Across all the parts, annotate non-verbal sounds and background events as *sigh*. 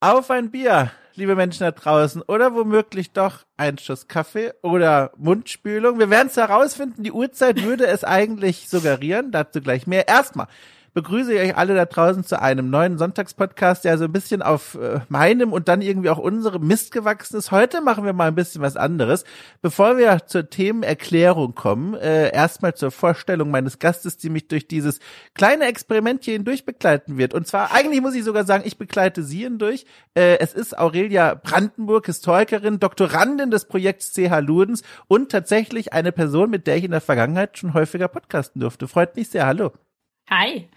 Auf ein Bier, liebe Menschen da draußen, oder womöglich doch ein Schuss Kaffee oder Mundspülung. Wir werden es herausfinden. Die Uhrzeit würde es eigentlich suggerieren. Dazu gleich mehr. Erstmal begrüße ich euch alle da draußen zu einem neuen Sonntagspodcast, der so ein bisschen auf äh, meinem und dann irgendwie auch unserem Mist gewachsen ist. Heute machen wir mal ein bisschen was anderes. Bevor wir zur Themenerklärung kommen, äh, erstmal zur Vorstellung meines Gastes, die mich durch dieses kleine Experiment hier hindurch begleiten wird. Und zwar, eigentlich muss ich sogar sagen, ich begleite sie hindurch. Äh, es ist Aurelia Brandenburg, Historikerin, Doktorandin des Projekts CH Ludens und tatsächlich eine Person, mit der ich in der Vergangenheit schon häufiger podcasten durfte. Freut mich sehr. Hallo. Hi.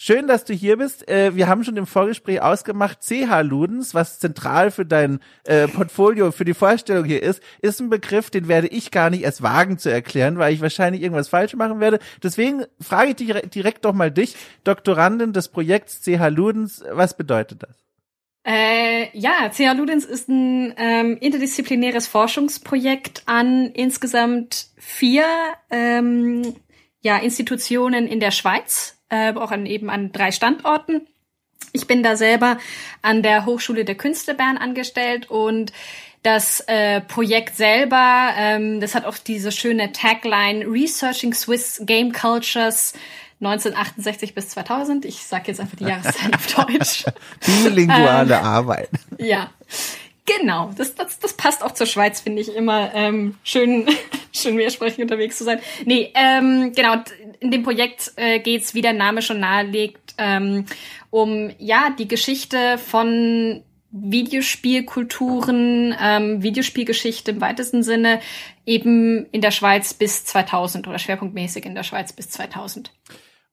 Schön, dass du hier bist. Äh, wir haben schon im Vorgespräch ausgemacht, CH Ludens, was zentral für dein äh, Portfolio, für die Vorstellung hier ist, ist ein Begriff, den werde ich gar nicht erst wagen zu erklären, weil ich wahrscheinlich irgendwas falsch machen werde. Deswegen frage ich dich direkt doch mal dich, Doktorandin des Projekts CH Ludens, was bedeutet das? Äh, ja, CH Ludens ist ein ähm, interdisziplinäres Forschungsprojekt an insgesamt vier ähm, ja, Institutionen in der Schweiz äh, auch an eben an drei Standorten. Ich bin da selber an der Hochschule der Künste Bern angestellt und das äh, Projekt selber, ähm, das hat auch diese schöne Tagline Researching Swiss Game Cultures 1968 bis 2000. Ich sage jetzt einfach die Jahreszeit auf Deutsch. *laughs* Bilinguale ähm, Arbeit. Ja, Genau, das, das, das passt auch zur Schweiz, finde ich immer ähm, schön, *laughs* schön mehrsprachig unterwegs zu sein. Nee, ähm, genau, in dem Projekt äh, geht's, wie der Name schon nahelegt, ähm, um ja die Geschichte von Videospielkulturen, ähm, Videospielgeschichte im weitesten Sinne, eben in der Schweiz bis 2000 oder schwerpunktmäßig in der Schweiz bis 2000.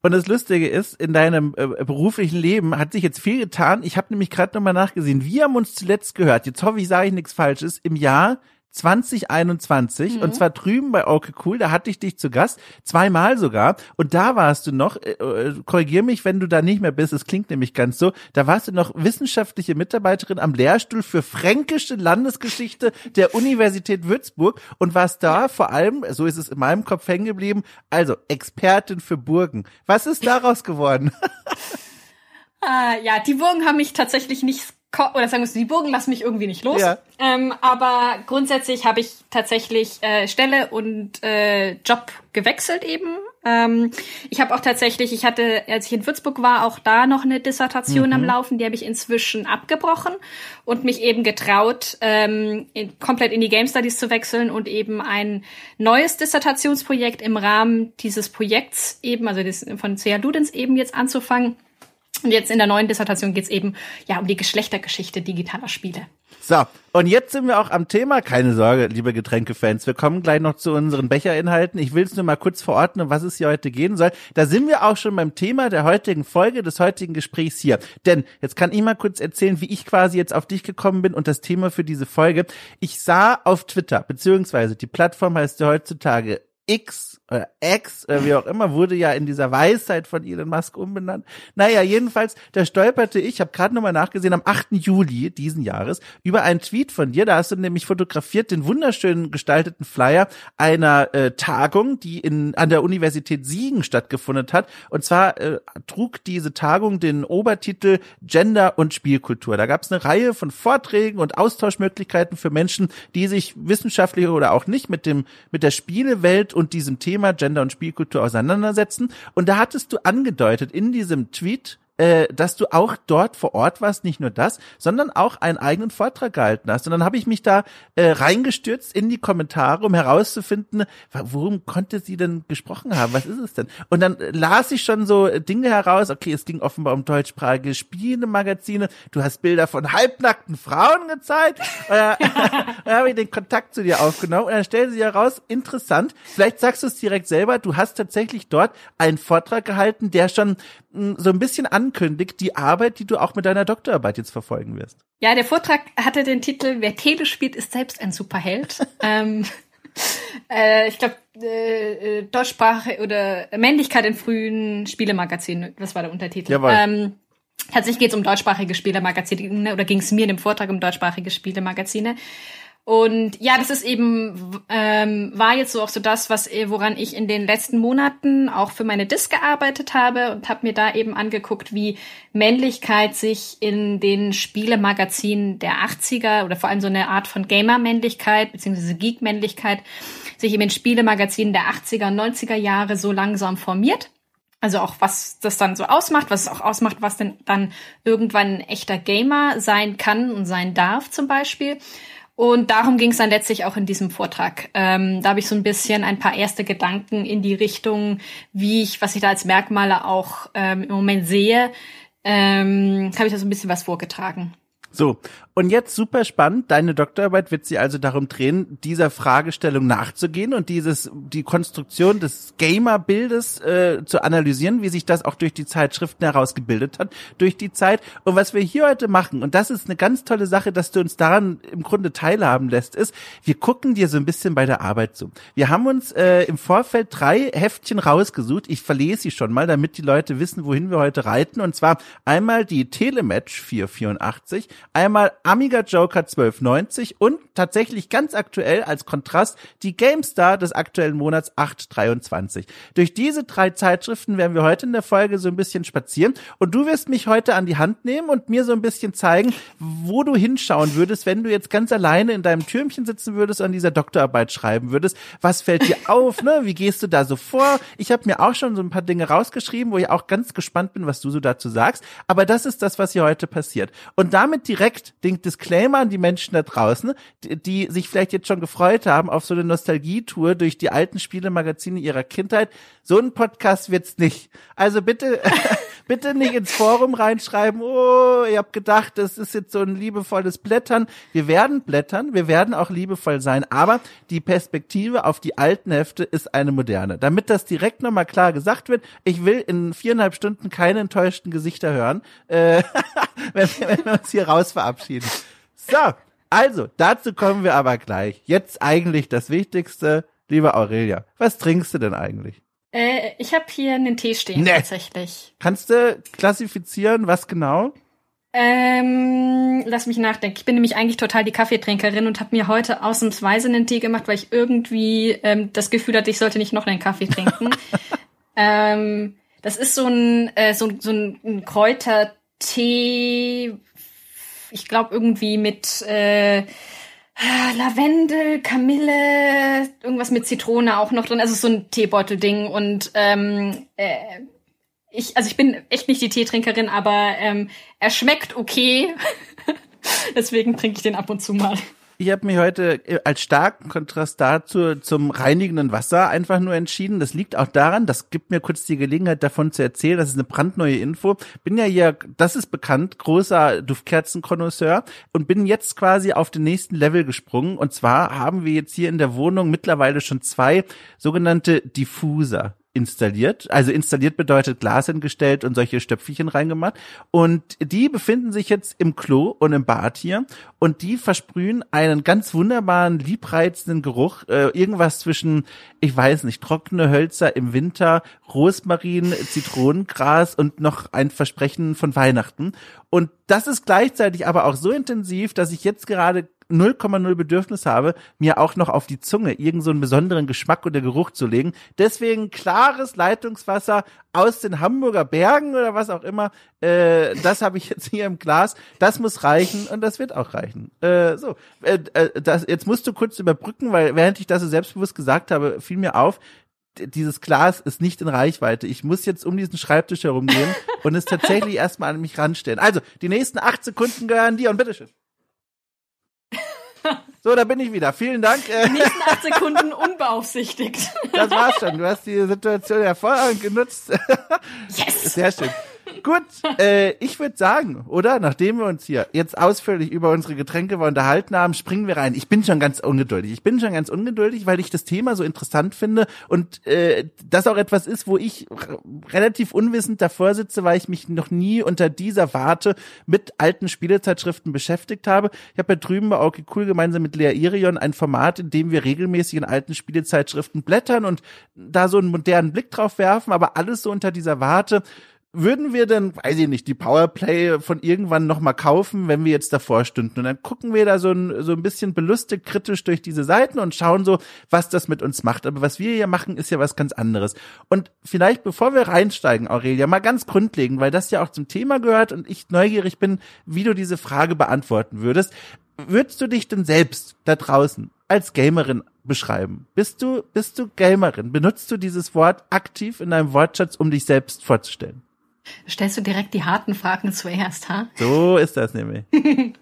Und das Lustige ist, in deinem äh, beruflichen Leben hat sich jetzt viel getan. Ich habe nämlich gerade nochmal nachgesehen. Wir haben uns zuletzt gehört. Jetzt hoffe ich, sage ich nichts Falsches. Im Jahr 2021 mhm. und zwar drüben bei Okay Cool, da hatte ich dich zu Gast, zweimal sogar und da warst du noch, äh, äh, korrigier mich, wenn du da nicht mehr bist, es klingt nämlich ganz so, da warst du noch wissenschaftliche Mitarbeiterin am Lehrstuhl für fränkische Landesgeschichte der Universität Würzburg und warst da vor allem, so ist es in meinem Kopf hängen geblieben, also Expertin für Burgen. Was ist daraus geworden? *laughs* ah, ja, die Burgen haben mich tatsächlich nicht oder sagen wir so, die Burgen lassen mich irgendwie nicht los. Ja. Ähm, aber grundsätzlich habe ich tatsächlich äh, Stelle und äh, Job gewechselt eben. Ähm, ich habe auch tatsächlich, ich hatte, als ich in Würzburg war, auch da noch eine Dissertation mhm. am Laufen, die habe ich inzwischen abgebrochen und mich eben getraut, ähm, in, komplett in die Game Studies zu wechseln und eben ein neues Dissertationsprojekt im Rahmen dieses Projekts eben, also das, von CA Ludens eben jetzt anzufangen und jetzt in der neuen Dissertation geht es eben ja um die Geschlechtergeschichte digitaler Spiele. So, und jetzt sind wir auch am Thema. Keine Sorge, liebe Getränkefans, wir kommen gleich noch zu unseren Becherinhalten. Ich will es nur mal kurz verordnen, was es hier heute gehen soll. Da sind wir auch schon beim Thema der heutigen Folge, des heutigen Gesprächs hier. Denn jetzt kann ich mal kurz erzählen, wie ich quasi jetzt auf dich gekommen bin und das Thema für diese Folge. Ich sah auf Twitter, beziehungsweise die Plattform heißt ja heutzutage X oder X oder wie auch immer, wurde ja in dieser Weisheit von Elon Musk umbenannt. Naja, jedenfalls, da stolperte ich, habe gerade nochmal nachgesehen, am 8. Juli diesen Jahres über einen Tweet von dir. Da hast du nämlich fotografiert den wunderschönen gestalteten Flyer einer äh, Tagung, die in an der Universität Siegen stattgefunden hat. Und zwar äh, trug diese Tagung den Obertitel Gender und Spielkultur. Da gab es eine Reihe von Vorträgen und Austauschmöglichkeiten für Menschen, die sich wissenschaftlich oder auch nicht mit dem mit der Spielewelt und diesem Thema Gender und Spielkultur auseinandersetzen. Und da hattest du angedeutet in diesem Tweet, äh, dass du auch dort vor Ort warst, nicht nur das, sondern auch einen eigenen Vortrag gehalten hast. Und dann habe ich mich da äh, reingestürzt in die Kommentare, um herauszufinden, worum konnte sie denn gesprochen haben? Was ist es denn? Und dann las ich schon so Dinge heraus. Okay, es ging offenbar um deutschsprachige Spielemagazine. Du hast Bilder von halbnackten Frauen gezeigt. Äh, *laughs* dann habe ich den Kontakt zu dir aufgenommen und dann stellte sie heraus, interessant. Vielleicht sagst du es direkt selber. Du hast tatsächlich dort einen Vortrag gehalten, der schon mh, so ein bisschen an ankündigt, die Arbeit, die du auch mit deiner Doktorarbeit jetzt verfolgen wirst. Ja, der Vortrag hatte den Titel Wer Tele spielt, ist selbst ein Superheld. *laughs* ähm, äh, ich glaube, äh, äh, Deutschsprache oder Männlichkeit in frühen Spielemagazinen, das war der Untertitel. Jawohl. Ähm, Tatsächlich geht es um deutschsprachige Spielemagazine oder ging es mir in dem Vortrag um deutschsprachige Spielemagazine. Und ja, das ist eben, ähm, war jetzt so auch so das, was äh, woran ich in den letzten Monaten auch für meine Disc gearbeitet habe und habe mir da eben angeguckt, wie Männlichkeit sich in den Spielemagazinen der 80er oder vor allem so eine Art von Gamer-Männlichkeit beziehungsweise Geek-Männlichkeit sich in den Spielemagazinen der 80er und 90er Jahre so langsam formiert. Also auch was das dann so ausmacht, was es auch ausmacht, was denn dann irgendwann ein echter Gamer sein kann und sein darf zum Beispiel. Und darum ging es dann letztlich auch in diesem Vortrag. Ähm, da habe ich so ein bisschen ein paar erste Gedanken in die Richtung, wie ich, was ich da als Merkmale auch ähm, im Moment sehe, ähm, habe ich da so ein bisschen was vorgetragen. So, und jetzt super spannend, deine Doktorarbeit wird sie also darum drehen, dieser Fragestellung nachzugehen und dieses die Konstruktion des Gamer-Bildes äh, zu analysieren, wie sich das auch durch die Zeitschriften herausgebildet hat, durch die Zeit. Und was wir hier heute machen, und das ist eine ganz tolle Sache, dass du uns daran im Grunde teilhaben lässt, ist, wir gucken dir so ein bisschen bei der Arbeit zu. Wir haben uns äh, im Vorfeld drei Heftchen rausgesucht. Ich verlese sie schon mal, damit die Leute wissen, wohin wir heute reiten. Und zwar einmal die Telematch 484, einmal Amiga Joker 1290 und tatsächlich ganz aktuell als Kontrast die GameStar des aktuellen Monats 823. Durch diese drei Zeitschriften werden wir heute in der Folge so ein bisschen spazieren und du wirst mich heute an die Hand nehmen und mir so ein bisschen zeigen, wo du hinschauen würdest, wenn du jetzt ganz alleine in deinem Türmchen sitzen würdest und an dieser Doktorarbeit schreiben würdest. Was fällt dir auf, ne? Wie gehst du da so vor? Ich habe mir auch schon so ein paar Dinge rausgeschrieben, wo ich auch ganz gespannt bin, was du so dazu sagst, aber das ist das, was hier heute passiert. Und damit direkt den Disclaimer an die Menschen da draußen, die, die sich vielleicht jetzt schon gefreut haben auf so eine Nostalgietour durch die alten Spielemagazine ihrer Kindheit. So ein Podcast wird's nicht. Also bitte, *laughs* bitte nicht ins Forum reinschreiben, oh, ihr habt gedacht, das ist jetzt so ein liebevolles Blättern. Wir werden blättern, wir werden auch liebevoll sein, aber die Perspektive auf die alten Hefte ist eine moderne. Damit das direkt nochmal klar gesagt wird, ich will in viereinhalb Stunden keine enttäuschten Gesichter hören, äh, *laughs* wenn, wenn wir uns hier raus verabschieden. So, also, dazu kommen wir aber gleich. Jetzt eigentlich das Wichtigste, liebe Aurelia. Was trinkst du denn eigentlich? Äh, ich habe hier einen Tee stehen nee. tatsächlich. Kannst du klassifizieren, was genau? Ähm, lass mich nachdenken. Ich bin nämlich eigentlich total die Kaffeetrinkerin und habe mir heute ausnahmsweise einen Tee gemacht, weil ich irgendwie ähm, das Gefühl hatte, ich sollte nicht noch einen Kaffee trinken. *laughs* ähm, das ist so ein, äh, so, so ein Kräutertee, ich glaube irgendwie mit äh, Lavendel, Kamille, irgendwas mit Zitrone auch noch drin. Also so ein Teebeutelding und ähm, äh, ich, also ich bin echt nicht die Teetrinkerin, aber ähm, er schmeckt okay. *laughs* Deswegen trinke ich den ab und zu mal. Ich habe mich heute äh, als starken Kontrast dazu zum reinigenden Wasser einfach nur entschieden. Das liegt auch daran, das gibt mir kurz die Gelegenheit davon zu erzählen, das ist eine brandneue Info. Bin ja hier, das ist bekannt, großer Duftkerzenkonnoisseur und bin jetzt quasi auf den nächsten Level gesprungen. Und zwar haben wir jetzt hier in der Wohnung mittlerweile schon zwei sogenannte Diffuser installiert. Also installiert bedeutet Glas hingestellt und solche Stöpfelchen reingemacht. Und die befinden sich jetzt im Klo und im Bad hier. Und die versprühen einen ganz wunderbaren, liebreizenden Geruch. Äh, irgendwas zwischen, ich weiß nicht, trockene Hölzer im Winter, Rosmarin, Zitronengras und noch ein Versprechen von Weihnachten. Und das ist gleichzeitig aber auch so intensiv, dass ich jetzt gerade 0,0 Bedürfnis habe, mir auch noch auf die Zunge irgend so einen besonderen Geschmack oder Geruch zu legen. Deswegen klares Leitungswasser aus den Hamburger Bergen oder was auch immer. Äh, das habe ich jetzt hier im Glas. Das muss reichen und das wird auch reichen. Äh, so, äh, äh, das, jetzt musst du kurz überbrücken, weil während ich das so selbstbewusst gesagt habe, fiel mir auf, dieses Glas ist nicht in Reichweite. Ich muss jetzt um diesen Schreibtisch herumgehen *laughs* und es tatsächlich erstmal an mich ranstellen. Also, die nächsten acht Sekunden gehören dir und bitteschön. *laughs* So, da bin ich wieder. Vielen Dank. Die nächsten acht Sekunden unbeaufsichtigt. Das war's schon. Du hast die Situation hervorragend genutzt. Yes! Sehr schön. Gut, äh, ich würde sagen, oder? Nachdem wir uns hier jetzt ausführlich über unsere Getränke unterhalten haben, springen wir rein. Ich bin schon ganz ungeduldig. Ich bin schon ganz ungeduldig, weil ich das Thema so interessant finde und äh, das auch etwas ist, wo ich relativ unwissend davor sitze, weil ich mich noch nie unter dieser Warte mit alten Spielezeitschriften beschäftigt habe. Ich habe ja drüben bei okay cool gemeinsam mit Lea Irion ein Format, in dem wir regelmäßig in alten Spielezeitschriften blättern und da so einen modernen Blick drauf werfen, aber alles so unter dieser Warte würden wir denn, weiß ich nicht, die Powerplay von irgendwann nochmal kaufen, wenn wir jetzt davor stünden? Und dann gucken wir da so ein, so ein bisschen belustigt kritisch durch diese Seiten und schauen so, was das mit uns macht. Aber was wir hier machen, ist ja was ganz anderes. Und vielleicht, bevor wir reinsteigen, Aurelia, mal ganz grundlegend, weil das ja auch zum Thema gehört und ich neugierig bin, wie du diese Frage beantworten würdest. Würdest du dich denn selbst da draußen als Gamerin beschreiben? Bist du, bist du Gamerin? Benutzt du dieses Wort aktiv in deinem Wortschatz, um dich selbst vorzustellen? Stellst du direkt die harten Fragen zuerst, ha? So ist das nämlich. *laughs*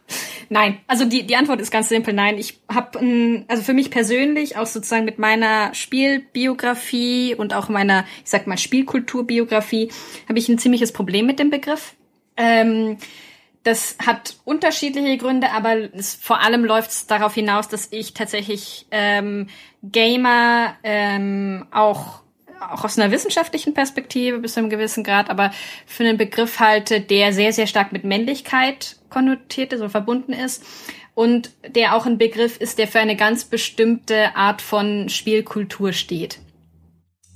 nein, also die, die Antwort ist ganz simpel. Nein, ich habe, also für mich persönlich, auch sozusagen mit meiner Spielbiografie und auch meiner, ich sag mal, Spielkulturbiografie, habe ich ein ziemliches Problem mit dem Begriff. Ähm, das hat unterschiedliche Gründe, aber es, vor allem läuft es darauf hinaus, dass ich tatsächlich ähm, Gamer ähm, auch auch aus einer wissenschaftlichen Perspektive bis zu einem gewissen Grad, aber für einen Begriff halte, der sehr, sehr stark mit Männlichkeit konnotiert ist oder verbunden ist und der auch ein Begriff ist, der für eine ganz bestimmte Art von Spielkultur steht.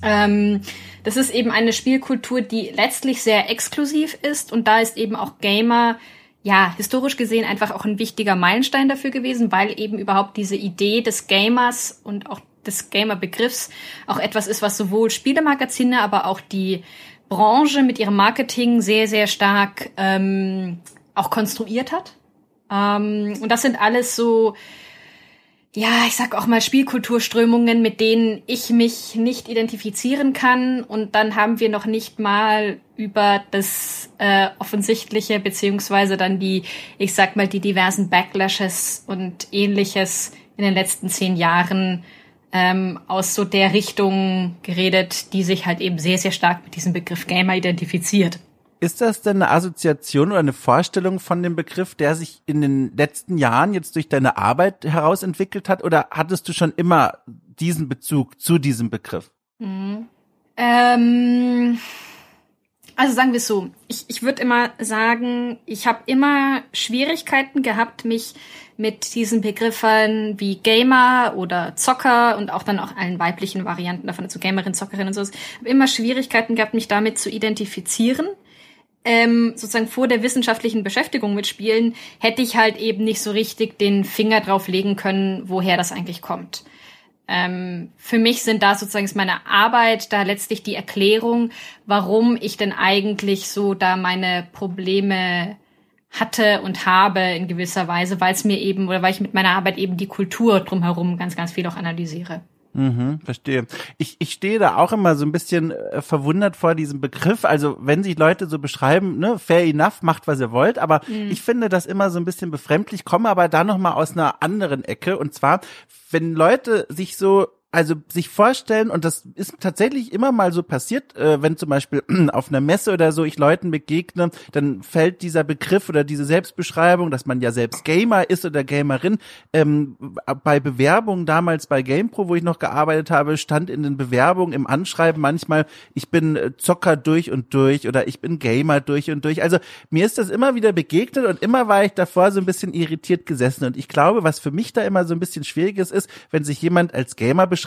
Ähm, das ist eben eine Spielkultur, die letztlich sehr exklusiv ist und da ist eben auch Gamer ja, historisch gesehen einfach auch ein wichtiger Meilenstein dafür gewesen, weil eben überhaupt diese Idee des Gamers und auch des Gamer-Begriffs auch etwas ist, was sowohl Spielemagazine, aber auch die Branche mit ihrem Marketing sehr, sehr stark ähm, auch konstruiert hat. Ähm, und das sind alles so, ja, ich sag auch mal Spielkulturströmungen, mit denen ich mich nicht identifizieren kann. Und dann haben wir noch nicht mal über das äh, Offensichtliche, beziehungsweise dann die, ich sag mal, die diversen Backlashes und ähnliches in den letzten zehn Jahren ähm, aus so der Richtung geredet, die sich halt eben sehr, sehr stark mit diesem Begriff Gamer identifiziert. Ist das denn eine Assoziation oder eine Vorstellung von dem Begriff, der sich in den letzten Jahren jetzt durch deine Arbeit herausentwickelt hat? Oder hattest du schon immer diesen Bezug zu diesem Begriff? Mhm. Ähm, also sagen wir es so, ich, ich würde immer sagen, ich habe immer Schwierigkeiten gehabt, mich mit diesen Begriffen wie Gamer oder Zocker und auch dann auch allen weiblichen Varianten davon, also Gamerin, Zockerin und so, habe immer Schwierigkeiten gehabt, mich damit zu identifizieren. Ähm, sozusagen vor der wissenschaftlichen Beschäftigung mit Spielen hätte ich halt eben nicht so richtig den Finger drauf legen können, woher das eigentlich kommt. Ähm, für mich sind da sozusagen meine Arbeit da letztlich die Erklärung, warum ich denn eigentlich so da meine Probleme hatte und habe in gewisser Weise, weil es mir eben oder weil ich mit meiner Arbeit eben die Kultur drumherum ganz, ganz viel auch analysiere. Mhm, verstehe. Ich, ich stehe da auch immer so ein bisschen äh, verwundert vor diesem Begriff. Also wenn sich Leute so beschreiben, ne, fair enough, macht was ihr wollt, aber mhm. ich finde das immer so ein bisschen befremdlich, komme aber da nochmal aus einer anderen Ecke. Und zwar, wenn Leute sich so also sich vorstellen, und das ist tatsächlich immer mal so passiert, äh, wenn zum Beispiel *clears throat* auf einer Messe oder so ich Leuten begegne, dann fällt dieser Begriff oder diese Selbstbeschreibung, dass man ja selbst Gamer ist oder Gamerin, ähm, bei Bewerbungen damals bei GamePro, wo ich noch gearbeitet habe, stand in den Bewerbungen im Anschreiben manchmal, ich bin äh, Zocker durch und durch oder ich bin Gamer durch und durch. Also mir ist das immer wieder begegnet und immer war ich davor so ein bisschen irritiert gesessen. Und ich glaube, was für mich da immer so ein bisschen schwierig ist, ist, wenn sich jemand als Gamer beschreibt,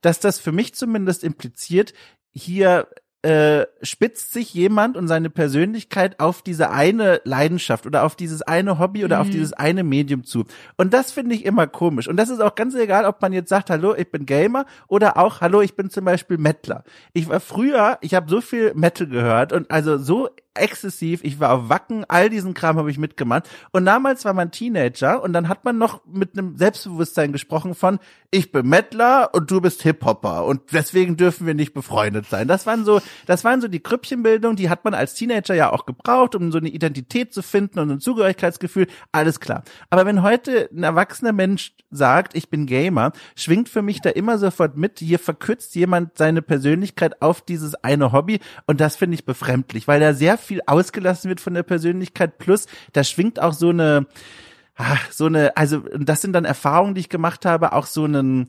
dass das für mich zumindest impliziert, hier äh, spitzt sich jemand und seine Persönlichkeit auf diese eine Leidenschaft oder auf dieses eine Hobby oder mhm. auf dieses eine Medium zu. Und das finde ich immer komisch. Und das ist auch ganz egal, ob man jetzt sagt, hallo, ich bin Gamer oder auch, hallo, ich bin zum Beispiel Mettler. Ich war früher, ich habe so viel Metal gehört und also so exzessiv. Ich war auf Wacken, all diesen Kram habe ich mitgemacht. Und damals war man Teenager und dann hat man noch mit einem Selbstbewusstsein gesprochen von, ich bin Mettler und du bist Hip-Hopper und deswegen dürfen wir nicht befreundet sein. Das waren so, das waren so die Krüppchenbildung, die hat man als Teenager ja auch gebraucht, um so eine Identität zu finden und ein Zugehörigkeitsgefühl. Alles klar. Aber wenn heute ein erwachsener Mensch sagt, ich bin Gamer, schwingt für mich da immer sofort mit, hier verkürzt jemand seine Persönlichkeit auf dieses eine Hobby und das finde ich befremdlich, weil da sehr viel ausgelassen wird von der Persönlichkeit. Plus, da schwingt auch so eine, ach, so eine, also das sind dann Erfahrungen, die ich gemacht habe, auch so einen,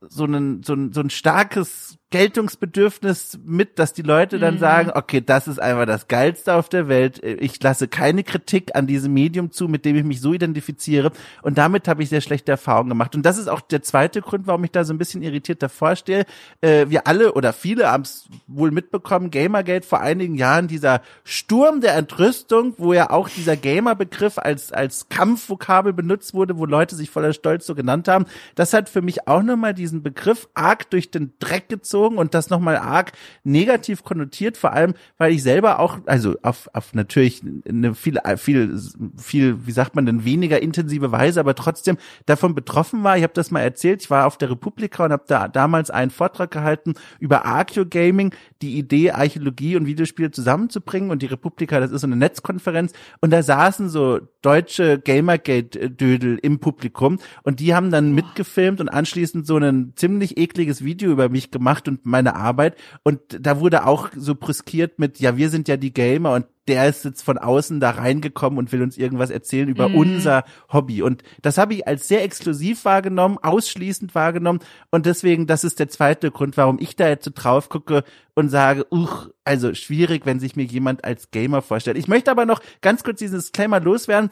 so einen, so ein, so ein starkes Geltungsbedürfnis mit, dass die Leute dann mhm. sagen, okay, das ist einfach das Geilste auf der Welt. Ich lasse keine Kritik an diesem Medium zu, mit dem ich mich so identifiziere. Und damit habe ich sehr schlechte Erfahrungen gemacht. Und das ist auch der zweite Grund, warum ich da so ein bisschen irritiert davor stehe. Äh, wir alle oder viele haben es wohl mitbekommen, Gamergate vor einigen Jahren, dieser Sturm der Entrüstung, wo ja auch dieser Gamer-Begriff als, als Kampfvokabel benutzt wurde, wo Leute sich voller Stolz so genannt haben. Das hat für mich auch nochmal diesen Begriff arg durch den Dreck gezogen gezogen und das nochmal arg negativ konnotiert, vor allem, weil ich selber auch, also auf, auf natürlich eine viel, viel, viel, wie sagt man denn, weniger intensive Weise, aber trotzdem davon betroffen war. Ich habe das mal erzählt, ich war auf der Republika und habe da damals einen Vortrag gehalten über Archeo Gaming, die Idee, Archäologie und Videospiele zusammenzubringen und die Republika, das ist so eine Netzkonferenz und da saßen so deutsche Gamergate-Dödel im Publikum und die haben dann mitgefilmt und anschließend so ein ziemlich ekliges Video über mich gemacht und meine Arbeit. Und da wurde auch so brüskiert mit, ja, wir sind ja die Gamer und der ist jetzt von außen da reingekommen und will uns irgendwas erzählen über mm. unser Hobby. Und das habe ich als sehr exklusiv wahrgenommen, ausschließend wahrgenommen. Und deswegen, das ist der zweite Grund, warum ich da jetzt so drauf gucke und sage, uch, also schwierig, wenn sich mir jemand als Gamer vorstellt. Ich möchte aber noch ganz kurz diesen Disclaimer loswerden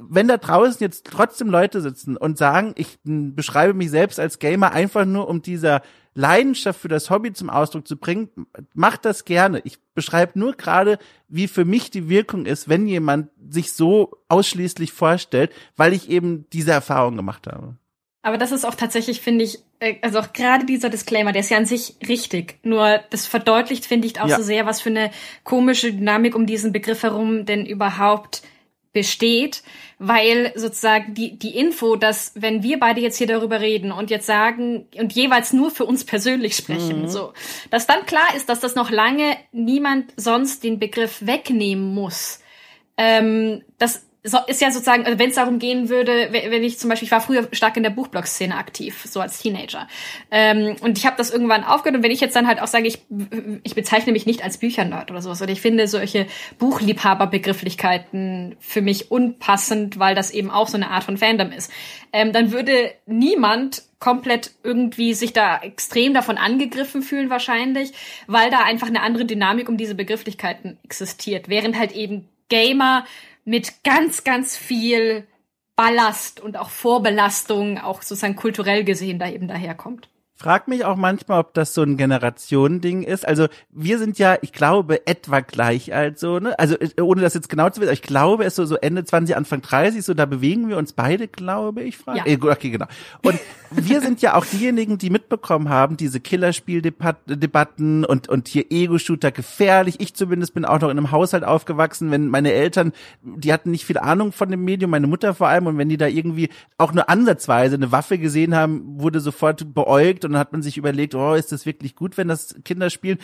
wenn da draußen jetzt trotzdem Leute sitzen und sagen, ich beschreibe mich selbst als Gamer einfach nur um dieser Leidenschaft für das Hobby zum Ausdruck zu bringen, macht das gerne. Ich beschreibe nur gerade, wie für mich die Wirkung ist, wenn jemand sich so ausschließlich vorstellt, weil ich eben diese Erfahrung gemacht habe. Aber das ist auch tatsächlich, finde ich, äh, also auch gerade dieser Disclaimer, der ist ja an sich richtig. Nur das verdeutlicht, finde ich, auch ja. so sehr, was für eine komische Dynamik um diesen Begriff herum denn überhaupt besteht, weil sozusagen die, die Info, dass wenn wir beide jetzt hier darüber reden und jetzt sagen und jeweils nur für uns persönlich sprechen, mhm. so, dass dann klar ist, dass das noch lange niemand sonst den Begriff wegnehmen muss. Ähm, das so, ist ja sozusagen, also wenn es darum gehen würde, wenn ich zum Beispiel, ich war früher stark in der Buchblog-Szene aktiv, so als Teenager. Ähm, und ich habe das irgendwann aufgehört. Und wenn ich jetzt dann halt auch sage, ich, ich bezeichne mich nicht als Büchernerd oder sowas, oder ich finde solche Buchliebhaberbegrifflichkeiten für mich unpassend, weil das eben auch so eine Art von Fandom ist, ähm, dann würde niemand komplett irgendwie sich da extrem davon angegriffen fühlen wahrscheinlich, weil da einfach eine andere Dynamik um diese Begrifflichkeiten existiert. Während halt eben Gamer mit ganz, ganz viel Ballast und auch Vorbelastung, auch sozusagen kulturell gesehen, da eben daherkommt frag mich auch manchmal, ob das so ein Generationending ist. Also wir sind ja, ich glaube, etwa gleich alt so, ne? Also äh, ohne das jetzt genau zu wissen, ich glaube, es so, so Ende 20, Anfang 30, so da bewegen wir uns beide, glaube ich, frage. Ja. Äh, okay, genau. Und wir sind ja auch diejenigen, die mitbekommen haben, diese Killerspieldebatten und, und hier Ego-Shooter gefährlich. Ich zumindest bin auch noch in einem Haushalt aufgewachsen, wenn meine Eltern, die hatten nicht viel Ahnung von dem Medium, meine Mutter vor allem, und wenn die da irgendwie auch nur ansatzweise eine Waffe gesehen haben, wurde sofort beäugt und dann hat man sich überlegt, oh, ist das wirklich gut, wenn das Kinder spielen?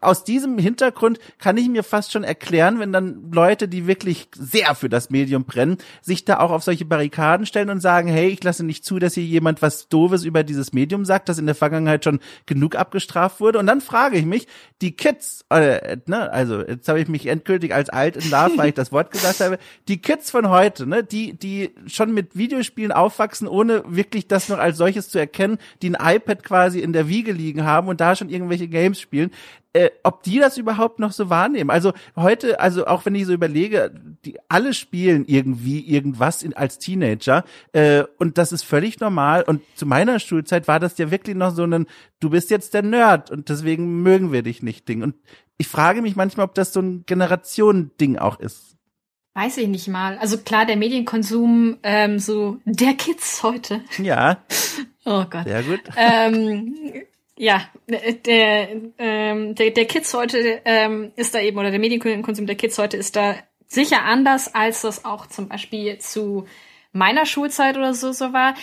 Aus diesem Hintergrund kann ich mir fast schon erklären, wenn dann Leute, die wirklich sehr für das Medium brennen, sich da auch auf solche Barrikaden stellen und sagen, hey, ich lasse nicht zu, dass hier jemand was Doofes über dieses Medium sagt, das in der Vergangenheit schon genug abgestraft wurde. Und dann frage ich mich, die Kids, äh, ne, also jetzt habe ich mich endgültig als alt Love, weil ich das Wort gesagt habe, die Kids von heute, ne, die, die schon mit Videospielen aufwachsen, ohne wirklich das noch als solches zu erkennen, die ein iPad quasi in der Wiege liegen haben und da schon irgendwelche Games spielen, äh, ob die das überhaupt noch so wahrnehmen. Also heute, also auch wenn ich so überlege, die alle spielen irgendwie irgendwas in, als Teenager äh, und das ist völlig normal. Und zu meiner Schulzeit war das ja wirklich noch so ein, du bist jetzt der Nerd und deswegen mögen wir dich nicht Ding. Und ich frage mich manchmal, ob das so ein Generationending auch ist. Weiß ich nicht mal. Also klar, der Medienkonsum ähm, so der Kids heute. Ja. *laughs* Oh Gott. Sehr gut. Ähm, ja, der, ähm, der, der Kids heute ähm, ist da eben, oder der Medienkonsum der Kids heute ist da sicher anders, als das auch zum Beispiel zu meiner Schulzeit oder so so war.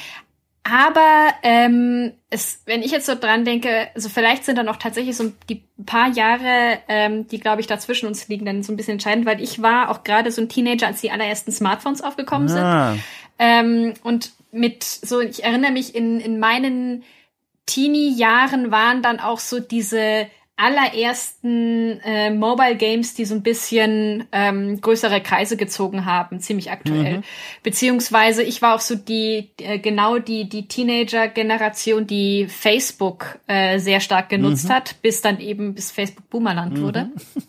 Aber ähm, es, wenn ich jetzt so dran denke, also vielleicht sind dann auch tatsächlich so die paar Jahre, ähm, die glaube ich dazwischen uns liegen, dann so ein bisschen entscheidend, weil ich war auch gerade so ein Teenager, als die allerersten Smartphones aufgekommen ah. sind. Ähm, und mit so, ich erinnere mich in, in meinen Teenie-Jahren waren dann auch so diese allerersten äh, Mobile Games, die so ein bisschen ähm, größere Kreise gezogen haben, ziemlich aktuell. Mhm. Beziehungsweise ich war auch so die äh, genau die die Teenager-Generation, die Facebook äh, sehr stark genutzt mhm. hat, bis dann eben bis Facebook Boomerland mhm. wurde. *laughs*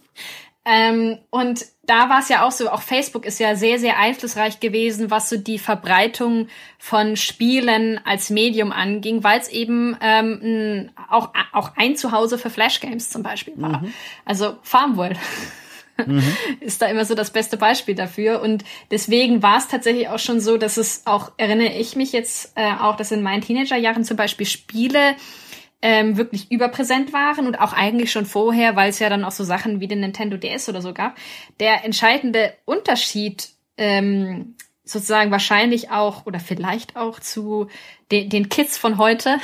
Ähm, und da war es ja auch so, auch Facebook ist ja sehr, sehr einflussreich gewesen, was so die Verbreitung von Spielen als Medium anging, weil es eben ähm, auch, auch ein Zuhause für Flashgames zum Beispiel war. Mhm. Also Farmworld. Mhm. *laughs* ist da immer so das beste Beispiel dafür. Und deswegen war es tatsächlich auch schon so, dass es auch, erinnere ich mich jetzt äh, auch, dass in meinen Teenagerjahren zum Beispiel Spiele ähm, wirklich überpräsent waren und auch eigentlich schon vorher, weil es ja dann auch so Sachen wie den Nintendo DS oder so gab. Der entscheidende Unterschied ähm, sozusagen wahrscheinlich auch oder vielleicht auch zu de den Kids von heute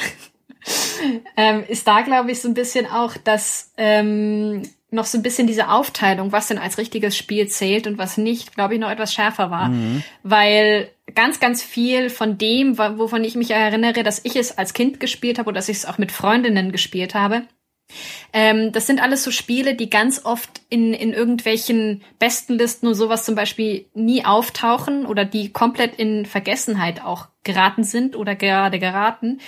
*laughs* ähm, ist da, glaube ich, so ein bisschen auch, dass ähm, noch so ein bisschen diese Aufteilung, was denn als richtiges Spiel zählt und was nicht, glaube ich, noch etwas schärfer war. Mhm. Weil ganz, ganz viel von dem, wovon ich mich erinnere, dass ich es als Kind gespielt habe oder dass ich es auch mit Freundinnen gespielt habe, ähm, das sind alles so Spiele, die ganz oft in, in irgendwelchen Bestenlisten und sowas zum Beispiel nie auftauchen oder die komplett in Vergessenheit auch geraten sind oder gerade geraten,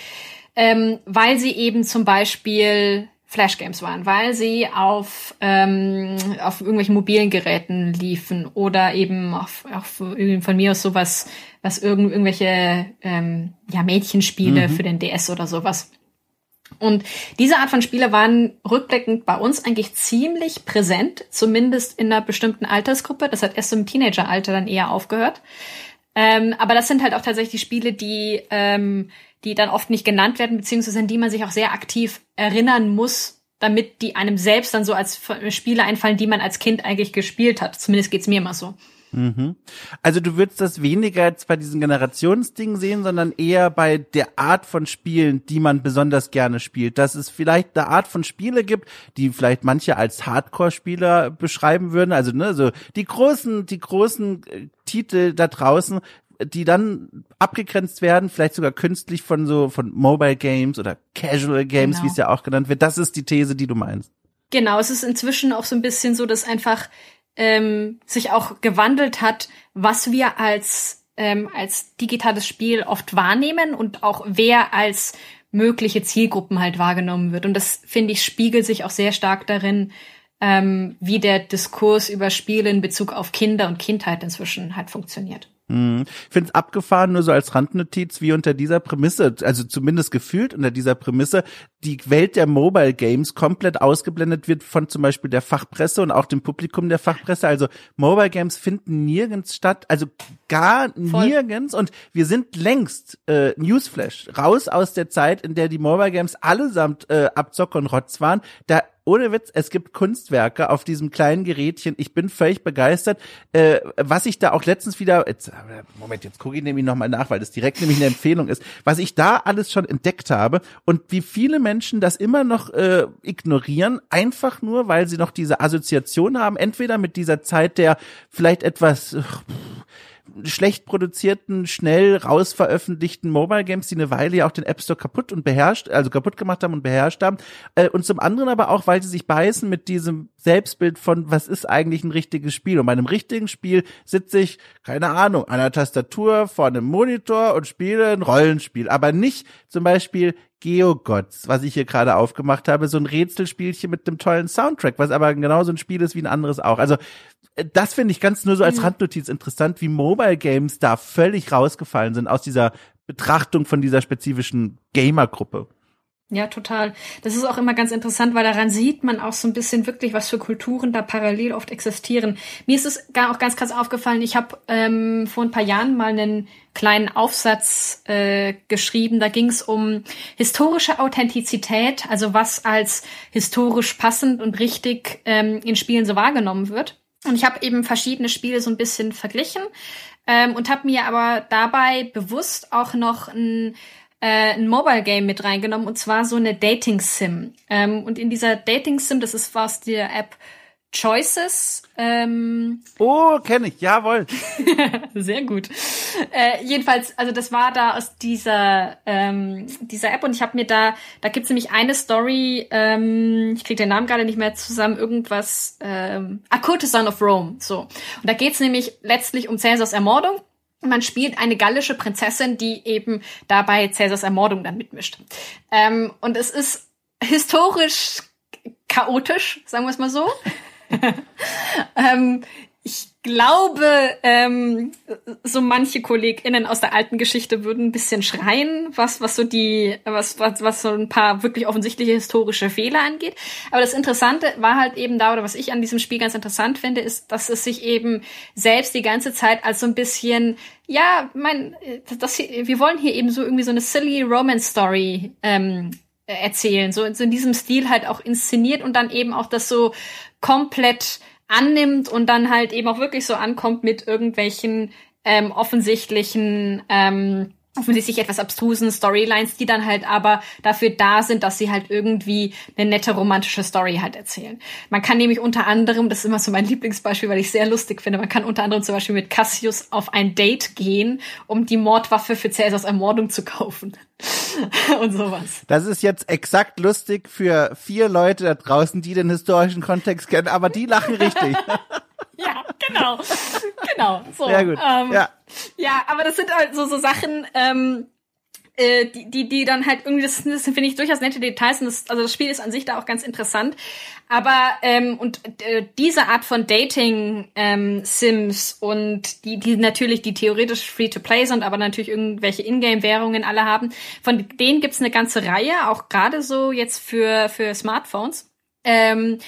ähm, weil sie eben zum Beispiel Flashgames waren, weil sie auf, ähm, auf irgendwelchen mobilen Geräten liefen oder eben auf, auf von mir aus sowas, was irgend, irgendwelche ähm, ja, Mädchenspiele mhm. für den DS oder sowas. Und diese Art von Spiele waren rückblickend bei uns eigentlich ziemlich präsent, zumindest in einer bestimmten Altersgruppe. Das hat erst im Teenageralter dann eher aufgehört. Ähm, aber das sind halt auch tatsächlich Spiele, die ähm, die dann oft nicht genannt werden, beziehungsweise an die man sich auch sehr aktiv erinnern muss, damit die einem selbst dann so als Spiele einfallen, die man als Kind eigentlich gespielt hat. Zumindest geht's mir immer so. Mhm. Also du würdest das weniger jetzt bei diesen Generationsdingen sehen, sondern eher bei der Art von Spielen, die man besonders gerne spielt. Dass es vielleicht eine Art von Spiele gibt, die vielleicht manche als Hardcore-Spieler beschreiben würden. Also ne, so die großen, die großen äh, Titel da draußen, die dann abgegrenzt werden, vielleicht sogar künstlich von so von Mobile Games oder Casual Games, genau. wie es ja auch genannt wird. Das ist die These, die du meinst. Genau, es ist inzwischen auch so ein bisschen so, dass einfach ähm, sich auch gewandelt hat, was wir als ähm, als digitales Spiel oft wahrnehmen und auch wer als mögliche Zielgruppen halt wahrgenommen wird. Und das finde ich spiegelt sich auch sehr stark darin, ähm, wie der Diskurs über Spiele in Bezug auf Kinder und Kindheit inzwischen halt funktioniert. Hm. Ich finde es abgefahren, nur so als Randnotiz, wie unter dieser Prämisse, also zumindest gefühlt unter dieser Prämisse, die Welt der Mobile Games komplett ausgeblendet wird von zum Beispiel der Fachpresse und auch dem Publikum der Fachpresse. Also Mobile Games finden nirgends statt, also gar Voll. nirgends. Und wir sind längst, äh, Newsflash, raus aus der Zeit, in der die Mobile Games allesamt äh, Abzock und Rotz waren. Da ohne Witz, es gibt Kunstwerke auf diesem kleinen Gerätchen. Ich bin völlig begeistert. Äh, was ich da auch letztens wieder, jetzt, Moment, jetzt gucke ich nämlich nochmal nach, weil das direkt nämlich eine Empfehlung ist, was ich da alles schon entdeckt habe und wie viele Menschen das immer noch äh, ignorieren, einfach nur, weil sie noch diese Assoziation haben, entweder mit dieser Zeit der vielleicht etwas, ach, schlecht produzierten, schnell raus veröffentlichten Mobile Games, die eine Weile ja auch den App Store kaputt und beherrscht, also kaputt gemacht haben und beherrscht haben. Äh, und zum anderen aber auch, weil sie sich beißen mit diesem Selbstbild von, was ist eigentlich ein richtiges Spiel? Und bei einem richtigen Spiel sitze ich, keine Ahnung, an der Tastatur vor einem Monitor und spiele ein Rollenspiel, aber nicht zum Beispiel Geogods, was ich hier gerade aufgemacht habe, so ein Rätselspielchen mit einem tollen Soundtrack, was aber genauso ein Spiel ist wie ein anderes auch. Also das finde ich ganz nur so als mhm. Randnotiz interessant, wie Mobile Games da völlig rausgefallen sind aus dieser Betrachtung von dieser spezifischen Gamer-Gruppe. Ja, total. Das ist auch immer ganz interessant, weil daran sieht man auch so ein bisschen wirklich, was für Kulturen da parallel oft existieren. Mir ist es auch ganz krass aufgefallen. Ich habe ähm, vor ein paar Jahren mal einen kleinen Aufsatz äh, geschrieben. Da ging es um historische Authentizität, also was als historisch passend und richtig ähm, in Spielen so wahrgenommen wird. Und ich habe eben verschiedene Spiele so ein bisschen verglichen ähm, und habe mir aber dabei bewusst auch noch ein äh, ein Mobile Game mit reingenommen und zwar so eine Dating Sim. Ähm, und in dieser Dating Sim, das ist was die App Choices. Ähm, oh, kenne ich, jawohl. *laughs* Sehr gut. Äh, jedenfalls, also das war da aus dieser ähm, dieser App und ich habe mir da, da gibt's nämlich eine Story, ähm, ich krieg den Namen gerade nicht mehr zusammen, irgendwas, ähm, A Courtesan of Rome, so. Und da geht's nämlich letztlich um Cäsars Ermordung. Man spielt eine gallische Prinzessin, die eben dabei Cäsars Ermordung dann mitmischt. Ähm, und es ist historisch chaotisch, sagen wir es mal so. *laughs* *laughs* ähm, ich glaube, ähm, so manche KollegInnen aus der alten Geschichte würden ein bisschen schreien, was, was so die, was, was, was so ein paar wirklich offensichtliche historische Fehler angeht. Aber das Interessante war halt eben da, oder was ich an diesem Spiel ganz interessant finde, ist, dass es sich eben selbst die ganze Zeit als so ein bisschen, ja, mein, das hier, wir wollen hier eben so irgendwie so eine silly Romance Story ähm, erzählen, so, so in diesem Stil halt auch inszeniert und dann eben auch das so komplett annimmt und dann halt eben auch wirklich so ankommt mit irgendwelchen ähm, offensichtlichen ähm, offensichtlich etwas abstrusen Storylines, die dann halt aber dafür da sind, dass sie halt irgendwie eine nette romantische Story halt erzählen. Man kann nämlich unter anderem, das ist immer so mein Lieblingsbeispiel, weil ich sehr lustig finde, man kann unter anderem zum Beispiel mit Cassius auf ein Date gehen, um die Mordwaffe für Cäsars Ermordung zu kaufen. *laughs* und sowas. Das ist jetzt exakt lustig für vier Leute da draußen, die den historischen Kontext kennen, aber die lachen richtig. *laughs* *laughs* ja, genau. Genau. So. Sehr gut. Ähm, ja. ja, aber das sind halt so, so Sachen, ähm, äh, die, die, die dann halt irgendwie, das, das finde ich durchaus nette Details und das, also das Spiel ist an sich da auch ganz interessant. Aber ähm, und äh, diese Art von Dating ähm, Sims und die, die natürlich die theoretisch free to play sind, aber natürlich irgendwelche Ingame Währungen alle haben, von denen gibt's eine ganze Reihe, auch gerade so jetzt für für Smartphones. Ähm,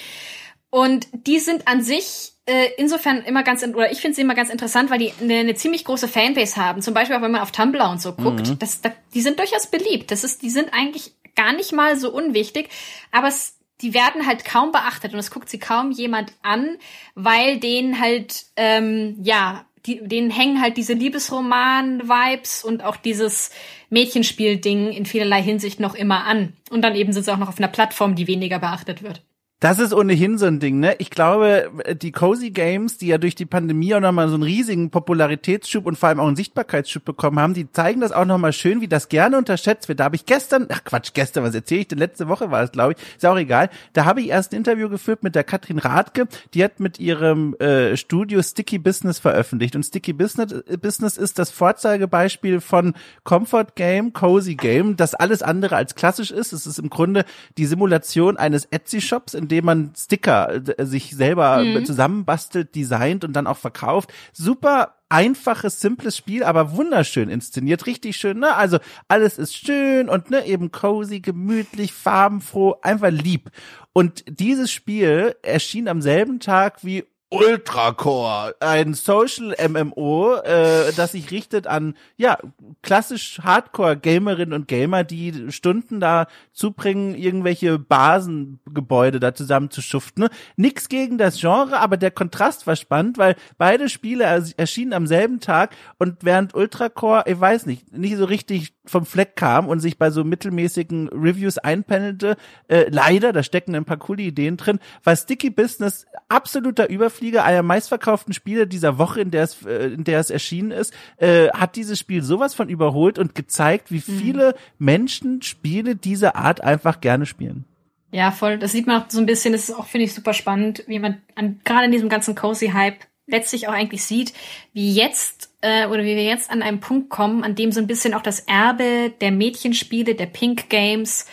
und die sind an sich äh, insofern immer ganz, oder ich finde sie immer ganz interessant, weil die eine, eine, ziemlich große Fanbase haben. Zum Beispiel auch wenn man auf Tumblr und so guckt. Mhm. Das, das, die sind durchaus beliebt. Das ist, die sind eigentlich gar nicht mal so unwichtig, aber es, die werden halt kaum beachtet und es guckt sie kaum jemand an, weil denen halt, ähm, ja, die, denen hängen halt diese Liebesroman-Vibes und auch dieses Mädchenspiel-Ding in vielerlei Hinsicht noch immer an. Und dann eben sind sie auch noch auf einer Plattform, die weniger beachtet wird. Das ist ohnehin so ein Ding, ne? Ich glaube, die Cozy Games, die ja durch die Pandemie auch nochmal so einen riesigen Popularitätsschub und vor allem auch einen Sichtbarkeitsschub bekommen haben, die zeigen das auch nochmal schön, wie das gerne unterschätzt wird. Da habe ich gestern, ach Quatsch, gestern, was erzähle ich denn? Letzte Woche war es, glaube ich, ist auch egal. Da habe ich erst ein Interview geführt mit der Katrin Radke, die hat mit ihrem äh, Studio Sticky Business veröffentlicht. Und Sticky Business, äh, Business ist das Vorzeigebeispiel von Comfort Game, Cozy Game, das alles andere als klassisch ist. Es ist im Grunde die Simulation eines Etsy-Shops, in indem man Sticker äh, sich selber mhm. zusammenbastelt, designt und dann auch verkauft. Super einfaches, simples Spiel, aber wunderschön inszeniert, richtig schön, ne? Also alles ist schön und ne, eben cozy, gemütlich, farbenfroh, einfach lieb. Und dieses Spiel erschien am selben Tag wie Ultracore, ein Social MMO, äh, das sich richtet an ja klassisch Hardcore Gamerinnen und Gamer, die Stunden da zubringen, irgendwelche Basengebäude da zusammen zu schuften. Nix gegen das Genre, aber der Kontrast war spannend, weil beide Spiele erschienen am selben Tag und während Ultracore, ich weiß nicht, nicht so richtig vom Fleck kam und sich bei so mittelmäßigen Reviews einpendelte, äh, leider, da stecken ein paar coole Ideen drin, war Sticky Business absoluter Überflieger, einer meistverkauften Spiele dieser Woche, in der es, äh, in der es erschienen ist, äh, hat dieses Spiel sowas von überholt und gezeigt, wie mhm. viele mhm. Menschen Spiele dieser Art einfach gerne spielen. Ja, voll. Das sieht man auch so ein bisschen. Das ist auch, finde ich, super spannend, wie man an, gerade in diesem ganzen Cozy-Hype letztlich auch eigentlich sieht, wie jetzt äh, oder wie wir jetzt an einem Punkt kommen, an dem so ein bisschen auch das Erbe der Mädchenspiele, der Pink Games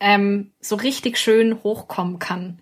ähm, so richtig schön hochkommen kann.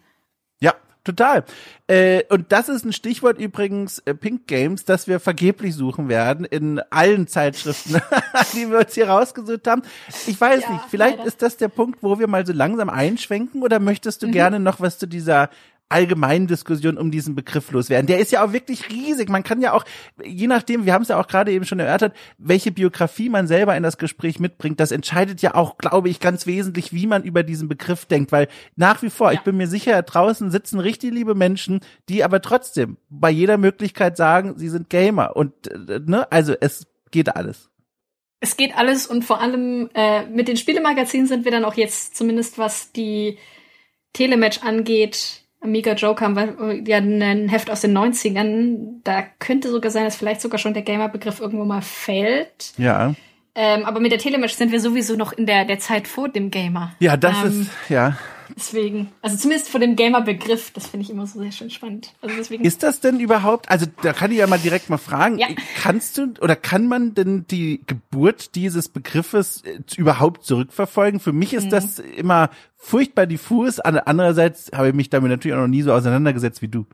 Total. Äh, und das ist ein Stichwort übrigens, äh, Pink Games, das wir vergeblich suchen werden in allen Zeitschriften, *laughs* die wir uns hier rausgesucht haben. Ich weiß ja, nicht, vielleicht leider. ist das der Punkt, wo wir mal so langsam einschwenken oder möchtest du mhm. gerne noch was zu dieser allgemeinen Diskussion um diesen Begriff loswerden. Der ist ja auch wirklich riesig. Man kann ja auch, je nachdem, wir haben es ja auch gerade eben schon erörtert, welche Biografie man selber in das Gespräch mitbringt, das entscheidet ja auch, glaube ich, ganz wesentlich, wie man über diesen Begriff denkt, weil nach wie vor, ja. ich bin mir sicher, draußen sitzen richtig liebe Menschen, die aber trotzdem bei jeder Möglichkeit sagen, sie sind Gamer und äh, ne, also es geht alles. Es geht alles und vor allem äh, mit den Spielemagazinen sind wir dann auch jetzt zumindest was die Telematch angeht Amiga Joker haben wir ja ein Heft aus den 90ern. Da könnte sogar sein, dass vielleicht sogar schon der Gamer-Begriff irgendwo mal fällt. Ja. Ähm, aber mit der Telematch sind wir sowieso noch in der, der Zeit vor dem Gamer. Ja, das ähm, ist, ja. Deswegen, also zumindest vor dem Gamer-Begriff, das finde ich immer so sehr schön spannend. Also deswegen. Ist das denn überhaupt, also da kann ich ja mal direkt mal fragen, Ja. kannst du oder kann man denn die Geburt dieses Begriffes äh, überhaupt zurückverfolgen? Für mich Mhm. ist das immer furchtbar diffus, an- andererseits habe ich mich damit natürlich auch noch nie so auseinandergesetzt wie du.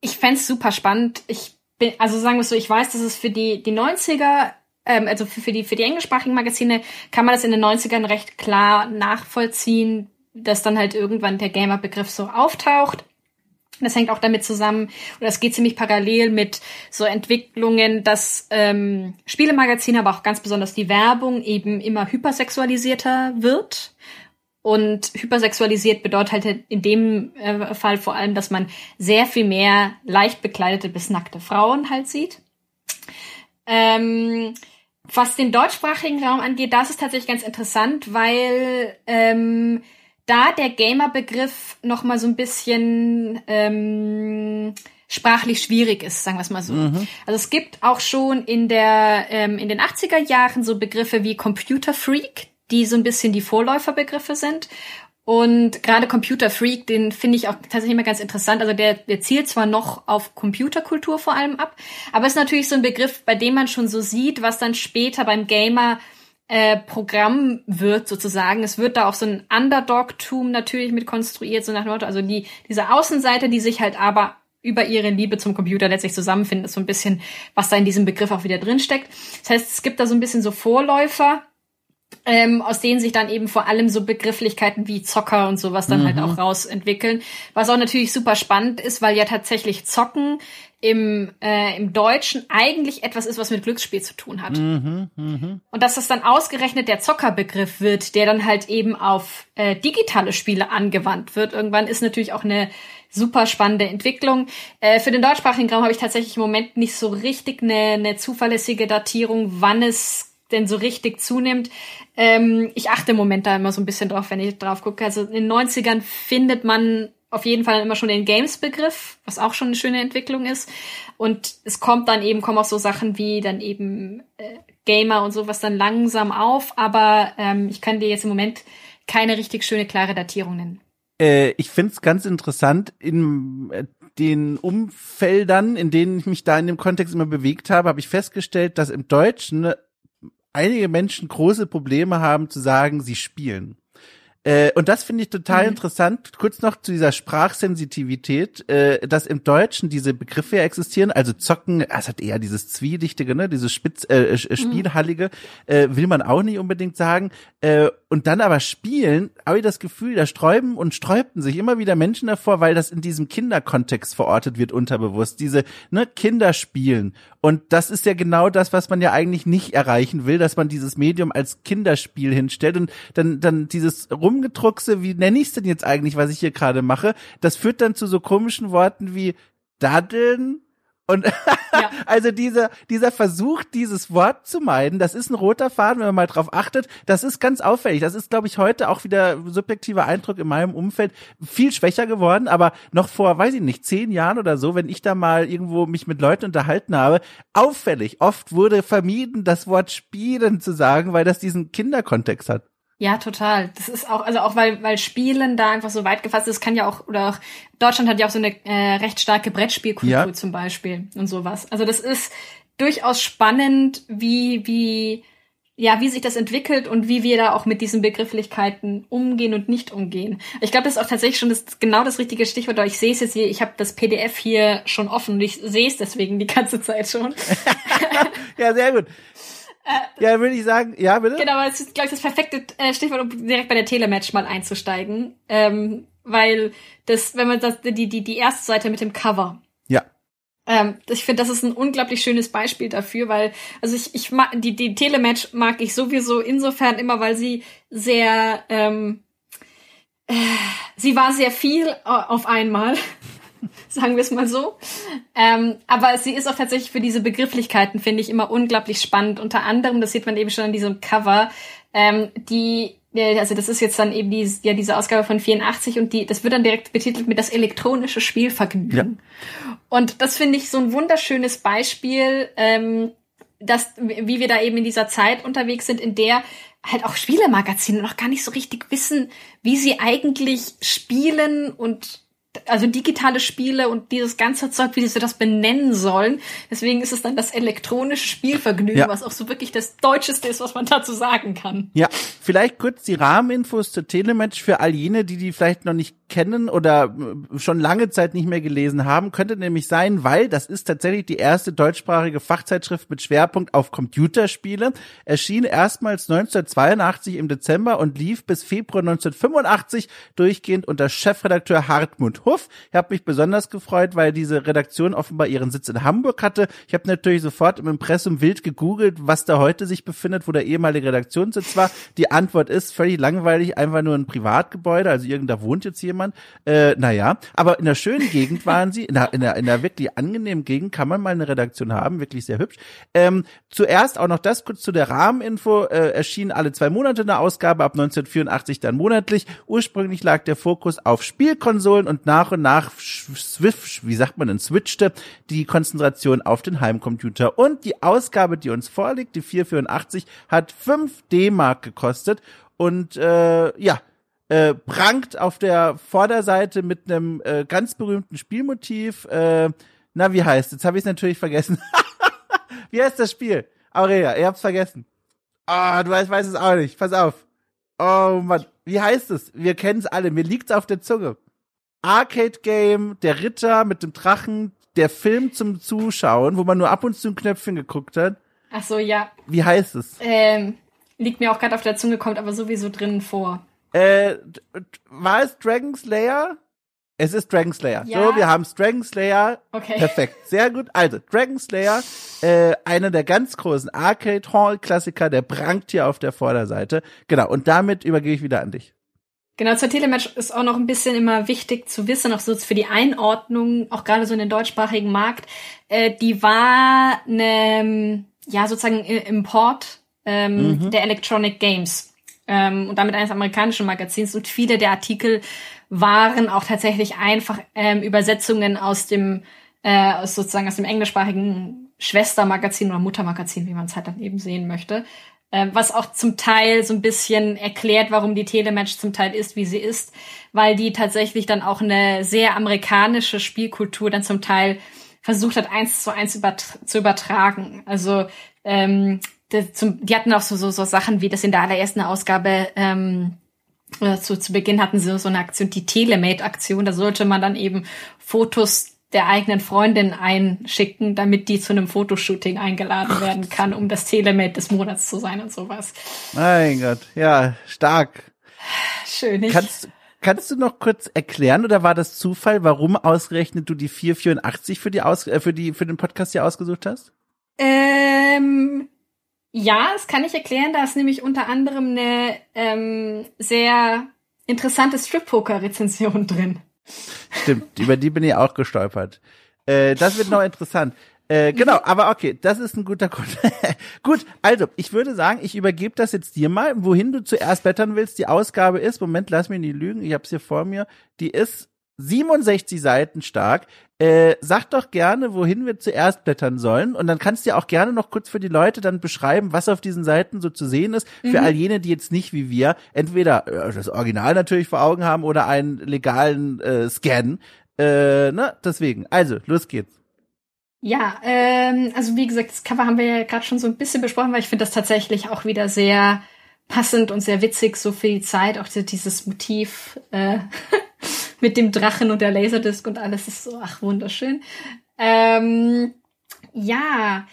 Ich fänd's super spannend. Ich bin, also sagen wir es so, ich weiß, dass es für die, die 90er, ähm, also für, für die, für die englischsprachigen Magazine kann man das in den 90ern recht klar nachvollziehen, dass dann halt irgendwann der Gamer-Begriff so auftaucht. Das hängt auch damit zusammen, oder es geht ziemlich parallel mit so Entwicklungen, dass ähm, Spielemagazine, aber auch ganz besonders die Werbung eben immer hypersexualisierter wird. Und hypersexualisiert bedeutet halt in dem äh, Fall vor allem, dass man sehr viel mehr leicht bekleidete bis nackte Frauen halt sieht. Ähm, was den deutschsprachigen Raum angeht, das ist tatsächlich ganz interessant, weil ähm, da der Gamer-Begriff noch mal so ein bisschen ähm, sprachlich schwierig ist, sagen wir es mal so. Also es gibt auch schon in der ähm, in den 80er Jahren so Begriffe wie Computer Freak, die so ein bisschen die Vorläuferbegriffe sind. Und gerade Computer Freak, den finde ich auch tatsächlich immer ganz interessant. Also der, der zielt zwar noch auf Computerkultur vor allem ab, aber ist natürlich so ein Begriff, bei dem man schon so sieht, was dann später beim Gamer äh, Programm wird sozusagen. Es wird da auch so ein Underdog-Tum natürlich mit konstruiert, so nach dem Motto, also die, diese Außenseite, die sich halt aber über ihre Liebe zum Computer letztlich zusammenfinden, ist so ein bisschen, was da in diesem Begriff auch wieder drinsteckt. Das heißt, es gibt da so ein bisschen so Vorläufer, ähm, aus denen sich dann eben vor allem so Begrifflichkeiten wie Zocker und sowas dann halt auch rausentwickeln. Was auch natürlich super spannend ist, weil ja tatsächlich Zocken im, äh, im Deutschen eigentlich etwas ist, was mit Glücksspiel zu tun hat. Und dass das dann ausgerechnet der Zockerbegriff wird, der dann halt eben auf äh, digitale Spiele angewandt wird, irgendwann ist natürlich auch eine super spannende Entwicklung. Äh, für den deutschsprachigen Raum habe ich tatsächlich im Moment nicht so richtig eine, eine zuverlässige Datierung, wann es denn so richtig zunimmt. Ähm, ich achte im Moment da immer so ein bisschen drauf, wenn ich drauf gucke. Also in den 90ern findet man auf jeden Fall immer schon den Games-Begriff, was auch schon eine schöne Entwicklung ist. Und es kommt dann eben, kommen auch so Sachen wie dann eben äh, Gamer und sowas dann langsam auf. Aber ähm, ich kann dir jetzt im Moment keine richtig schöne, klare Datierung nennen. Äh, ich find's ganz interessant, in äh, den Umfeldern, in denen ich mich da in dem Kontext immer bewegt habe, habe ich festgestellt, dass im Deutschen äh, einige Menschen große Probleme haben zu sagen, sie spielen. Äh, und das finde ich total Mhm. interessant. Kurz noch zu dieser Sprachsensitivität, äh, dass im Deutschen diese Begriffe ja existieren. Also zocken, es hat eher dieses zwielichtige, ne, dieses Spitz, äh, Mhm. äh, Spielhallige, äh, will man auch nicht unbedingt sagen. Und dann aber spielen, habe ich das Gefühl, da sträuben und sträubten sich immer wieder Menschen davor, weil das in diesem Kinderkontext verortet wird, unterbewusst. Diese ne, Kinder spielen. Und das ist ja genau das, was man ja eigentlich nicht erreichen will, dass man dieses Medium als Kinderspiel hinstellt und dann, dann dieses Rumgedruckse, wie nenne ich es denn jetzt eigentlich, was ich hier gerade mache, das führt dann zu so komischen Worten wie daddeln und Ja. *laughs* also dieser, dieser Versuch, dieses Wort zu meiden, das ist ein roter Faden, wenn man mal drauf achtet. Das ist ganz auffällig. Das ist, glaube ich, heute auch wieder subjektiver Eindruck in meinem Umfeld viel schwächer geworden. Aber noch vor, weiß ich nicht, zehn Jahren oder so, wenn ich da mal irgendwo mich mit Leuten unterhalten habe, auffällig. Oft wurde vermieden, das Wort spielen zu sagen, weil das diesen Kinderkontext hat. Ja, total. Das ist auch, also auch weil, weil Spielen da einfach so weit gefasst ist, kann ja auch, oder auch, Deutschland hat ja auch so eine äh, recht starke Brettspielkultur Ja. zum Beispiel und sowas. Also das ist durchaus spannend, wie, wie, ja, wie sich das entwickelt und wie wir da auch mit diesen Begrifflichkeiten umgehen und nicht umgehen. Ich glaube, das ist auch tatsächlich schon das, genau das richtige Stichwort, aber ich sehe es jetzt hier, ich habe das PDF hier schon offen und ich sehe es deswegen die ganze Zeit schon. *laughs* Ja, sehr gut. *laughs* Ja, würde ich sagen, ja, bitte? Genau, aber es ist, glaube ich, das perfekte äh, Stichwort, um direkt bei der Telematch mal einzusteigen. Ähm, weil das, wenn man das, die, die, die erste Seite mit dem Cover, Ja. ähm, ich finde, das ist ein unglaublich schönes Beispiel dafür, weil, also ich, ich mag, die, die Telematch mag ich sowieso insofern immer, weil sie sehr, ähm, äh, sie war sehr viel au- auf einmal. Sagen wir es mal so. Ähm, aber sie ist auch tatsächlich für diese Begrifflichkeiten, finde ich, immer unglaublich spannend. Unter anderem, das sieht man eben schon an diesem Cover, ähm, die also das ist jetzt dann eben die, ja diese Ausgabe von 84 und die, das wird dann direkt betitelt mit das elektronische Spielvergnügen. Ja. Und das finde ich so ein wunderschönes Beispiel, ähm, dass, wie wir da eben in dieser Zeit unterwegs sind, in der halt auch Spielemagazine noch gar nicht so richtig wissen, wie sie eigentlich spielen und also digitale Spiele und dieses ganze Zeug, wie sie das benennen sollen. Deswegen ist es dann das elektronische Spielvergnügen, ja. was auch so wirklich das Deutscheste ist, was man dazu sagen kann. Ja, vielleicht kurz die Rahmeninfos zur Telematch für all jene, die die vielleicht noch nicht kennen oder äh, schon lange Zeit nicht mehr gelesen haben, könnte nämlich sein, weil das ist tatsächlich die erste deutschsprachige Fachzeitschrift mit Schwerpunkt auf Computerspiele, erschien erstmals 1982 im Dezember und lief bis Februar 1985 durchgehend unter Chefredakteur Hartmut Huff. Ich habe mich besonders gefreut, weil diese Redaktion offenbar ihren Sitz in Hamburg hatte. Ich habe natürlich sofort im Impressum wild gegoogelt, was da heute sich befindet, wo der ehemalige Redaktionssitz war. Die Antwort ist völlig langweilig, einfach nur ein Privatgebäude, also irgendda wohnt jetzt jemand. Äh, naja, aber in der schönen Gegend waren sie, in der, in, der, in der wirklich angenehmen Gegend kann man mal eine Redaktion haben, wirklich sehr hübsch. Ähm, zuerst auch noch das kurz zu der Rahmeninfo, äh, erschien alle zwei Monate eine Ausgabe, ab 1984 dann monatlich. Ursprünglich lag der Fokus auf Spielkonsolen und nach und nach swift, wie sagt man denn, switchte die Konzentration auf den Heimcomputer. Und die Ausgabe, die uns vorliegt, die 484, hat 5 D-Mark gekostet. Und äh, ja, äh, prangt auf der Vorderseite mit einem äh, ganz berühmten Spielmotiv. Äh, na, wie heißt? Jetzt habe ich es natürlich vergessen. *laughs* wie heißt das Spiel? Aurelia, ihr habt's vergessen. Ah, oh, du weißt, weißt es auch nicht. Pass auf. Oh Mann, wie heißt es? Wir kennen es alle. Mir liegt's auf der Zunge. Arcade Game, der Ritter mit dem Drachen, der Film zum Zuschauen, wo man nur ab und zu ein Knöpfchen geguckt hat. Ach so, ja. Wie heißt es? Ähm, liegt mir auch gerade auf der Zunge, kommt aber sowieso drinnen vor. Äh, war es Dragon Slayer? Es ist Dragon Slayer. Ja. So, wir haben Dragon Slayer. Okay. Perfekt. Sehr gut. Also, Dragon Slayer, äh, einer der ganz großen Arcade Hall Klassiker, der prangt hier auf der Vorderseite. Genau. Und damit übergebe ich wieder an dich. Genau, zur Telematch ist auch noch ein bisschen immer wichtig zu wissen, auch so für die Einordnung, auch gerade so in den deutschsprachigen Markt, äh, die war ne, ja sozusagen Import ähm, mhm. der Electronic Games ähm, und damit eines amerikanischen Magazins und viele der Artikel waren auch tatsächlich einfach ähm, Übersetzungen aus dem äh, sozusagen aus dem englischsprachigen Schwestermagazin oder Muttermagazin, wie man es halt dann eben sehen möchte. Äh, was auch zum Teil so ein bisschen erklärt, warum die Telematch zum Teil ist, wie sie ist, weil die tatsächlich dann auch eine sehr amerikanische Spielkultur dann zum Teil versucht hat, eins zu eins übert zu übertragen. Also ähm, die, zum, die hatten auch so, so, so Sachen wie das in der allerersten Ausgabe ähm, äh, zu, zu Beginn hatten sie so eine Aktion, die Telemate-Aktion. Da sollte man dann eben Fotos der eigenen Freundin einschicken, damit die zu einem Fotoshooting eingeladen werden kann, um das Telemate des Monats zu sein und sowas. Mein Gott, ja, stark. Schön. Ich kannst, kannst du noch kurz erklären oder war das Zufall, warum ausgerechnet du die 484 für die Aus, äh, für die für den Podcast hier ausgesucht hast? Ähm, ja, das kann ich erklären. Da ist nämlich unter anderem eine ähm, sehr interessante Strip-Poker-Rezension drin. Stimmt, über die bin ich auch gestolpert. Äh, das wird noch interessant. Äh, genau, aber okay, das ist ein guter Grund. *laughs* Gut, also ich würde sagen, ich übergebe das jetzt dir mal, wohin du zuerst blättern willst. Die Ausgabe ist, Moment, lass mich nicht lügen, ich habe es hier vor mir, die ist 67 Seiten stark. Äh, sag doch gerne, wohin wir zuerst blättern sollen. Und dann kannst du ja auch gerne noch kurz für die Leute dann beschreiben, was auf diesen Seiten so zu sehen ist. Mhm. Für all jene, die jetzt nicht wie wir entweder äh, das Original natürlich vor Augen haben oder einen legalen äh, Scan. Äh, ne? Deswegen. Also, los geht's. Ja, ähm, also wie gesagt, das Cover haben wir ja gerade schon so ein bisschen besprochen, weil ich finde das tatsächlich auch wieder sehr passend und sehr witzig, so viel Zeit, auch dieses Motiv äh, mit dem Drachen und der Laserdisc und alles ist so, ach, wunderschön. Ähm, ja,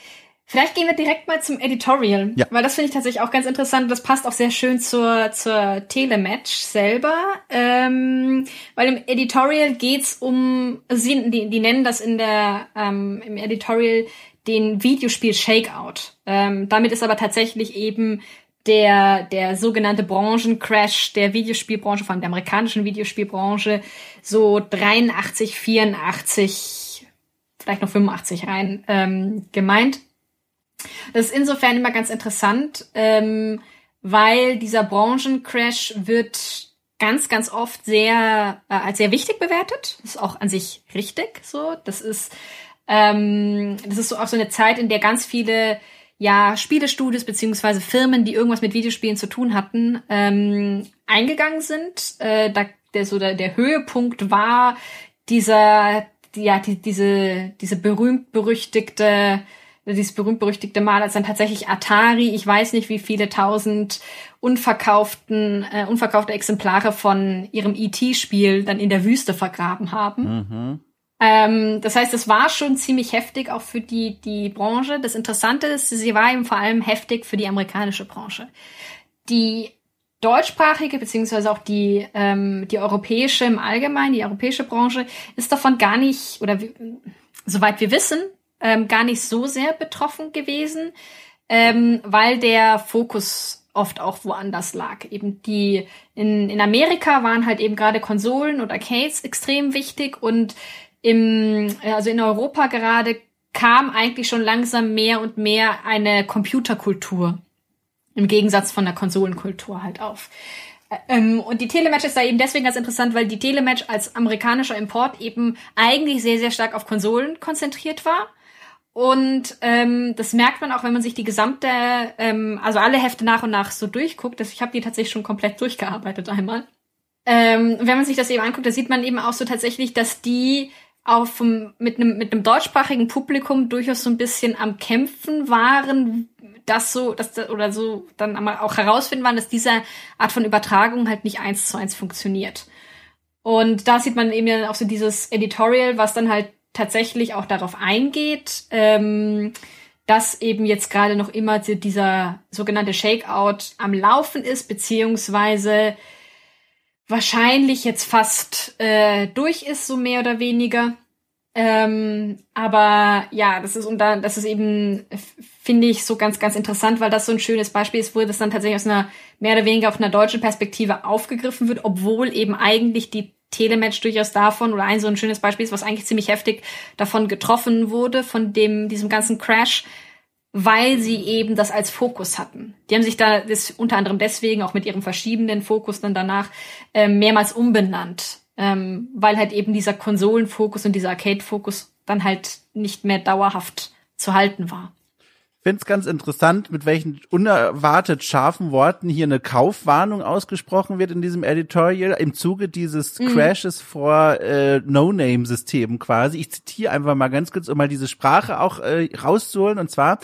vielleicht gehen wir direkt mal zum Editorial, ja. weil das finde ich tatsächlich auch ganz interessant. Das passt auch sehr schön zur, zur Telematch selber, ähm, weil im Editorial geht's um, also sie, die, die nennen das in der, ähm, im Editorial den Videospiel Shakeout. Ähm, damit ist aber tatsächlich eben der, der sogenannte Branchencrash der Videospielbranche, vor allem der amerikanischen Videospielbranche, so 83, 84, vielleicht noch 85 rein ähm, gemeint. Das ist insofern immer ganz interessant, ähm, weil dieser Branchencrash wird ganz, ganz oft sehr äh, als sehr wichtig bewertet. Das ist auch an sich richtig so. Das ist ähm, das ist so auch so eine Zeit, in der ganz viele ja Spielestudios beziehungsweise Firmen, die irgendwas mit Videospielen zu tun hatten, ähm, eingegangen sind. Äh, da der so der, der Höhepunkt war dieser ja die, diese diese berühmt berüchtigte dieses berühmt-berüchtigte Mal, als dann tatsächlich Atari, ich weiß nicht wie viele tausend unverkauften, äh, unverkaufte Exemplare von ihrem E.T.-Spiel dann in der Wüste vergraben haben. Mhm. Ähm, das heißt, es war schon ziemlich heftig auch für die, die Branche. Das Interessante ist, sie war eben vor allem heftig für die amerikanische Branche. Die deutschsprachige beziehungsweise auch die ähm, die europäische im Allgemeinen, die europäische Branche ist davon gar nicht oder soweit wir wissen ähm, gar nicht so sehr betroffen gewesen, ähm, weil der Fokus oft auch woanders lag. Eben die in, in Amerika waren halt eben gerade Konsolen und Arcades extrem wichtig und im, also in Europa gerade kam eigentlich schon langsam mehr und mehr eine Computerkultur im Gegensatz von der Konsolenkultur halt auf. Ähm, und die Telematch ist da eben deswegen ganz interessant, weil die Telematch als amerikanischer Import eben eigentlich sehr, sehr stark auf Konsolen konzentriert war und ähm, das merkt man auch, wenn man sich die gesamte, ähm, also alle Hefte nach und nach so durchguckt. Das, ich habe die tatsächlich schon komplett durchgearbeitet einmal. Ähm, wenn man sich das eben anguckt, da sieht man eben auch so tatsächlich, dass die auf mit einem mit einem deutschsprachigen Publikum durchaus so ein bisschen am Kämpfen waren, das so, dass oder so dann auch herausfinden waren, dass diese Art von Übertragung halt nicht eins zu eins funktioniert. Und da sieht man eben ja auch so dieses Editorial, was dann halt tatsächlich auch darauf eingeht, ähm, dass eben jetzt gerade noch immer dieser sogenannte Shakeout am Laufen ist, beziehungsweise wahrscheinlich jetzt fast äh, durch ist, so mehr oder weniger. Ähm, aber ja, das ist und da, das ist eben, finde ich, so ganz, ganz interessant, weil das so ein schönes Beispiel ist, wo das dann tatsächlich aus einer mehr oder weniger auf einer deutschen Perspektive aufgegriffen wird, obwohl eben eigentlich die Telematch durchaus davon oder ein so ein schönes Beispiel ist, was eigentlich ziemlich heftig davon getroffen wurde, von dem, diesem ganzen Crash, weil sie eben das als Fokus hatten. Die haben sich da das unter anderem deswegen auch mit ihrem verschiebenden Fokus dann danach äh, mehrmals umbenannt, ähm, weil halt eben dieser Konsolenfokus und dieser Arcade-Fokus dann halt nicht mehr dauerhaft zu halten war finde es ganz interessant, mit welchen unerwartet scharfen Worten hier eine Kaufwarnung ausgesprochen wird in diesem Editorial im Zuge dieses mhm. Crashes vor äh, No-Name-Systemen quasi. Ich zitiere einfach mal ganz kurz, um mal diese Sprache auch äh, rauszuholen. Und zwar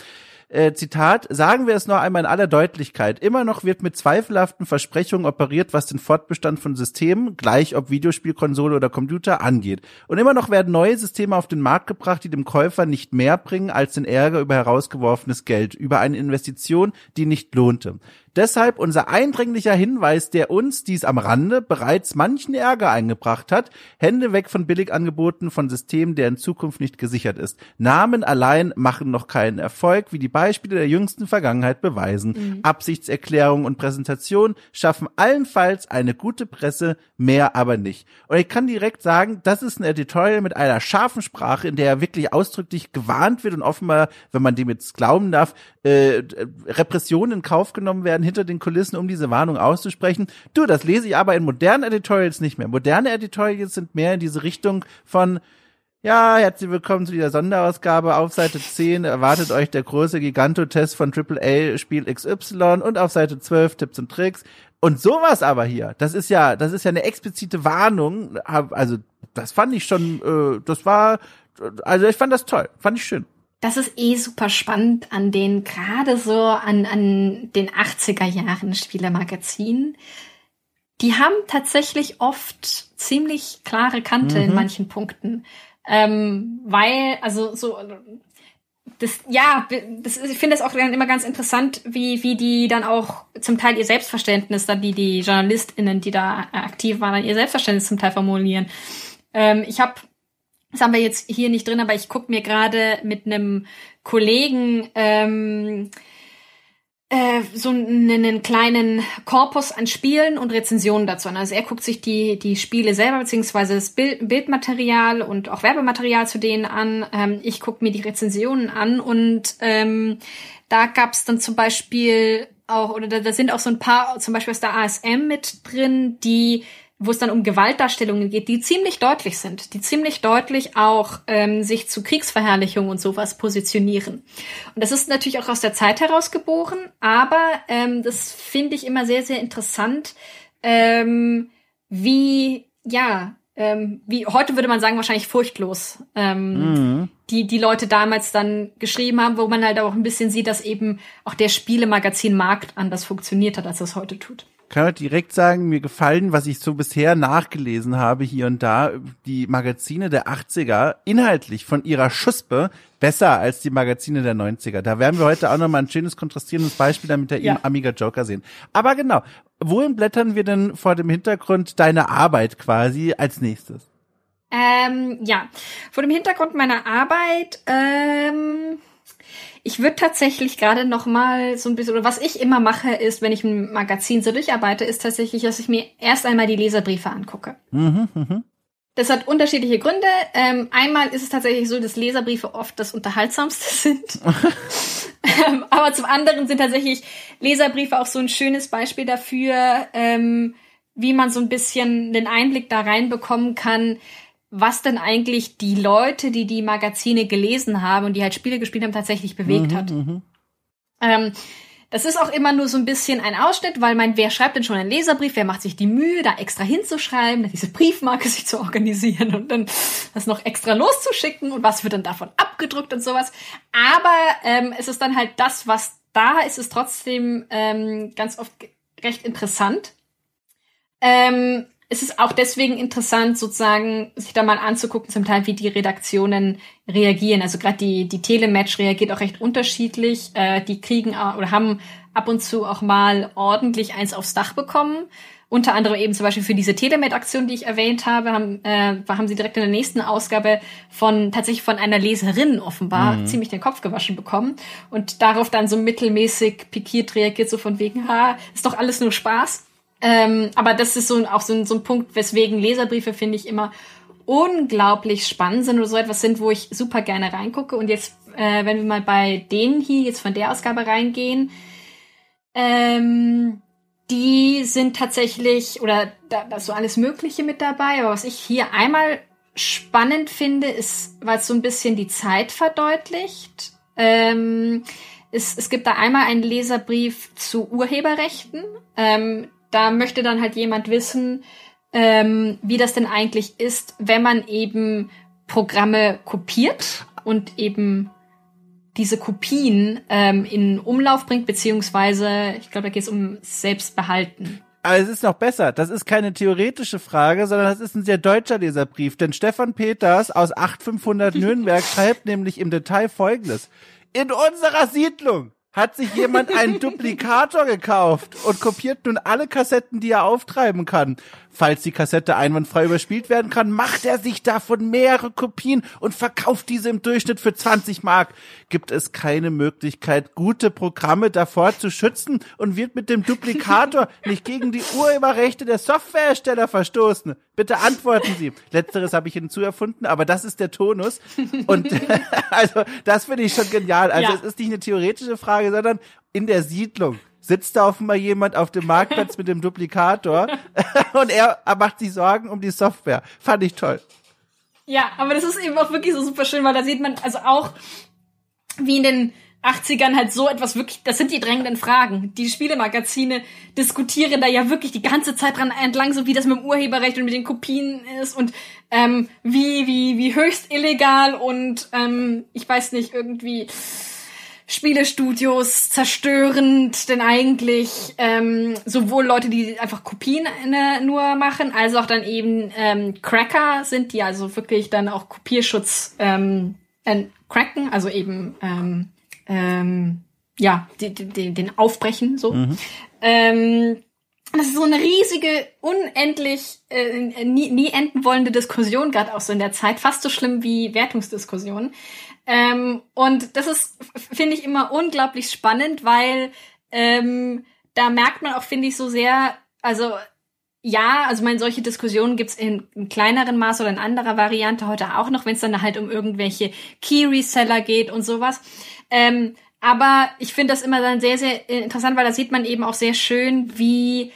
äh, Zitat, sagen wir es noch einmal in aller Deutlichkeit. Immer noch wird mit zweifelhaften Versprechungen operiert, was den Fortbestand von Systemen, gleich ob Videospielkonsole oder Computer, angeht. Und immer noch werden neue Systeme auf den Markt gebracht, die dem Käufer nicht mehr bringen als den Ärger über herausgeworfenes Geld, über eine Investition, die nicht lohnte. Deshalb unser eindringlicher Hinweis, der uns dies am Rande bereits manchen Ärger eingebracht hat, Hände weg von Billigangeboten von Systemen, deren Zukunft nicht gesichert ist. Namen allein machen noch keinen Erfolg, wie die Beispiele der jüngsten Vergangenheit beweisen. Mhm. Absichtserklärung und Präsentation schaffen allenfalls eine gute Presse, mehr aber nicht. Und ich kann direkt sagen, das ist ein Editorial mit einer scharfen Sprache, in der wirklich ausdrücklich gewarnt wird und offenbar, wenn man dem jetzt glauben darf, äh, Repressionen in Kauf genommen werden hinter den Kulissen, um diese Warnung auszusprechen. Du, das lese ich aber in modernen Editorials nicht mehr. Moderne Editorials sind mehr in diese Richtung von ja, herzlich willkommen zu dieser Sonderausgabe. Auf Seite 10 erwartet euch der große Gigantotest von AAA Spiel XY und auf Seite 12 Tipps und Tricks. Und sowas aber hier, das ist ja, das ist ja eine explizite Warnung. Also, das fand ich schon, äh, das war, also ich fand das toll, fand ich schön das ist eh super spannend an den, gerade so an, an den 80er Jahren Spielemagazinen. Die haben tatsächlich oft ziemlich klare Kante mhm. in manchen Punkten. Ähm, weil, also so, das, ja, das, ich finde es auch dann immer ganz interessant, wie, wie die dann auch zum Teil ihr Selbstverständnis, dann die, die JournalistInnen, die da aktiv waren, ihr Selbstverständnis zum Teil formulieren. Ähm, ich habe das haben wir jetzt hier nicht drin, aber ich gucke mir gerade mit einem Kollegen ähm, äh, so einen kleinen Korpus an Spielen und Rezensionen dazu an. Also er guckt sich die, die Spiele selber, beziehungsweise das Bild, Bildmaterial und auch Werbematerial zu denen an. Ähm, ich gucke mir die Rezensionen an und ähm, da gab es dann zum Beispiel auch, oder da, da sind auch so ein paar, zum Beispiel aus der ASM mit drin, die wo es dann um Gewaltdarstellungen geht, die ziemlich deutlich sind, die ziemlich deutlich auch ähm, sich zu Kriegsverherrlichung und sowas positionieren. Und das ist natürlich auch aus der Zeit heraus geboren, aber ähm, das finde ich immer sehr, sehr interessant, ähm, wie, ja, ähm, wie heute würde man sagen, wahrscheinlich furchtlos, ähm, mhm. die, die Leute damals dann geschrieben haben, wo man halt auch ein bisschen sieht, dass eben auch der Spielemagazin-Markt anders funktioniert hat, als das heute tut kann man direkt sagen, mir gefallen, was ich so bisher nachgelesen habe hier und da, die Magazine der 80er inhaltlich von ihrer Schuspe besser als die Magazine der 90er. Da werden wir heute auch nochmal ein schönes kontrastierendes Beispiel damit der ja. Amiga Joker sehen. Aber genau, wohin blättern wir denn vor dem Hintergrund deiner Arbeit quasi als nächstes? Ähm, ja, vor dem Hintergrund meiner Arbeit, ähm ich würde tatsächlich gerade noch mal so ein bisschen, oder was ich immer mache, ist, wenn ich ein Magazin so durcharbeite, ist tatsächlich, dass ich mir erst einmal die Leserbriefe angucke. Mhm, mh. Das hat unterschiedliche Gründe. Ähm, einmal ist es tatsächlich so, dass Leserbriefe oft das Unterhaltsamste *laughs* sind. ähm, aber zum anderen sind tatsächlich Leserbriefe auch so ein schönes Beispiel dafür, ähm, wie man so ein bisschen den Einblick da reinbekommen kann, was denn eigentlich die Leute, die die Magazine gelesen haben und die halt Spiele gespielt haben, tatsächlich bewegt mhm, hat. Mhm. Ähm, das ist auch immer nur so ein bisschen ein Ausschnitt, weil man, wer schreibt denn schon einen Leserbrief, wer macht sich die Mühe, da extra hinzuschreiben, diese Briefmarke *laughs* sich zu organisieren und dann das noch extra loszuschicken und was wird dann davon abgedruckt und sowas. Aber ähm, es ist dann halt das, was da ist, ist trotzdem ähm, ganz oft recht interessant. Ähm, es ist auch deswegen interessant, sozusagen, sich da mal anzugucken, zum Teil, wie die Redaktionen reagieren. Also gerade die, die Telematch reagiert auch recht unterschiedlich. Äh, die kriegen oder haben ab und zu auch mal ordentlich eins aufs Dach bekommen. Unter anderem eben zum Beispiel für diese Telemet-Aktion, die ich erwähnt habe, haben, äh, haben sie direkt in der nächsten Ausgabe von tatsächlich von einer Leserin offenbar mhm. ziemlich den Kopf gewaschen bekommen und darauf dann so mittelmäßig pikiert reagiert, so von wegen, ha, ist doch alles nur Spaß. Ähm, aber das ist so auch so ein, so ein Punkt, weswegen Leserbriefe finde ich immer unglaublich spannend sind oder so etwas sind, wo ich super gerne reingucke. Und jetzt, äh, wenn wir mal bei denen hier jetzt von der Ausgabe reingehen, ähm, die sind tatsächlich, oder da, da ist so alles Mögliche mit dabei, aber was ich hier einmal spannend finde, ist, weil es so ein bisschen die Zeit verdeutlicht. Ähm, es, es gibt da einmal einen Leserbrief zu Urheberrechten. Ähm, da möchte dann halt jemand wissen, ähm, wie das denn eigentlich ist, wenn man eben Programme kopiert und eben diese Kopien ähm, in Umlauf bringt, beziehungsweise, ich glaube, da geht es um Selbstbehalten. Aber es ist noch besser. Das ist keine theoretische Frage, sondern das ist ein sehr deutscher Leserbrief. Denn Stefan Peters aus 8500 Nürnberg *laughs* schreibt nämlich im Detail Folgendes. In unserer Siedlung hat sich jemand einen *laughs* Duplikator gekauft und kopiert nun alle Kassetten, die er auftreiben kann. Falls die Kassette einwandfrei überspielt werden kann, macht er sich davon mehrere Kopien und verkauft diese im Durchschnitt für 20 Mark. Gibt es keine Möglichkeit, gute Programme davor zu schützen und wird mit dem Duplikator *laughs* nicht gegen die Urheberrechte der Softwarehersteller verstoßen? Bitte antworten Sie. Letzteres habe ich hinzuerfunden, aber das ist der Tonus. Und *laughs* *laughs* also das finde ich schon genial. Also ja. es ist nicht eine theoretische Frage, sondern in der Siedlung sitzt da offenbar jemand auf dem Marktplatz mit dem Duplikator *laughs* und er macht sich Sorgen um die Software. Fand ich toll. Ja, aber das ist eben auch wirklich so super schön, weil da sieht man also auch, wie in den 80ern halt so etwas wirklich, das sind die drängenden Fragen. Die Spielemagazine diskutieren da ja wirklich die ganze Zeit dran entlang, so wie das mit dem Urheberrecht und mit den Kopien ist und ähm, wie, wie, wie höchst illegal und ähm, ich weiß nicht, irgendwie Spielestudios zerstörend, denn eigentlich ähm, sowohl Leute, die einfach Kopien äh, nur machen, als auch dann eben ähm, Cracker sind, die also wirklich dann auch Kopierschutz ähm, äh, cracken, also eben ähm, ähm, ja die, die, den aufbrechen so. Mhm. Ähm, das ist so eine riesige, unendlich, äh, nie, nie enden wollende Diskussion, gerade auch so in der Zeit, fast so schlimm wie Wertungsdiskussionen. Ähm, und das ist, finde ich, immer unglaublich spannend, weil ähm, da merkt man auch, finde ich, so sehr, also ja, also meine, solche Diskussionen gibt's in, in kleineren Maß oder in anderer Variante heute auch noch, wenn es dann halt um irgendwelche Key-Reseller geht und sowas. Ähm, aber ich finde das immer dann sehr, sehr interessant, weil da sieht man eben auch sehr schön, wie,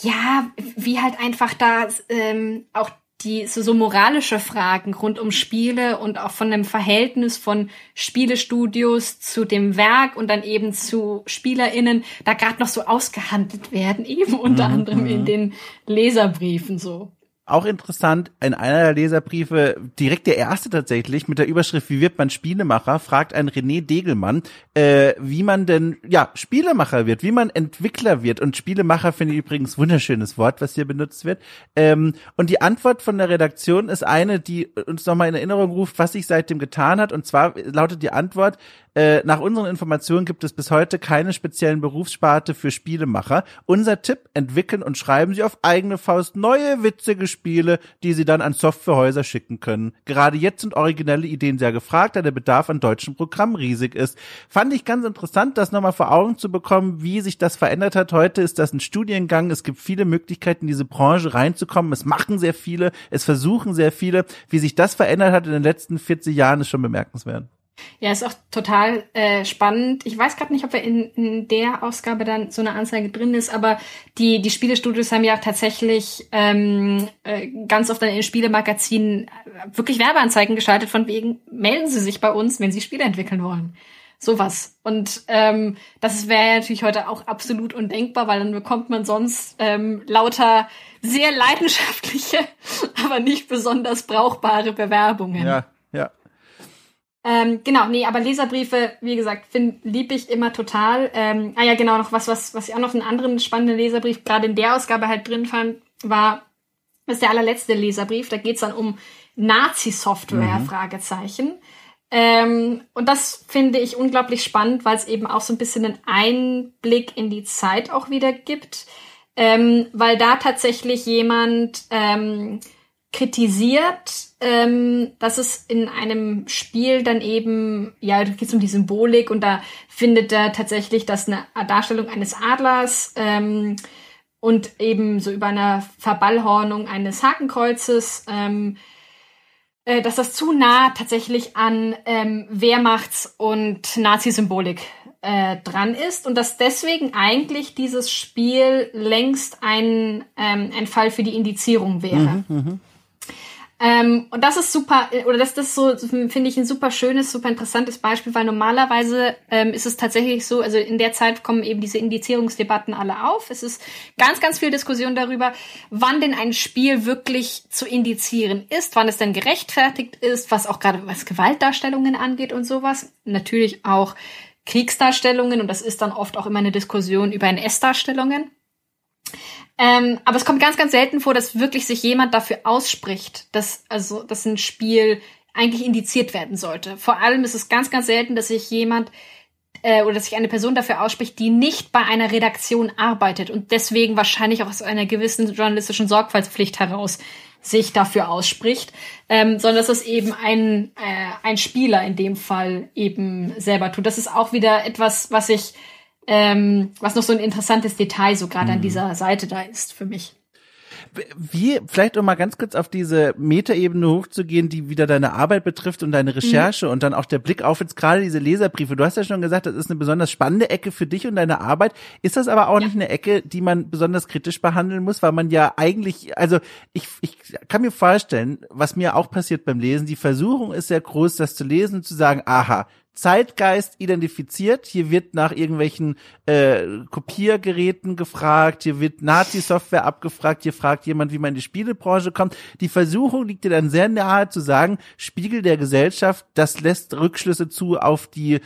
ja, wie halt einfach da ähm, auch die so, so moralische Fragen rund um Spiele und auch von dem Verhältnis von Spielestudios zu dem Werk und dann eben zu SpielerInnen da gerade noch so ausgehandelt werden, eben unter mhm, anderem in mhm. den Leserbriefen so. Auch interessant, in einer der Leserbriefe, direkt der erste tatsächlich, mit der Überschrift Wie wird man Spielemacher, fragt ein René Degelmann, äh, wie man denn, ja, Spielemacher wird, wie man Entwickler wird. Und Spielemacher finde ich übrigens wunderschönes Wort, was hier benutzt wird. Ähm, und die Antwort von der Redaktion ist eine, die uns nochmal in Erinnerung ruft, was sich seitdem getan hat. Und zwar lautet die Antwort, äh, nach unseren Informationen gibt es bis heute keine speziellen Berufssparte für Spielemacher. Unser Tipp, entwickeln und schreiben Sie auf eigene Faust neue, witzige Spiele, die Sie dann an Softwarehäuser schicken können. Gerade jetzt sind originelle Ideen sehr gefragt, da der Bedarf an deutschen Programmen riesig ist. Fand ich ganz interessant, das nochmal vor Augen zu bekommen, wie sich das verändert hat. Heute ist das ein Studiengang. Es gibt viele Möglichkeiten, in diese Branche reinzukommen. Es machen sehr viele, es versuchen sehr viele. Wie sich das verändert hat in den letzten 40 Jahren, ist schon bemerkenswert. Ja, ist auch total äh, spannend. Ich weiß gerade nicht, ob wir in, in der Ausgabe dann so eine Anzeige drin ist, aber die, die Spielestudios haben ja tatsächlich ähm, äh, ganz oft in den Spielemagazinen äh, wirklich Werbeanzeigen geschaltet, von wegen, melden Sie sich bei uns, wenn Sie Spiele entwickeln wollen. Sowas. Und ähm, das wäre natürlich heute auch absolut undenkbar, weil dann bekommt man sonst ähm, lauter sehr leidenschaftliche, *laughs* aber nicht besonders brauchbare Bewerbungen. Ja. Ähm, genau, nee, aber Leserbriefe, wie gesagt, find, lieb ich immer total. Ähm, ah ja, genau, noch was, was, was ich auch noch einen anderen spannenden Leserbrief gerade in der Ausgabe halt drin fand, war, das ist der allerletzte Leserbrief, da geht's dann um Nazi-Software, mhm. Fragezeichen. Ähm, und das finde ich unglaublich spannend, weil es eben auch so ein bisschen einen Einblick in die Zeit auch wieder gibt. Ähm, weil da tatsächlich jemand ähm, kritisiert, ähm, dass es in einem Spiel dann eben, ja, da geht es um die Symbolik und da findet er tatsächlich, dass eine Darstellung eines Adlers ähm, und eben so über eine Verballhornung eines Hakenkreuzes, ähm, äh, dass das zu nah tatsächlich an ähm, Wehrmachts- und Nazi-Symbolik äh, dran ist und dass deswegen eigentlich dieses Spiel längst ein, ähm, ein Fall für die Indizierung wäre. Mhm, mh. Ähm, und das ist super, oder das, das ist so, finde ich, ein super schönes, super interessantes Beispiel, weil normalerweise ähm, ist es tatsächlich so, also in der Zeit kommen eben diese Indizierungsdebatten alle auf. Es ist ganz, ganz viel Diskussion darüber, wann denn ein Spiel wirklich zu indizieren ist, wann es denn gerechtfertigt ist, was auch gerade was Gewaltdarstellungen angeht und sowas. Natürlich auch Kriegsdarstellungen und das ist dann oft auch immer eine Diskussion über NS-Darstellungen. Ähm, aber es kommt ganz, ganz selten vor, dass wirklich sich jemand dafür ausspricht, dass, also, dass ein Spiel eigentlich indiziert werden sollte. Vor allem ist es ganz, ganz selten, dass sich jemand äh, oder dass sich eine Person dafür ausspricht, die nicht bei einer Redaktion arbeitet und deswegen wahrscheinlich auch aus einer gewissen journalistischen Sorgfaltspflicht heraus sich dafür ausspricht, ähm, sondern dass es eben ein, äh, ein Spieler in dem Fall eben selber tut. Das ist auch wieder etwas, was ich ähm, was noch so ein interessantes Detail so gerade mhm. an dieser Seite da ist für mich. Wie, vielleicht um mal ganz kurz auf diese Metaebene hochzugehen, die wieder deine Arbeit betrifft und deine Recherche mhm. und dann auch der Blick auf jetzt gerade diese Leserbriefe. Du hast ja schon gesagt, das ist eine besonders spannende Ecke für dich und deine Arbeit. Ist das aber auch ja. nicht eine Ecke, die man besonders kritisch behandeln muss, weil man ja eigentlich, also ich, ich kann mir vorstellen, was mir auch passiert beim Lesen, die Versuchung ist sehr groß, das zu lesen und zu sagen, aha, Zeitgeist identifiziert. Hier wird nach irgendwelchen äh, Kopiergeräten gefragt, hier wird Nazi-Software abgefragt, hier fragt jemand, wie man in die Spielebranche kommt. Die Versuchung liegt dir dann sehr nahe zu sagen, Spiegel der Gesellschaft, das lässt Rückschlüsse zu auf die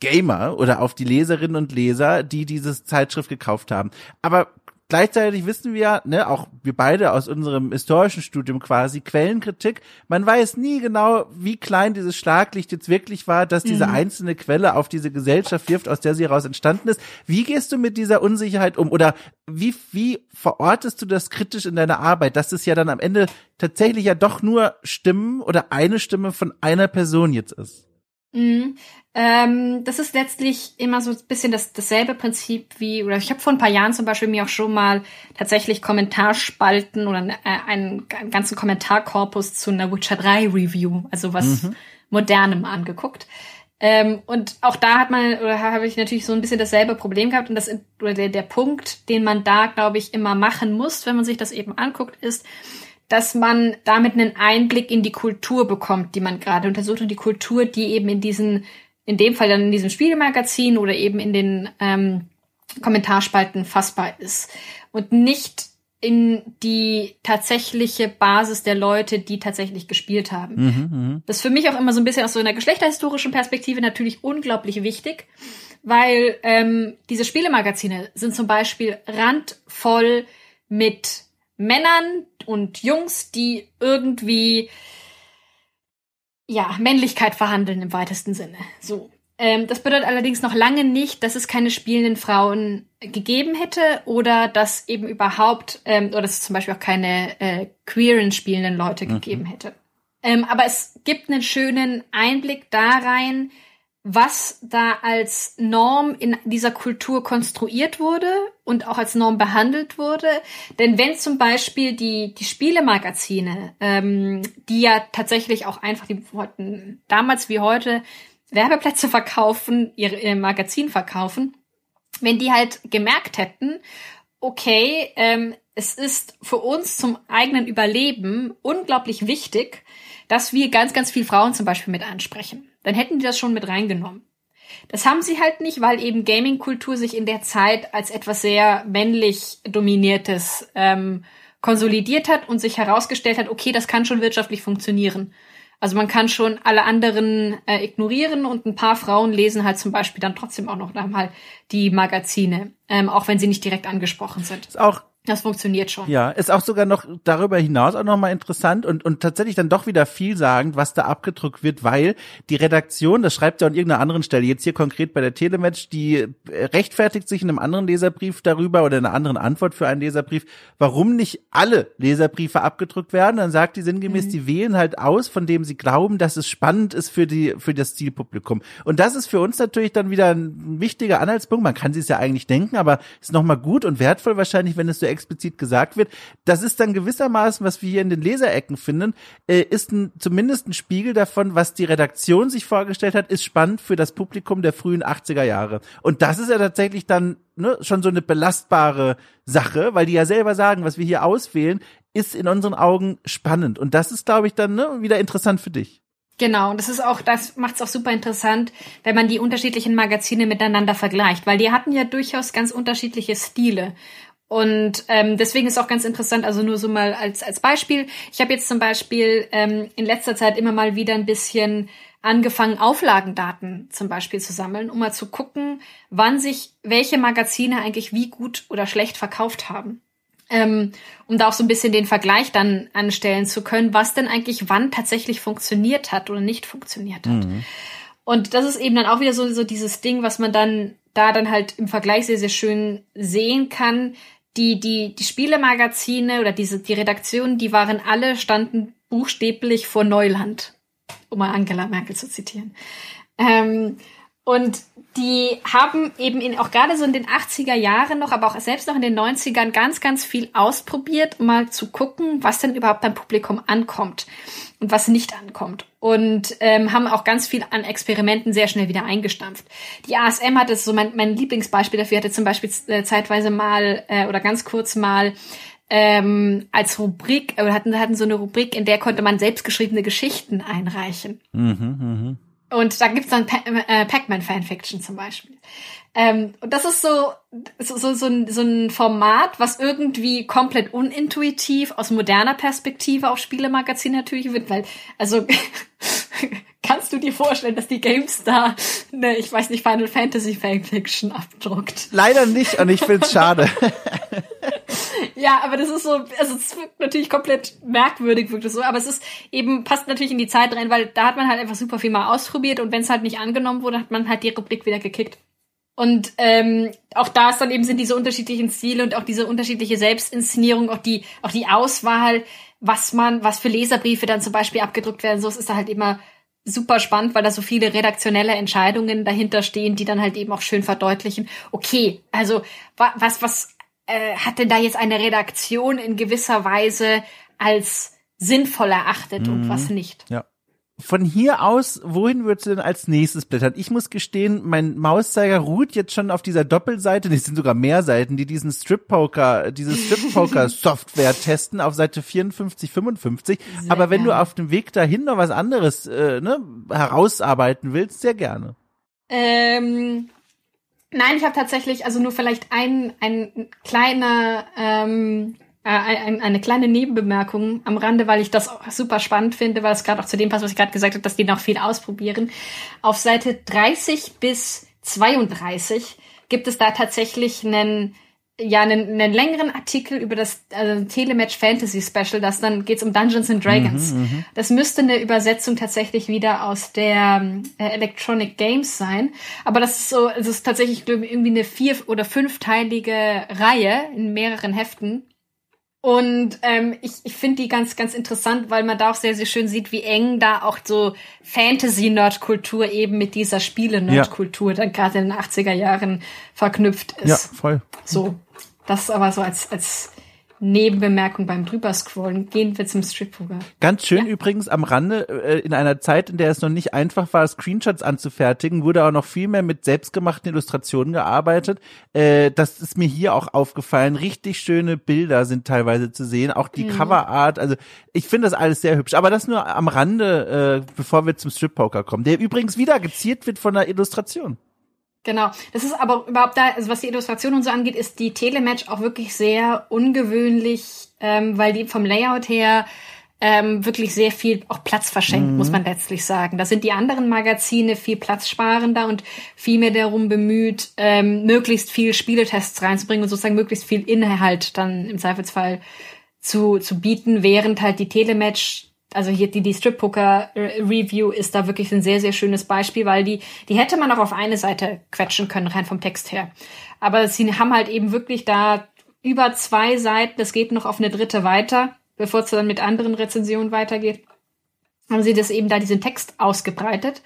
Gamer oder auf die Leserinnen und Leser, die dieses Zeitschrift gekauft haben. Aber Gleichzeitig wissen wir, ne, auch wir beide aus unserem historischen Studium quasi, Quellenkritik, man weiß nie genau, wie klein dieses Schlaglicht jetzt wirklich war, dass diese mhm. einzelne Quelle auf diese Gesellschaft wirft, aus der sie heraus entstanden ist. Wie gehst du mit dieser Unsicherheit um? Oder wie, wie verortest du das kritisch in deiner Arbeit, dass es ja dann am Ende tatsächlich ja doch nur Stimmen oder eine Stimme von einer Person jetzt ist? Mhm. Ähm, das ist letztlich immer so ein bisschen das, dasselbe Prinzip wie, oder ich habe vor ein paar Jahren zum Beispiel mir auch schon mal tatsächlich Kommentarspalten oder äh, einen, einen ganzen Kommentarkorpus zu einer Witcher 3 Review, also was mhm. Modernem angeguckt. Ähm, und auch da hat man, oder habe ich natürlich so ein bisschen dasselbe Problem gehabt. Und das, oder der, der Punkt, den man da, glaube ich, immer machen muss, wenn man sich das eben anguckt, ist, dass man damit einen Einblick in die Kultur bekommt, die man gerade untersucht und die Kultur, die eben in diesen, in dem Fall dann in diesem Spielemagazin oder eben in den ähm, Kommentarspalten fassbar ist und nicht in die tatsächliche Basis der Leute, die tatsächlich gespielt haben. Mhm, mh. Das ist für mich auch immer so ein bisschen aus so einer geschlechterhistorischen Perspektive natürlich unglaublich wichtig, weil ähm, diese Spielemagazine sind zum Beispiel randvoll mit Männern und Jungs, die irgendwie ja Männlichkeit verhandeln im weitesten Sinne. So. Ähm, das bedeutet allerdings noch lange nicht, dass es keine spielenden Frauen gegeben hätte oder dass eben überhaupt, ähm, oder dass es zum Beispiel auch keine äh, queeren spielenden Leute mhm. gegeben hätte. Ähm, aber es gibt einen schönen Einblick da rein, was da als Norm in dieser Kultur konstruiert wurde und auch als Norm behandelt wurde. Denn wenn zum Beispiel die, die Spielemagazine, ähm, die ja tatsächlich auch einfach, die wollten damals wie heute Werbeplätze verkaufen, ihr, ihr Magazin verkaufen, wenn die halt gemerkt hätten, okay, ähm, es ist für uns zum eigenen Überleben unglaublich wichtig, dass wir ganz, ganz viel Frauen zum Beispiel mit ansprechen. Dann hätten die das schon mit reingenommen. Das haben sie halt nicht, weil eben Gaming-Kultur sich in der Zeit als etwas sehr männlich dominiertes ähm, konsolidiert hat und sich herausgestellt hat, okay, das kann schon wirtschaftlich funktionieren. Also man kann schon alle anderen äh, ignorieren und ein paar Frauen lesen halt zum Beispiel dann trotzdem auch noch einmal die Magazine, ähm, auch wenn sie nicht direkt angesprochen sind. Ist auch das funktioniert schon. Ja, ist auch sogar noch darüber hinaus auch nochmal interessant und, und tatsächlich dann doch wieder vielsagend, was da abgedruckt wird, weil die Redaktion, das schreibt ja an irgendeiner anderen Stelle, jetzt hier konkret bei der Telematch, die rechtfertigt sich in einem anderen Leserbrief darüber oder in einer anderen Antwort für einen Leserbrief, warum nicht alle Leserbriefe abgedruckt werden. Dann sagt die sinngemäß, mhm. die wählen halt aus, von dem sie glauben, dass es spannend ist für die, für das Zielpublikum. Und das ist für uns natürlich dann wieder ein wichtiger Anhaltspunkt. Man kann sich ja eigentlich denken, aber ist nochmal gut und wertvoll wahrscheinlich, wenn es so explizit gesagt wird. Das ist dann gewissermaßen, was wir hier in den Leserecken finden, äh, ist ein, zumindest ein Spiegel davon, was die Redaktion sich vorgestellt hat, ist spannend für das Publikum der frühen 80er Jahre. Und das ist ja tatsächlich dann ne, schon so eine belastbare Sache, weil die ja selber sagen, was wir hier auswählen, ist in unseren Augen spannend. Und das ist, glaube ich, dann ne, wieder interessant für dich. Genau, und das ist auch, das macht es auch super interessant, wenn man die unterschiedlichen Magazine miteinander vergleicht, weil die hatten ja durchaus ganz unterschiedliche Stile. Und ähm, deswegen ist auch ganz interessant, also nur so mal als, als Beispiel. Ich habe jetzt zum Beispiel ähm, in letzter Zeit immer mal wieder ein bisschen angefangen, Auflagendaten zum Beispiel zu sammeln, um mal zu gucken, wann sich welche Magazine eigentlich wie gut oder schlecht verkauft haben. Ähm, um da auch so ein bisschen den Vergleich dann anstellen zu können, was denn eigentlich wann tatsächlich funktioniert hat oder nicht funktioniert hat. Mhm. Und das ist eben dann auch wieder so, so dieses Ding, was man dann da dann halt im Vergleich sehr, sehr schön sehen kann, die, die, die Spielemagazine oder diese, die Redaktionen, die waren alle, standen buchstäblich vor Neuland, um mal Angela Merkel zu zitieren. Ähm, und die haben eben in, auch gerade so in den 80er Jahren noch, aber auch selbst noch in den 90ern ganz, ganz viel ausprobiert, um mal zu gucken, was denn überhaupt beim Publikum ankommt und was nicht ankommt. Und ähm, haben auch ganz viel an Experimenten sehr schnell wieder eingestampft. Die ASM hatte so mein, mein Lieblingsbeispiel dafür, hatte zum Beispiel äh, zeitweise mal äh, oder ganz kurz mal ähm, als Rubrik, oder hatten, hatten so eine Rubrik, in der konnte man selbstgeschriebene Geschichten einreichen. Mhm, mh. Und da gibt's dann pa äh, Pac-Man Fanfiction zum Beispiel. Ähm, und das ist so, so, so, so, ein, so ein Format, was irgendwie komplett unintuitiv aus moderner Perspektive auf Spielemagazin natürlich wird, weil, also, *laughs* kannst du dir vorstellen, dass die GameStar ne, ich weiß nicht, Final Fantasy Fanfiction abdruckt? Leider nicht und ich find's schade. *laughs* ja, aber das ist so, also es wirkt natürlich komplett merkwürdig, wirkt es so, aber es ist eben, passt natürlich in die Zeit rein, weil da hat man halt einfach super viel mal ausprobiert und wenn es halt nicht angenommen wurde, hat man halt die Rubrik wieder gekickt. Und ähm, auch da ist dann eben sind diese unterschiedlichen Stile und auch diese unterschiedliche Selbstinszenierung, auch die, auch die Auswahl, was man, was für Leserbriefe dann zum Beispiel abgedruckt werden, so ist da halt immer super spannend, weil da so viele redaktionelle Entscheidungen dahinter stehen, die dann halt eben auch schön verdeutlichen. Okay, also was, was äh, hat denn da jetzt eine Redaktion in gewisser Weise als sinnvoll erachtet mhm. und was nicht? Ja. Von hier aus, wohin würdest du denn als nächstes blättern? Ich muss gestehen, mein Mauszeiger ruht jetzt schon auf dieser Doppelseite, das sind sogar mehr Seiten, die diesen Strip Poker, diese Strip Poker Software *laughs* testen auf Seite 54, 55. Sehr Aber wenn gerne. du auf dem Weg dahin noch was anderes äh, ne, herausarbeiten willst, sehr gerne. Ähm, nein, ich habe tatsächlich also nur vielleicht ein, ein kleiner ähm, äh, eine kleine Nebenbemerkung am Rande, weil ich das auch super spannend finde, weil es gerade auch zu dem passt, was ich gerade gesagt habe, dass die noch viel ausprobieren. Auf Seite 30 bis 32 gibt es da tatsächlich einen ja einen, einen längeren Artikel über das also Telematch Fantasy Special, das dann geht's um Dungeons and Dragons. Mhm, mhm, das müsste eine Übersetzung tatsächlich wieder aus der äh, Electronic Games sein, aber das ist so, es ist tatsächlich irgendwie eine vier oder fünfteilige Reihe in mehreren Heften und ähm, ich, ich finde die ganz, ganz interessant, weil man da auch sehr, sehr schön sieht, wie eng da auch so Fantasy-Nerd-Kultur eben mit dieser Spiele-Nerd-Kultur ja. dann gerade in den 80er Jahren verknüpft ist. Ja, voll. So. Das aber so als, als Nebenbemerkung beim drüberscrollen. Gehen wir zum Strippoker. Ganz schön ja. übrigens am Rande, äh, in einer Zeit, in der es noch nicht einfach war, Screenshots anzufertigen, wurde auch noch viel mehr mit selbstgemachten Illustrationen gearbeitet. Äh, das ist mir hier auch aufgefallen. Richtig schöne Bilder sind teilweise zu sehen, auch die mhm. Coverart. Also ich finde das alles sehr hübsch. Aber das nur am Rande, äh, bevor wir zum Strip-Poker kommen, der übrigens wieder geziert wird von der Illustration. Genau. Das ist aber überhaupt da, also was die Illustration und so angeht, ist die Telematch auch wirklich sehr ungewöhnlich, ähm, weil die vom Layout her ähm, wirklich sehr viel auch Platz verschenkt, mhm. muss man letztlich sagen. Da sind die anderen Magazine viel platzsparender und viel mehr darum bemüht, ähm, möglichst viel Spieletests reinzubringen und sozusagen möglichst viel Inhalt dann im Zweifelsfall zu, zu bieten, während halt die Telematch also hier die, die Strip Poker Review ist da wirklich ein sehr, sehr schönes Beispiel, weil die, die hätte man auch auf eine Seite quetschen können, rein vom Text her. Aber sie haben halt eben wirklich da über zwei Seiten, das geht noch auf eine dritte weiter, bevor es dann mit anderen Rezensionen weitergeht, haben sie das eben da diesen Text ausgebreitet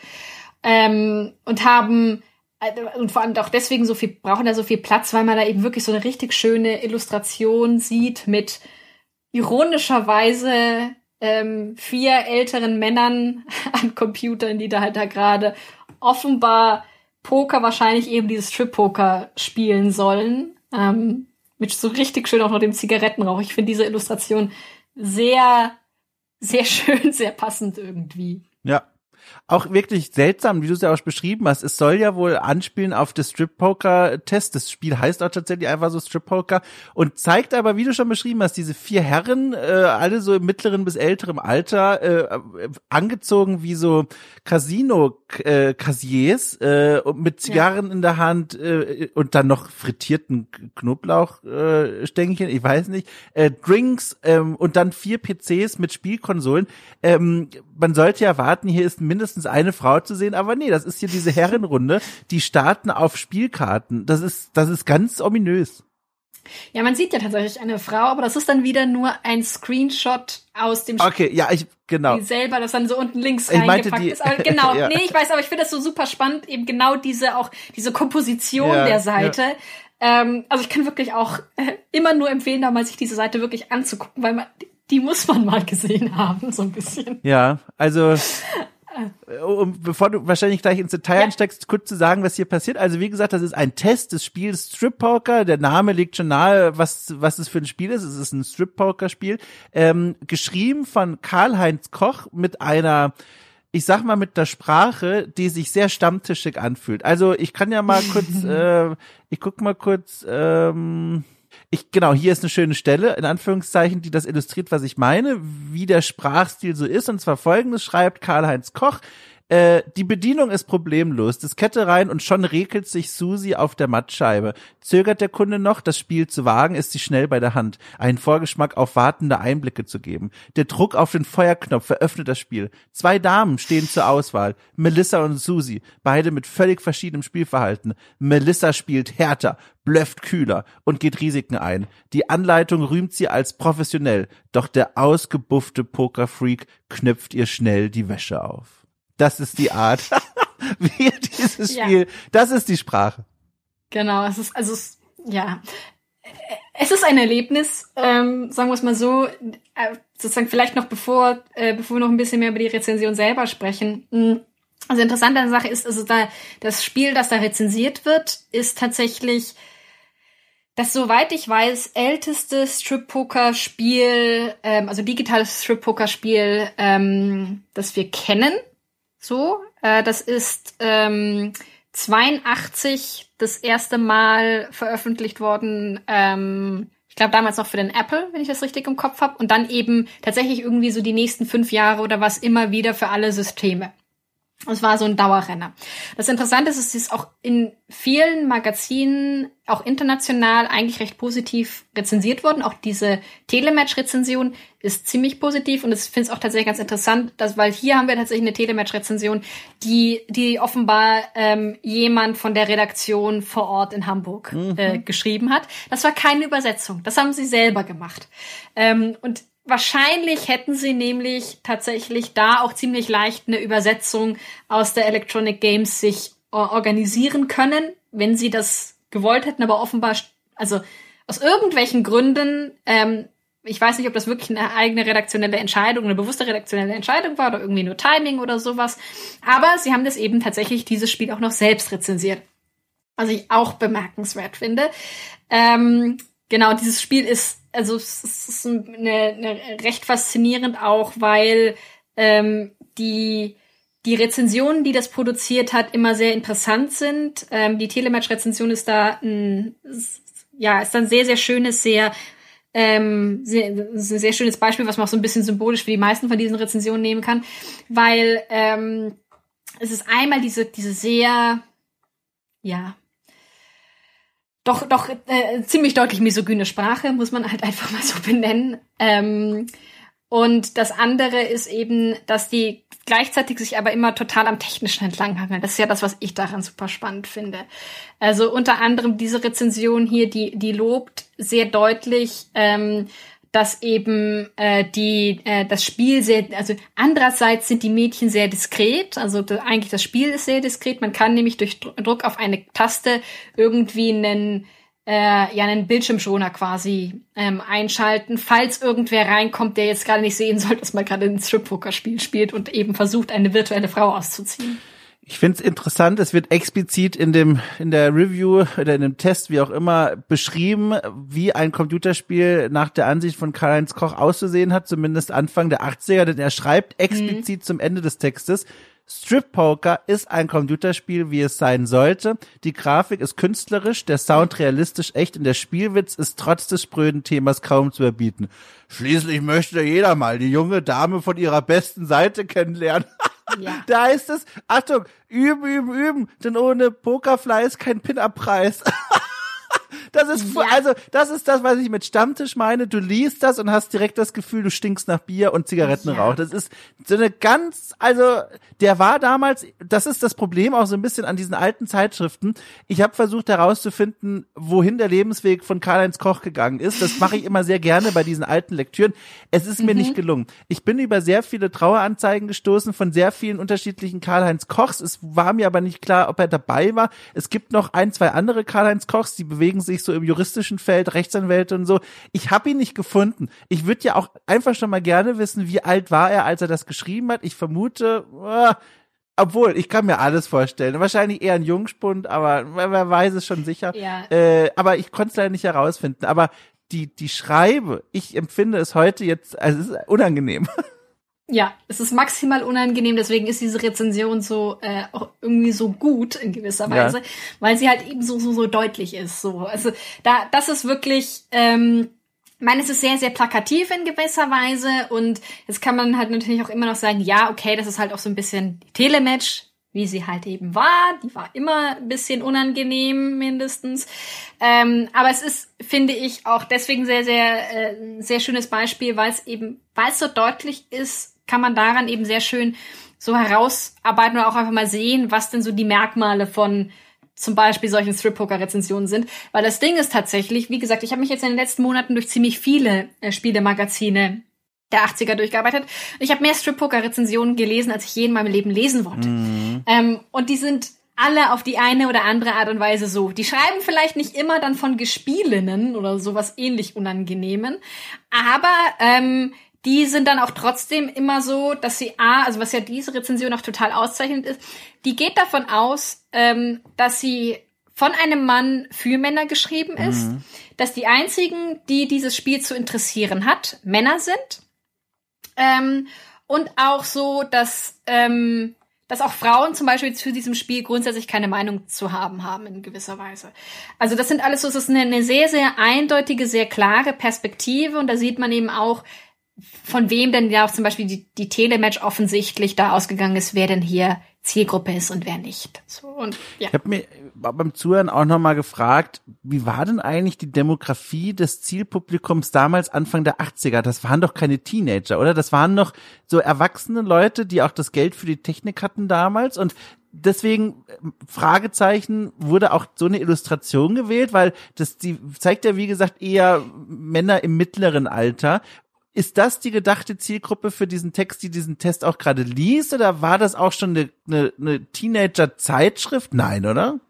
ähm, und haben äh, und vor allem auch deswegen so viel brauchen da so viel Platz, weil man da eben wirklich so eine richtig schöne Illustration sieht mit ironischerweise ähm, vier älteren Männern *laughs* an Computern, die da halt da gerade offenbar Poker, wahrscheinlich eben dieses Strip-Poker spielen sollen. Ähm, mit so richtig schön auch noch dem Zigarettenrauch. Ich finde diese Illustration sehr, sehr *laughs* schön, sehr passend irgendwie. Ja, auch wirklich seltsam, wie du es ja auch beschrieben hast. Es soll ja wohl anspielen auf das Strip-Poker-Test. Das Spiel heißt auch tatsächlich einfach so Strip-Poker und zeigt aber, wie du schon beschrieben hast, diese vier Herren, äh, alle so im mittleren bis älteren Alter, äh, angezogen wie so Casino-Kassiers äh, mit Zigarren ja. in der Hand äh, und dann noch frittierten Knoblauchstängchen, äh, ich weiß nicht, äh, Drinks ähm, und dann vier PCs mit Spielkonsolen. Ähm, man sollte ja warten, hier ist mindestens eine Frau zu sehen, aber nee, das ist hier diese *laughs* Herrenrunde, die starten auf Spielkarten. Das ist, das ist ganz ominös. Ja, man sieht ja tatsächlich eine Frau, aber das ist dann wieder nur ein Screenshot aus dem. Okay, ja, ich genau. selber, das dann so unten links ich reingepackt die, ist. Aber *laughs* genau, ja. nee, ich weiß, aber ich finde das so super spannend, eben genau diese auch diese Komposition ja, der Seite. Ja. Ähm, also ich kann wirklich auch äh, *laughs* immer nur empfehlen, da mal sich diese Seite wirklich anzugucken, weil man die muss man mal gesehen haben, so ein bisschen. Ja, also um, bevor du wahrscheinlich gleich ins Detail ja. einsteckst, kurz zu sagen, was hier passiert. Also wie gesagt, das ist ein Test des Spiels Strip Poker. Der Name legt schon nahe, was was es für ein Spiel ist. Es ist ein Strip Poker Spiel, ähm, geschrieben von Karl-Heinz Koch mit einer ich sag mal mit der Sprache, die sich sehr stammtischig anfühlt. Also ich kann ja mal kurz, *laughs* äh, ich guck mal kurz. Ähm, ich, genau, hier ist eine schöne Stelle, in Anführungszeichen, die das illustriert, was ich meine, wie der Sprachstil so ist. Und zwar folgendes schreibt Karl-Heinz Koch. Äh, die Bedienung ist problemlos. Diskette rein und schon regelt sich Susi auf der Mattscheibe. Zögert der Kunde noch, das Spiel zu wagen, ist sie schnell bei der Hand, einen Vorgeschmack auf wartende Einblicke zu geben. Der Druck auf den Feuerknopf eröffnet das Spiel. Zwei Damen stehen zur Auswahl. Melissa und Susi, beide mit völlig verschiedenem Spielverhalten. Melissa spielt härter, blöfft kühler und geht Risiken ein. Die Anleitung rühmt sie als professionell, doch der ausgebuffte Pokerfreak knüpft ihr schnell die Wäsche auf. Das ist die Art, *laughs* wie dieses Spiel, ja. das ist die Sprache. Genau, es ist, also, es, ja. Es ist ein Erlebnis, ähm, sagen wir es mal so, äh, sozusagen vielleicht noch bevor, äh, bevor wir noch ein bisschen mehr über die Rezension selber sprechen. Hm, also interessante an Sache ist, also da das Spiel, das da rezensiert wird, ist tatsächlich das, soweit ich weiß, älteste Strip-Poker-Spiel, ähm, also digitales Strip-Poker-Spiel, ähm, das wir kennen. So, äh, das ist ähm, 82 das erste Mal veröffentlicht worden. Ähm, ich glaube damals noch für den Apple, wenn ich das richtig im Kopf habe. Und dann eben tatsächlich irgendwie so die nächsten fünf Jahre oder was immer wieder für alle Systeme. Es war so ein Dauerrenner. Das Interessante ist, es ist auch in vielen Magazinen, auch international, eigentlich recht positiv rezensiert worden. Auch diese Telematch-Rezension ist ziemlich positiv und ich finde es auch tatsächlich ganz interessant, dass, weil hier haben wir tatsächlich eine Telematch-Rezension, die, die offenbar ähm, jemand von der Redaktion vor Ort in Hamburg mhm. äh, geschrieben hat. Das war keine Übersetzung. Das haben sie selber gemacht. Ähm, und Wahrscheinlich hätten sie nämlich tatsächlich da auch ziemlich leicht eine Übersetzung aus der Electronic Games sich organisieren können, wenn sie das gewollt hätten, aber offenbar, also aus irgendwelchen Gründen, ähm, ich weiß nicht, ob das wirklich eine eigene redaktionelle Entscheidung, eine bewusste redaktionelle Entscheidung war oder irgendwie nur Timing oder sowas, aber sie haben das eben tatsächlich dieses Spiel auch noch selbst rezensiert. Was ich auch bemerkenswert finde. Ähm, genau, dieses Spiel ist also es ist eine, eine recht faszinierend auch, weil ähm, die die Rezensionen, die das produziert hat, immer sehr interessant sind. Ähm, die Telematch-Rezension ist da ein, ja, ist ein sehr, sehr schönes, sehr, ähm, sehr, sehr schönes Beispiel, was man auch so ein bisschen symbolisch für die meisten von diesen Rezensionen nehmen kann, weil ähm, es ist einmal diese, diese sehr, ja, doch, doch äh, ziemlich deutlich misogyne Sprache, muss man halt *laughs* einfach mal so benennen. Ähm, und das andere ist eben, dass die gleichzeitig sich aber immer total am Technischen entlanghangeln. Das ist ja das, was ich daran super spannend finde. Also unter anderem diese Rezension hier, die, die lobt sehr deutlich ähm, dass eben äh, die äh, das Spiel sehr, also andererseits sind die Mädchen sehr diskret, also da, eigentlich das Spiel ist sehr diskret. Man kann nämlich durch Druck auf eine Taste irgendwie einen äh, ja einen Bildschirmschoner quasi ähm, einschalten, falls irgendwer reinkommt, der jetzt gerade nicht sehen soll, dass man gerade ein Strip-Poker-Spiel spielt und eben versucht, eine virtuelle Frau auszuziehen. Ich finde es interessant, es wird explizit in dem in der Review oder in dem Test, wie auch immer, beschrieben, wie ein Computerspiel nach der Ansicht von Karl-Heinz Koch auszusehen hat, zumindest Anfang der 80er, denn er schreibt explizit mhm. zum Ende des Textes, Strip Poker ist ein Computerspiel, wie es sein sollte. Die Grafik ist künstlerisch, der Sound realistisch echt und der Spielwitz ist trotz des spröden Themas kaum zu überbieten. Schließlich möchte jeder mal die junge Dame von ihrer besten Seite kennenlernen. *laughs* Ja. Da heißt es, Achtung, üben, üben, üben, denn ohne Pokerfleiß kein Pin-Up-Preis. *laughs* Das ist, ja. also, das ist das, was ich mit Stammtisch meine. Du liest das und hast direkt das Gefühl, du stinkst nach Bier und Zigarettenrauch. Ja. Das ist so eine ganz, also, der war damals, das ist das Problem auch so ein bisschen an diesen alten Zeitschriften. Ich habe versucht herauszufinden, wohin der Lebensweg von Karl-Heinz Koch gegangen ist. Das mache ich immer sehr gerne bei diesen alten Lektüren. Es ist mir mhm. nicht gelungen. Ich bin über sehr viele Traueranzeigen gestoßen von sehr vielen unterschiedlichen Karl-Heinz Kochs. Es war mir aber nicht klar, ob er dabei war. Es gibt noch ein, zwei andere Karl-Heinz Kochs, die bewegen sich so im juristischen Feld, Rechtsanwälte und so. Ich habe ihn nicht gefunden. Ich würde ja auch einfach schon mal gerne wissen, wie alt war er, als er das geschrieben hat. Ich vermute, äh, obwohl, ich kann mir alles vorstellen. Wahrscheinlich eher ein Jungspund, aber wer weiß es schon sicher. Ja. Äh, aber ich konnte es leider nicht herausfinden. Aber die, die Schreibe, ich empfinde es heute jetzt, also es ist unangenehm. *laughs* Ja, es ist maximal unangenehm, deswegen ist diese Rezension so äh, auch irgendwie so gut in gewisser Weise, ja. weil sie halt eben so so so deutlich ist. So, also da das ist wirklich, ähm, ich meine, es ist sehr sehr plakativ in gewisser Weise und jetzt kann man halt natürlich auch immer noch sagen, ja, okay, das ist halt auch so ein bisschen Telematch, wie sie halt eben war. Die war immer ein bisschen unangenehm mindestens. Ähm, aber es ist, finde ich, auch deswegen sehr, sehr, äh, sehr schönes Beispiel, weil es eben, weil es so deutlich ist, kann man daran eben sehr schön so herausarbeiten oder auch einfach mal sehen, was denn so die Merkmale von zum Beispiel solchen Strip-Poker-Rezensionen sind. Weil das Ding ist tatsächlich, wie gesagt, ich habe mich jetzt in den letzten Monaten durch ziemlich viele äh, Spielemagazine der 80er durchgearbeitet. Ich habe mehr Strip-Poker-Rezensionen gelesen, als ich je in meinem Leben lesen wollte. Mhm. Ähm, und die sind alle auf die eine oder andere Art und Weise so. Die schreiben vielleicht nicht immer dann von Gespielinnen oder sowas ähnlich Unangenehmen, aber ähm, die sind dann auch trotzdem immer so, dass sie A, also was ja diese Rezension auch total auszeichnend ist, die geht davon aus, ähm, dass sie von einem Mann für Männer geschrieben ist, mhm. dass die einzigen, die dieses Spiel zu interessieren hat, Männer sind. Ähm, und auch so, dass ähm, dass auch Frauen zum Beispiel zu diesem Spiel grundsätzlich keine Meinung zu haben haben in gewisser Weise. Also das sind alles so, es ist eine, eine sehr, sehr eindeutige, sehr klare Perspektive und da sieht man eben auch, von wem denn ja auch zum Beispiel die, die Telematch offensichtlich da ausgegangen ist, wer denn hier Zielgruppe ist und wer nicht. So, und, ja. Ich habe mir beim Zuhören auch nochmal gefragt, wie war denn eigentlich die Demografie des Zielpublikums damals Anfang der 80er? Das waren doch keine Teenager, oder? Das waren noch so erwachsene Leute, die auch das Geld für die Technik hatten damals und deswegen Fragezeichen wurde auch so eine Illustration gewählt, weil das die zeigt ja wie gesagt eher Männer im mittleren Alter ist das die gedachte Zielgruppe für diesen Text, die diesen Test auch gerade liest, oder war das auch schon eine, eine, eine Teenager-Zeitschrift? Nein, oder?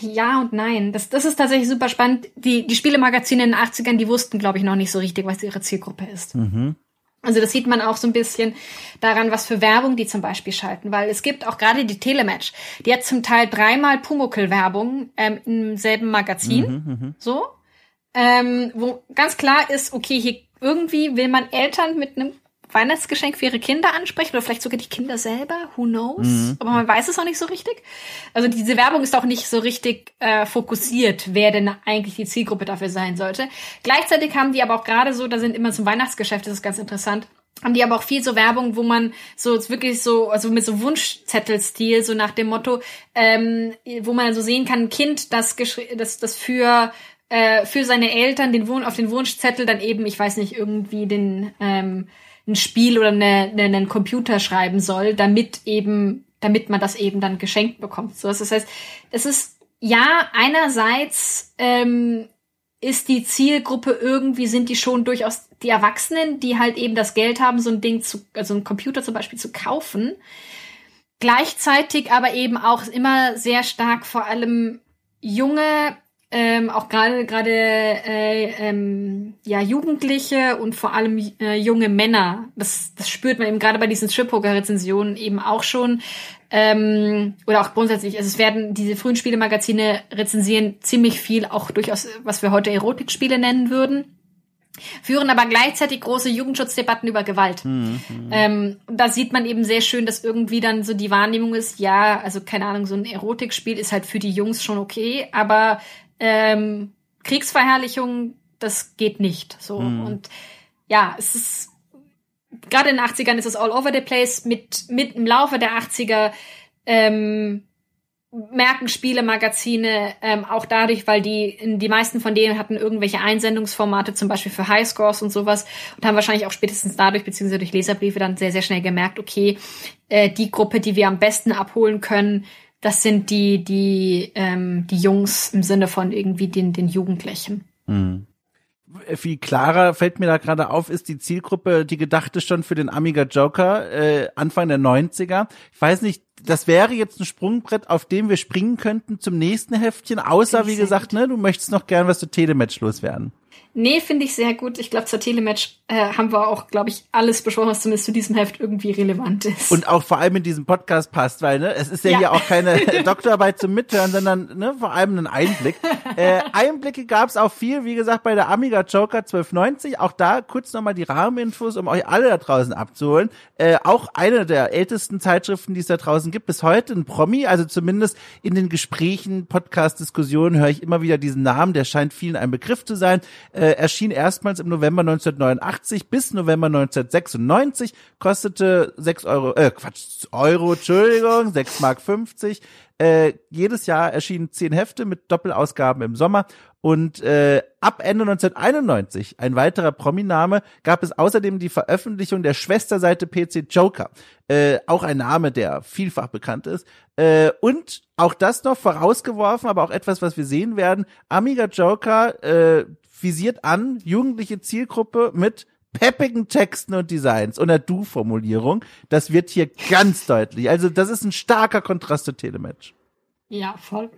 Ja und nein. Das, das ist tatsächlich super spannend. Die, die Spielemagazine in den 80ern, die wussten, glaube ich, noch nicht so richtig, was ihre Zielgruppe ist. Mhm. Also das sieht man auch so ein bisschen daran, was für Werbung die zum Beispiel schalten, weil es gibt auch gerade die Telematch, die hat zum Teil dreimal Pumuckl-Werbung ähm, im selben Magazin, mhm, mhm. so, ähm, wo ganz klar ist, okay, hier irgendwie will man Eltern mit einem Weihnachtsgeschenk für ihre Kinder ansprechen oder vielleicht sogar die Kinder selber, who knows? Mhm. Aber man weiß es auch nicht so richtig. Also diese Werbung ist auch nicht so richtig äh, fokussiert, wer denn eigentlich die Zielgruppe dafür sein sollte. Gleichzeitig haben die aber auch gerade so, da sind immer zum Weihnachtsgeschäft, das ist ganz interessant, haben die aber auch viel so Werbung, wo man so wirklich so, also mit so Wunschzettelstil, so nach dem Motto, ähm, wo man so sehen kann, ein Kind, das, das, das für äh, für seine Eltern den Wun auf den Wunschzettel dann eben, ich weiß nicht, irgendwie den ähm, ein Spiel oder eine, eine, einen Computer schreiben soll, damit eben, damit man das eben dann geschenkt bekommt. So, das heißt, es ist ja einerseits ähm, ist die Zielgruppe irgendwie sind die schon durchaus die Erwachsenen, die halt eben das Geld haben, so ein Ding zu, also ein Computer zum Beispiel zu kaufen. Gleichzeitig aber eben auch immer sehr stark vor allem junge ähm, auch gerade gerade äh, ähm, ja Jugendliche und vor allem äh, junge Männer. Das das spürt man eben gerade bei diesen Strip-Poker-Rezensionen eben auch schon. Ähm, oder auch grundsätzlich, also es werden diese frühen Spielemagazine rezensieren ziemlich viel, auch durchaus, was wir heute Erotikspiele nennen würden führen aber gleichzeitig große Jugendschutzdebatten über Gewalt. Mhm. Ähm, da sieht man eben sehr schön, dass irgendwie dann so die Wahrnehmung ist, ja, also keine Ahnung, so ein Erotikspiel ist halt für die Jungs schon okay, aber ähm, Kriegsverherrlichung, das geht nicht. So mhm. und ja, es ist gerade in den 80ern ist es all over the place. Mit mit im Laufe der 80er ähm, merken Spielemagazine ähm, auch dadurch, weil die die meisten von denen hatten irgendwelche Einsendungsformate, zum Beispiel für Highscores und sowas und haben wahrscheinlich auch spätestens dadurch beziehungsweise durch Leserbriefe dann sehr sehr schnell gemerkt, okay, äh, die Gruppe, die wir am besten abholen können, das sind die, die, ähm, die Jungs im Sinne von irgendwie den, den Jugendlichen. Mhm. Viel klarer fällt mir da gerade auf, ist die Zielgruppe, die gedachte schon für den Amiga Joker äh, Anfang der 90er. Ich weiß nicht, das wäre jetzt ein Sprungbrett, auf dem wir springen könnten zum nächsten Heftchen, außer wie gesagt, ne, du möchtest noch gern was zu Telematch loswerden. Nee, finde ich sehr gut. Ich glaube, zur Telematch äh, haben wir auch, glaube ich, alles besprochen, was zumindest zu diesem Heft irgendwie relevant ist. Und auch vor allem in diesem Podcast passt, weil ne, es ist ja, ja. hier auch keine *laughs* Doktorarbeit zum Mithören, sondern ne, vor allem ein Einblick. Äh, Einblicke gab es auch viel, wie gesagt, bei der Amiga Joker 1290. Auch da kurz nochmal die Rahmeninfos, um euch alle da draußen abzuholen. Äh, auch eine der ältesten Zeitschriften, die es da draußen gibt, bis heute ein Promi. Also zumindest in den Gesprächen, Podcast-Diskussionen höre ich immer wieder diesen Namen. Der scheint vielen ein Begriff zu sein. Äh, erschien erstmals im November 1989 bis November 1996, kostete 6 Euro, äh, Quatsch, Euro, Entschuldigung, 6 Mark 50. Äh, jedes Jahr erschienen zehn Hefte mit Doppelausgaben im Sommer und äh, ab Ende 1991, ein weiterer Prominame, gab es außerdem die Veröffentlichung der Schwesterseite PC Joker, äh, auch ein Name, der vielfach bekannt ist. Äh, und auch das noch vorausgeworfen, aber auch etwas, was wir sehen werden. Amiga Joker äh, visiert an, jugendliche Zielgruppe mit peppigen Texten und Designs und der Du-Formulierung. Das wird hier ganz deutlich. Also das ist ein starker Kontrast zu Telematch. Ja, voll.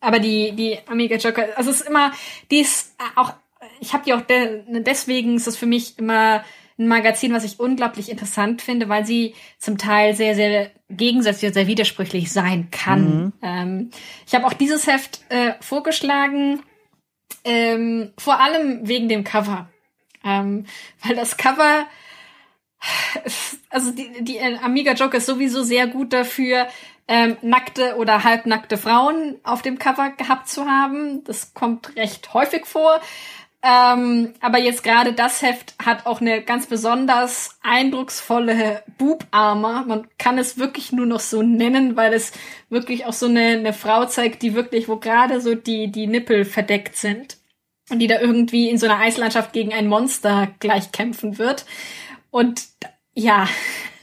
Aber die, die Amiga Joker, also es ist immer, die ist auch, ich habe die auch de deswegen ist es für mich immer ein Magazin, was ich unglaublich interessant finde, weil sie zum Teil sehr, sehr gegensätzlich und sehr widersprüchlich sein kann. Mhm. Ähm, ich habe auch dieses Heft äh, vorgeschlagen, ähm, vor allem wegen dem Cover. Ähm, weil das Cover, also die, die Amiga Joker ist sowieso sehr gut dafür, ähm, nackte oder halbnackte Frauen auf dem Cover gehabt zu haben. Das kommt recht häufig vor. Ähm, aber jetzt gerade das Heft hat auch eine ganz besonders eindrucksvolle Bubarmer. Man kann es wirklich nur noch so nennen, weil es wirklich auch so eine, eine Frau zeigt, die wirklich, wo gerade so die, die Nippel verdeckt sind. Und die da irgendwie in so einer Eislandschaft gegen ein Monster gleich kämpfen wird. Und ja,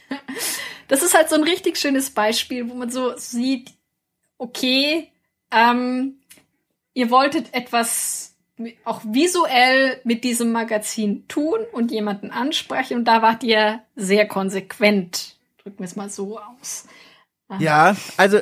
*laughs* das ist halt so ein richtig schönes Beispiel, wo man so sieht, okay, ähm, ihr wolltet etwas auch visuell mit diesem Magazin tun und jemanden ansprechen und da wart ihr sehr konsequent. Drücken wir es mal so aus. Ja, also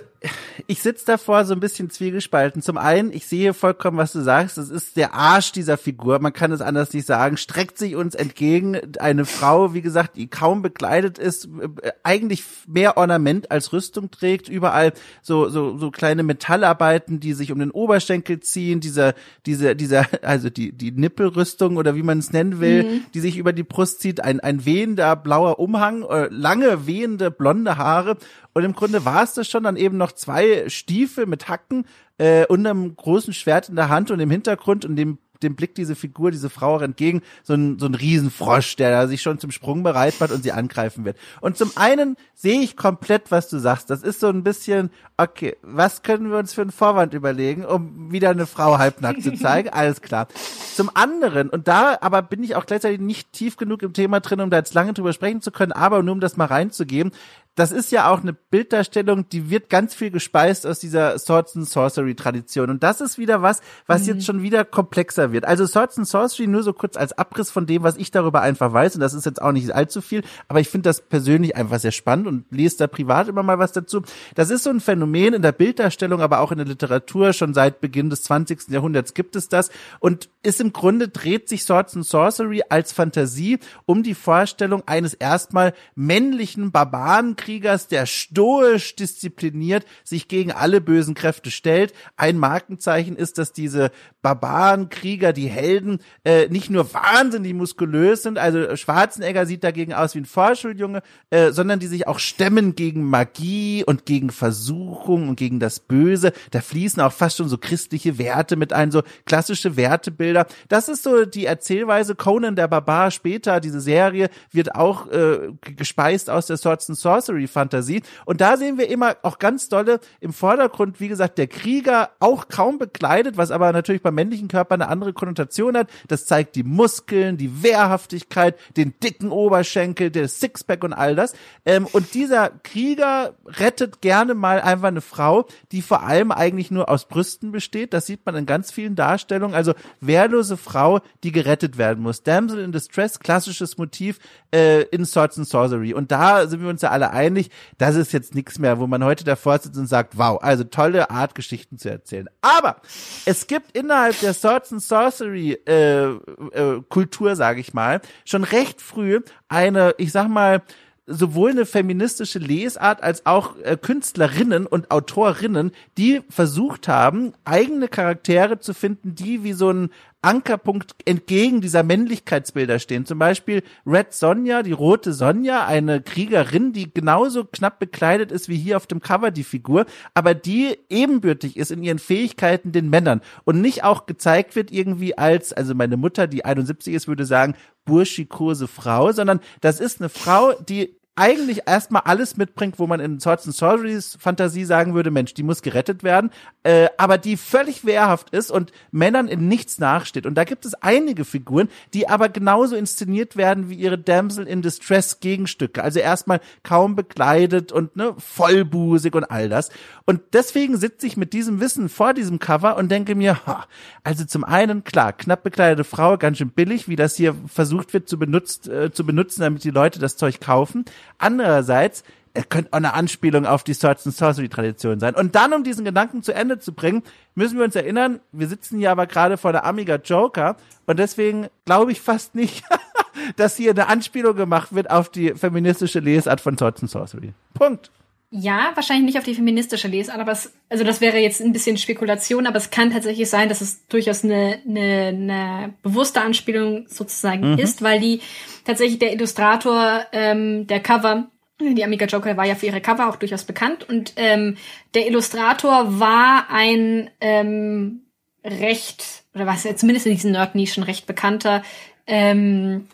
ich sitze davor so ein bisschen zwiegespalten. Zum einen, ich sehe vollkommen, was du sagst. Es ist der Arsch dieser Figur. Man kann es anders nicht sagen. Streckt sich uns entgegen eine Frau, wie gesagt, die kaum bekleidet ist, äh, eigentlich mehr Ornament als Rüstung trägt. Überall so so so kleine Metallarbeiten, die sich um den Oberschenkel ziehen. Dieser diese dieser *laughs* also die die Nippelrüstung oder wie man es nennen will, mhm. die sich über die Brust zieht. Ein ein wehender blauer Umhang, äh, lange wehende blonde Haare und im Grunde war es das schon, dann eben noch zwei Stiefel mit Hacken äh, und einem großen Schwert in der Hand und im Hintergrund und dem dem Blick diese Figur, diese Frau auch entgegen, so ein, so ein Riesenfrosch, der da sich schon zum Sprung bereit macht und sie angreifen wird. Und zum einen sehe ich komplett, was du sagst. Das ist so ein bisschen, okay, was können wir uns für einen Vorwand überlegen, um wieder eine Frau halbnackt zu zeigen? *laughs* Alles klar. Zum anderen, und da aber bin ich auch gleichzeitig nicht tief genug im Thema drin, um da jetzt lange drüber sprechen zu können, aber nur um das mal reinzugeben, das ist ja auch eine Bilddarstellung, die wird ganz viel gespeist aus dieser Swords and Sorcery Tradition. Und das ist wieder was, was mhm. jetzt schon wieder komplexer wird. Also Swords and Sorcery nur so kurz als Abriss von dem, was ich darüber einfach weiß. Und das ist jetzt auch nicht allzu viel. Aber ich finde das persönlich einfach sehr spannend und lese da privat immer mal was dazu. Das ist so ein Phänomen in der Bilddarstellung, aber auch in der Literatur. Schon seit Beginn des 20. Jahrhunderts gibt es das. Und ist im Grunde dreht sich Swords and Sorcery als Fantasie um die Vorstellung eines erstmal männlichen Barbaren Kriegers, der stoisch diszipliniert sich gegen alle bösen Kräfte stellt. Ein Markenzeichen ist, dass diese Barbarenkrieger, die Helden, äh, nicht nur wahnsinnig muskulös sind, also Schwarzenegger sieht dagegen aus wie ein Vorschuljunge, äh, sondern die sich auch stemmen gegen Magie und gegen Versuchung und gegen das Böse. Da fließen auch fast schon so christliche Werte mit ein, so klassische Wertebilder. Das ist so die Erzählweise. Conan der Barbar später, diese Serie, wird auch äh, gespeist aus der Swords and Sorcery Mystery-Fantasie. Und da sehen wir immer auch ganz dolle im Vordergrund, wie gesagt, der Krieger auch kaum bekleidet, was aber natürlich beim männlichen Körper eine andere Konnotation hat. Das zeigt die Muskeln, die Wehrhaftigkeit, den dicken Oberschenkel, der Sixpack und all das. Ähm, und dieser Krieger rettet gerne mal einfach eine Frau, die vor allem eigentlich nur aus Brüsten besteht. Das sieht man in ganz vielen Darstellungen. Also wehrlose Frau, die gerettet werden muss. Damsel in Distress, klassisches Motiv äh, in Swords and Sorcery. Und da sind wir uns ja alle einig wahrscheinlich, das ist jetzt nichts mehr, wo man heute davor sitzt und sagt, wow, also tolle Art, Geschichten zu erzählen. Aber es gibt innerhalb der Swords and Sorcery äh, äh, Kultur, sage ich mal, schon recht früh eine, ich sag mal, sowohl eine feministische Lesart als auch äh, Künstlerinnen und Autorinnen, die versucht haben, eigene Charaktere zu finden, die wie so ein Ankerpunkt entgegen dieser Männlichkeitsbilder stehen. Zum Beispiel Red Sonja, die rote Sonja, eine Kriegerin, die genauso knapp bekleidet ist wie hier auf dem Cover die Figur, aber die ebenbürtig ist in ihren Fähigkeiten den Männern und nicht auch gezeigt wird irgendwie als, also meine Mutter, die 71 ist, würde sagen, burschikose Frau, sondern das ist eine Frau, die eigentlich erstmal alles mitbringt, wo man in Swords and Sorceries Fantasie sagen würde, Mensch, die muss gerettet werden, äh, aber die völlig wehrhaft ist und Männern in nichts nachsteht. Und da gibt es einige Figuren, die aber genauso inszeniert werden wie ihre Damsel in Distress Gegenstücke. Also erstmal kaum bekleidet und ne, vollbusig und all das. Und deswegen sitze ich mit diesem Wissen vor diesem Cover und denke mir, ha, also zum einen, klar, knapp bekleidete Frau, ganz schön billig, wie das hier versucht wird zu, benutzt, äh, zu benutzen, damit die Leute das Zeug kaufen. Andererseits er könnte auch eine Anspielung auf die Swords and Sorcery Tradition sein. Und dann, um diesen Gedanken zu Ende zu bringen, müssen wir uns erinnern, wir sitzen hier aber gerade vor der Amiga Joker und deswegen glaube ich fast nicht, *laughs* dass hier eine Anspielung gemacht wird auf die feministische Lesart von Swords and Sorcery. Punkt. Ja, wahrscheinlich nicht auf die feministische Lesart, aber es, also das wäre jetzt ein bisschen Spekulation, aber es kann tatsächlich sein, dass es durchaus eine, eine, eine bewusste Anspielung sozusagen mhm. ist, weil die tatsächlich der Illustrator ähm, der Cover die Amiga Joker war ja für ihre Cover auch durchaus bekannt und ähm, der Illustrator war ein ähm, recht, oder was ja zumindest in diesen Nerd-Nischen recht bekannter ähm,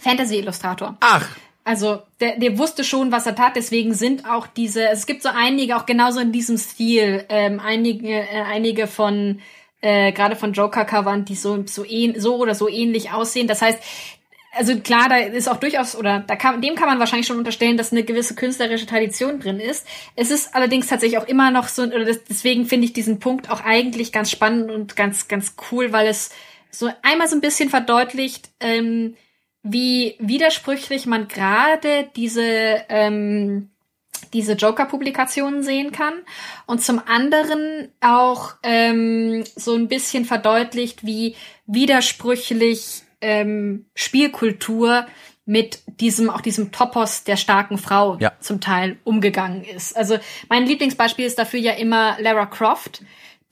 Fantasy-Illustrator. Ach. Also der, der wusste schon, was er tat, deswegen sind auch diese, es gibt so einige, auch genauso in diesem Stil, ähm, einige, äh, einige von äh, gerade von Joker-Covern, die so, so, ähn, so oder so ähnlich aussehen. Das heißt, also klar, da ist auch durchaus, oder da kann, dem kann man wahrscheinlich schon unterstellen, dass eine gewisse künstlerische Tradition drin ist. Es ist allerdings tatsächlich auch immer noch so, oder das, deswegen finde ich diesen Punkt auch eigentlich ganz spannend und ganz, ganz cool, weil es so einmal so ein bisschen verdeutlicht, ähm, wie widersprüchlich man gerade diese ähm, diese Joker-Publikationen sehen kann und zum anderen auch ähm, so ein bisschen verdeutlicht, wie widersprüchlich ähm, Spielkultur mit diesem, auch diesem Topos der starken Frau ja. zum Teil umgegangen ist. Also mein Lieblingsbeispiel ist dafür ja immer Lara Croft,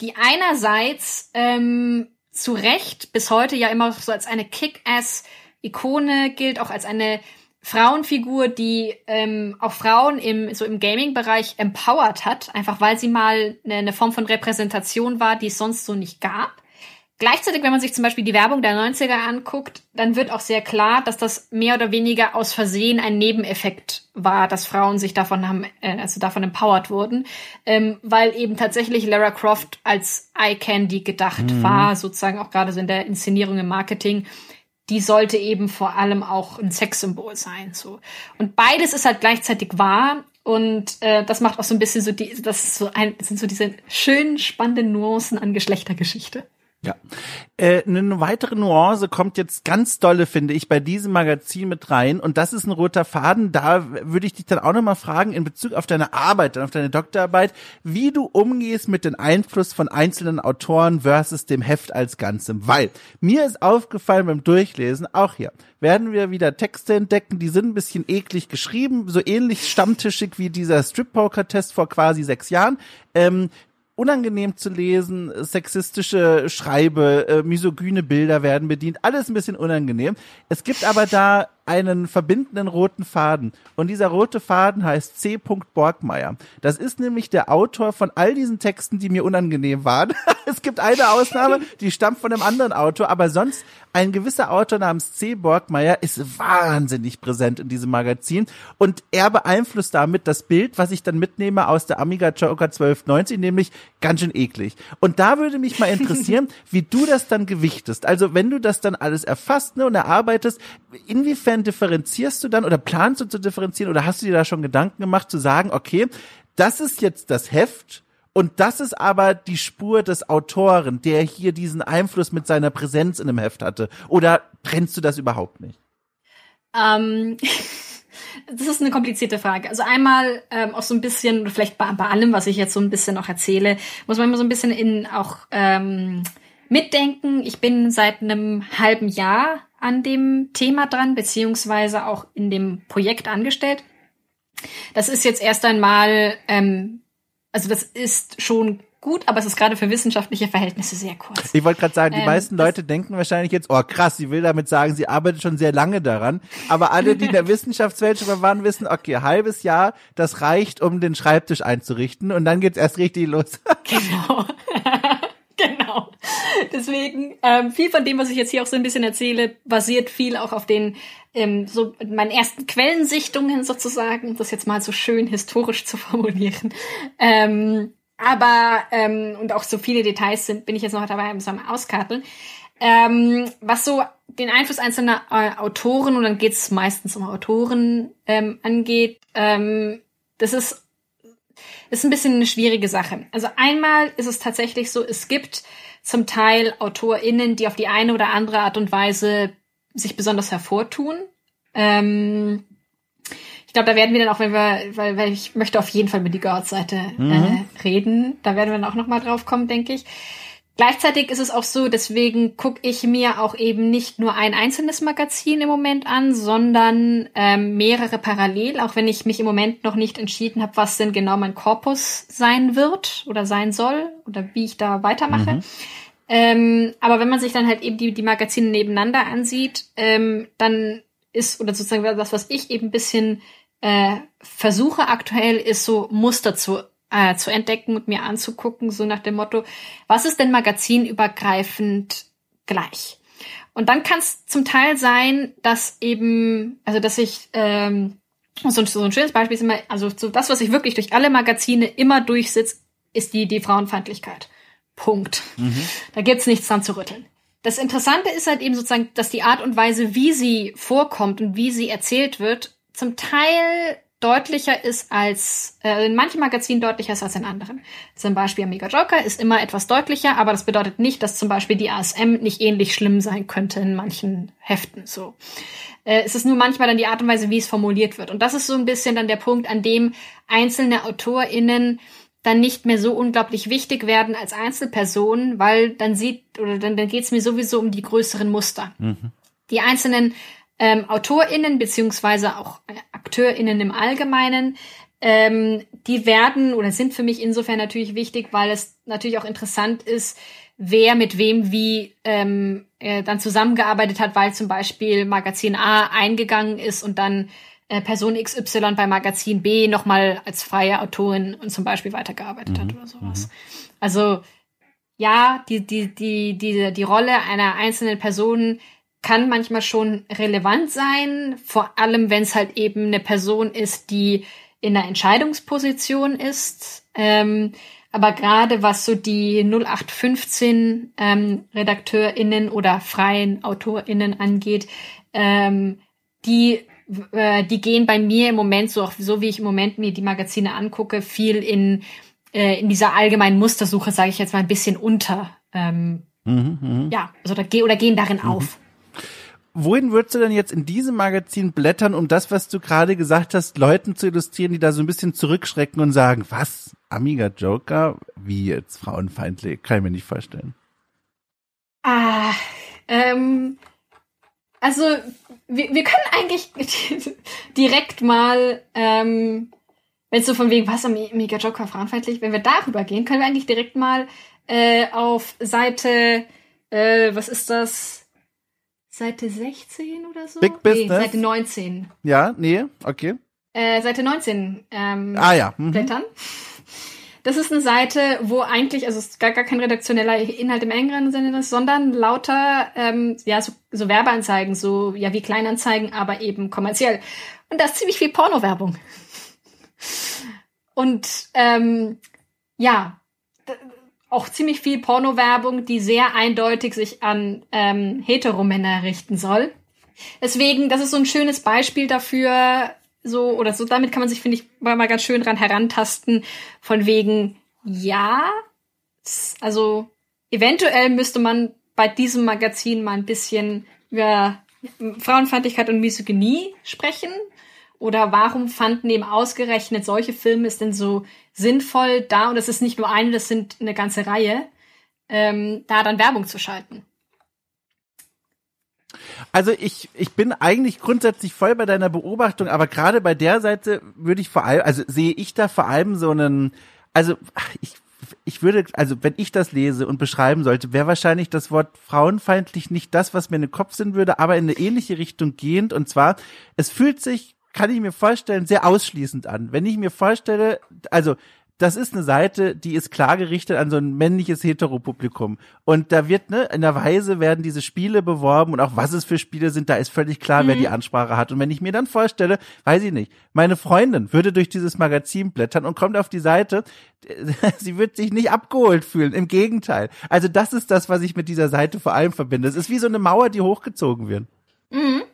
die einerseits ähm, zu Recht bis heute ja immer so als eine Kick-Ass-Ikone gilt, auch als eine Frauenfigur, die ähm, auch Frauen im so im Gaming-Bereich empowert hat, einfach weil sie mal eine, eine Form von Repräsentation war, die es sonst so nicht gab. Gleichzeitig, wenn man sich zum Beispiel die Werbung der 90er anguckt, dann wird auch sehr klar, dass das mehr oder weniger aus Versehen ein Nebeneffekt war, dass Frauen sich davon haben, äh, also davon empowered wurden, ähm, weil eben tatsächlich Lara Croft als Eye Candy gedacht mhm. war, sozusagen auch gerade so in der Inszenierung im Marketing. Die sollte eben vor allem auch ein Sexsymbol sein, so. Und beides ist halt gleichzeitig wahr und äh, das macht auch so ein bisschen so die, das ist so ein, das sind so diese schönen spannenden Nuancen an Geschlechtergeschichte. Ja. Äh, eine weitere Nuance kommt jetzt ganz dolle, finde ich, bei diesem Magazin mit rein. Und das ist ein roter Faden. Da würde ich dich dann auch nochmal fragen, in Bezug auf deine Arbeit, auf deine Doktorarbeit, wie du umgehst mit dem Einfluss von einzelnen Autoren versus dem Heft als Ganzem. Weil mir ist aufgefallen beim Durchlesen, auch hier, werden wir wieder Texte entdecken, die sind ein bisschen eklig geschrieben, so ähnlich stammtischig wie dieser Strip-Poker-Test vor quasi sechs Jahren. Ähm, unangenehm zu lesen, sexistische Schreibe, äh, misogyne Bilder werden bedient, alles ein bisschen unangenehm. Es gibt aber da einen verbindenden roten Faden. Und dieser rote Faden heißt C. Borgmeier. Das ist nämlich der Autor von all diesen Texten, die mir unangenehm waren. *laughs* es gibt eine Ausnahme, die stammt von einem anderen Autor, aber sonst ein gewisser Autor namens C. Borgmeier ist wahnsinnig präsent in diesem Magazin und er beeinflusst damit das Bild, was ich dann mitnehme aus der Amiga Joker 1290, nämlich ganz schön eklig. Und da würde mich mal interessieren, *laughs* wie du das dann gewichtest. Also wenn du das dann alles erfasst ne, und erarbeitest, inwiefern inwiefern differenzierst du dann oder planst du zu differenzieren oder hast du dir da schon Gedanken gemacht zu sagen, okay, das ist jetzt das Heft und das ist aber die Spur des Autoren, der hier diesen Einfluss mit seiner Präsenz in dem Heft hatte? Oder trennst du das überhaupt nicht? Ähm, *laughs* das ist eine komplizierte Frage. Also einmal ähm, auch so ein bisschen, vielleicht bei, bei allem, was ich jetzt so ein bisschen noch erzähle, muss man immer so ein bisschen in auch ähm, mitdenken. Ich bin seit einem halben Jahr an dem Thema dran, beziehungsweise auch in dem Projekt angestellt. Das ist jetzt erst einmal, ähm, also das ist schon gut, aber es ist gerade für wissenschaftliche Verhältnisse sehr kurz. Ich wollte gerade sagen, die ähm, meisten Leute denken wahrscheinlich jetzt, oh krass, sie will damit sagen, sie arbeitet schon sehr lange daran. Aber alle, die in der *laughs* Wissenschaftswelt schon mal waren, wissen, okay, halbes Jahr, das reicht, um den Schreibtisch einzurichten und dann geht's erst richtig los. genau. *laughs* *laughs* genau. Deswegen, ähm, viel von dem, was ich jetzt hier auch so ein bisschen erzähle, basiert viel auch auf den, ähm, so meinen ersten Quellensichtungen sozusagen, um das jetzt mal so schön historisch zu formulieren. Ähm, aber, ähm, und auch so viele Details sind, bin ich jetzt noch dabei so am Auskarteln. Ähm, was so den Einfluss einzelner äh, Autoren, und dann geht es meistens um Autoren ähm, angeht, ähm, das ist ist ein bisschen eine schwierige Sache. Also einmal ist es tatsächlich so, es gibt zum Teil AutorInnen, die auf die eine oder andere Art und Weise sich besonders hervortun. Ähm, ich glaube, da werden wir dann auch, wenn wir, weil, weil ich möchte auf jeden Fall mit die Girls-Seite mhm. äh, reden. Da werden wir dann auch nochmal drauf kommen, denke ich. Gleichzeitig ist es auch so, deswegen gucke ich mir auch eben nicht nur ein einzelnes Magazin im Moment an, sondern ähm, mehrere parallel, auch wenn ich mich im Moment noch nicht entschieden habe, was denn genau mein Korpus sein wird oder sein soll oder wie ich da weitermache. Mhm. Ähm, aber wenn man sich dann halt eben die, die Magazine nebeneinander ansieht, ähm, dann ist, oder sozusagen das, was ich eben ein bisschen äh, versuche aktuell, ist so Muster zu äh, zu entdecken und mir anzugucken, so nach dem Motto, was ist denn magazinübergreifend gleich? Und dann kann es zum Teil sein, dass eben, also dass ich ähm, so, so ein schönes Beispiel ist immer, also so das, was sich wirklich durch alle Magazine immer durchsitzt, ist die, die Frauenfeindlichkeit. Punkt. Mhm. Da gibt's nichts dran zu rütteln. Das Interessante ist halt eben sozusagen, dass die Art und Weise, wie sie vorkommt und wie sie erzählt wird, zum Teil deutlicher ist als, äh, in manchen Magazinen deutlicher ist als in anderen. Zum Beispiel Amiga Joker ist immer etwas deutlicher, aber das bedeutet nicht, dass zum Beispiel die ASM nicht ähnlich schlimm sein könnte in manchen Heften, so. Äh, es ist nur manchmal dann die Art und Weise, wie es formuliert wird. Und das ist so ein bisschen dann der Punkt, an dem einzelne AutorInnen dann nicht mehr so unglaublich wichtig werden als Einzelpersonen, weil dann sieht, oder dann, dann geht es mir sowieso um die größeren Muster. Mhm. Die einzelnen ähm, AutorInnen beziehungsweise auch AkteurInnen im Allgemeinen, ähm, die werden oder sind für mich insofern natürlich wichtig, weil es natürlich auch interessant ist, wer mit wem wie ähm, äh, dann zusammengearbeitet hat, weil zum Beispiel Magazin A eingegangen ist und dann äh, Person XY bei Magazin B nochmal als freie Autorin und zum Beispiel weitergearbeitet mhm. hat oder sowas. Mhm. Also ja, die, die, die, die, die Rolle einer einzelnen Person kann manchmal schon relevant sein, vor allem wenn es halt eben eine Person ist, die in einer Entscheidungsposition ist. Ähm, aber gerade was so die 0815 ähm, RedakteurInnen oder freien AutorInnen angeht, ähm, die, äh, die gehen bei mir im Moment, so, auch, so wie ich im Moment mir die Magazine angucke, viel in, äh, in dieser allgemeinen Mustersuche, sage ich jetzt mal, ein bisschen unter. Ähm, mhm, mh. Ja, also da, oder gehen darin mhm. auf wohin würdest du denn jetzt in diesem Magazin blättern, um das, was du gerade gesagt hast, Leuten zu illustrieren, die da so ein bisschen zurückschrecken und sagen, was? Amiga Joker? Wie jetzt frauenfeindlich? Kann ich mir nicht vorstellen. Ah, ähm, also wir, wir können eigentlich *laughs* direkt mal, ähm, wenn es so von wegen, was Amiga Joker frauenfeindlich, wenn wir darüber gehen, können wir eigentlich direkt mal äh, auf Seite, äh, was ist das? Seite 16 oder so? Big Business? Nee, Seite 19. Ja, nee, okay. Äh, Seite 19 ähm, ah, ja. Mhm. blättern. Das ist eine Seite, wo eigentlich, also es ist gar, gar kein redaktioneller Inhalt im engeren Sinne ist, sondern lauter, ähm, ja, so, so Werbeanzeigen, so, ja, wie Kleinanzeigen, aber eben kommerziell. Und da ist ziemlich viel Pornowerbung. Und, ähm, ja, auch ziemlich viel Pornowerbung, die sehr eindeutig sich an ähm, Heteromänner richten soll. Deswegen, das ist so ein schönes Beispiel dafür, so oder so, damit kann man sich, finde ich, mal, ganz schön dran herantasten, von wegen, ja, also eventuell müsste man bei diesem Magazin mal ein bisschen über Frauenfeindlichkeit und Misogynie sprechen. Oder warum fanden eben ausgerechnet solche Filme es denn so sinnvoll, da, und das ist nicht nur eine, das sind eine ganze Reihe, ähm, da dann Werbung zu schalten. Also ich, ich bin eigentlich grundsätzlich voll bei deiner Beobachtung, aber gerade bei der Seite würde ich vor allem, also sehe ich da vor allem so einen, also ich, ich würde, also wenn ich das lese und beschreiben sollte, wäre wahrscheinlich das Wort frauenfeindlich nicht das, was mir in den Kopf sind würde, aber in eine ähnliche Richtung gehend. Und zwar, es fühlt sich kann ich mir vorstellen, sehr ausschließend an. Wenn ich mir vorstelle, also das ist eine Seite, die ist klar gerichtet an so ein männliches Heteropublikum. Und da wird, ne, in der Weise werden diese Spiele beworben und auch was es für Spiele sind, da ist völlig klar, mhm. wer die Ansprache hat. Und wenn ich mir dann vorstelle, weiß ich nicht, meine Freundin würde durch dieses Magazin blättern und kommt auf die Seite, *laughs* sie wird sich nicht abgeholt fühlen. Im Gegenteil. Also das ist das, was ich mit dieser Seite vor allem verbinde. Es ist wie so eine Mauer, die hochgezogen wird. Mhm.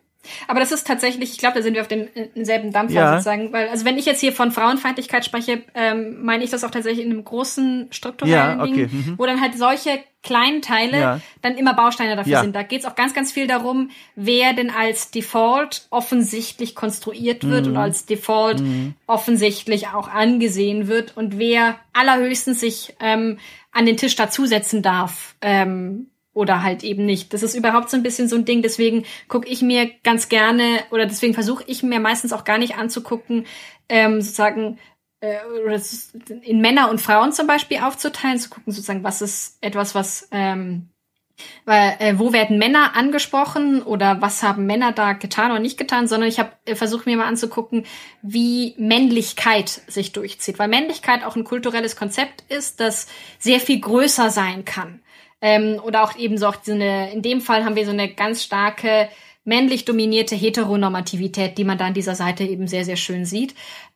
Aber das ist tatsächlich, ich glaube, da sind wir auf dem selben Dampfer ja. sozusagen, weil also wenn ich jetzt hier von Frauenfeindlichkeit spreche, ähm, meine ich das auch tatsächlich in einem großen strukturellen ja, okay. Ding, mhm. wo dann halt solche kleinen Teile ja. dann immer Bausteine dafür sind. Da geht es auch ganz, ganz viel darum, wer denn als Default offensichtlich konstruiert wird mhm. und als Default mhm. offensichtlich auch angesehen wird und wer allerhöchstens sich ähm, an den Tisch dazusetzen darf. Ähm, oder halt eben nicht. Das ist überhaupt so ein bisschen so ein Ding. Deswegen gucke ich mir ganz gerne oder deswegen versuche ich mir meistens auch gar nicht anzugucken, ähm, sozusagen äh, in Männer und Frauen zum Beispiel aufzuteilen, zu gucken sozusagen, was ist etwas, was ähm, weil, äh, wo werden Männer angesprochen oder was haben Männer da getan oder nicht getan, sondern ich habe äh, versucht mir mal anzugucken, wie Männlichkeit sich durchzieht, weil Männlichkeit auch ein kulturelles Konzept ist, das sehr viel größer sein kann. Ähm, oder auch eben so auch so eine, in dem Fall haben wir so eine ganz starke männlich dominierte Heteronormativität, die man da an dieser Seite eben sehr, sehr schön sieht.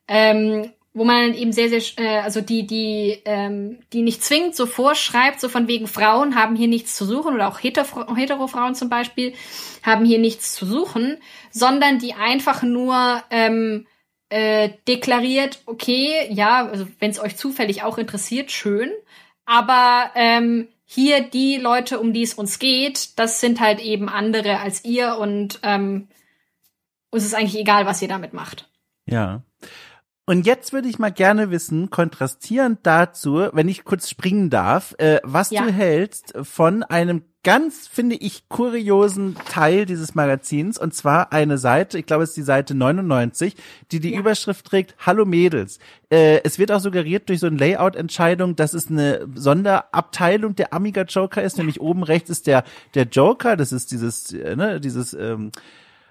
Ähm, wo man eben sehr, sehr, äh, also die, die, ähm, die nicht zwingend so vorschreibt, so von wegen Frauen haben hier nichts zu suchen oder auch Hetero, Hetero-Frauen zum Beispiel haben hier nichts zu suchen, sondern die einfach nur ähm, äh, deklariert, okay, ja, also wenn es euch zufällig auch interessiert, schön, aber ähm, hier die Leute, um die es uns geht, das sind halt eben andere als ihr und ähm, uns ist eigentlich egal, was ihr damit macht. Ja. Und jetzt würde ich mal gerne wissen, kontrastierend dazu, wenn ich kurz springen darf, äh, was ja. du hältst von einem ganz, finde ich, kuriosen Teil dieses Magazins, und zwar eine Seite, ich glaube, es ist die Seite 99, die die ja. Überschrift trägt, Hallo Mädels. Äh, es wird auch suggeriert durch so eine Layout-Entscheidung, dass es eine Sonderabteilung der Amiga Joker ist, nämlich oben rechts ist der, der Joker, das ist dieses, äh, ne, dieses, ähm,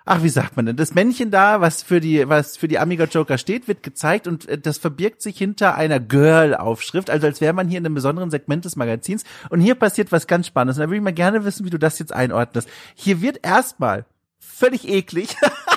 ach, wie sagt man denn, das Männchen da, was für die, was für die Amiga Joker steht, wird gezeigt und äh, das verbirgt sich hinter einer Girl-Aufschrift, also als wäre man hier in einem besonderen Segment des Magazins. Und hier passiert was ganz Spannendes. Und da würde ich mal gerne wissen, wie du das jetzt einordnest. Hier wird erstmal völlig eklig *laughs*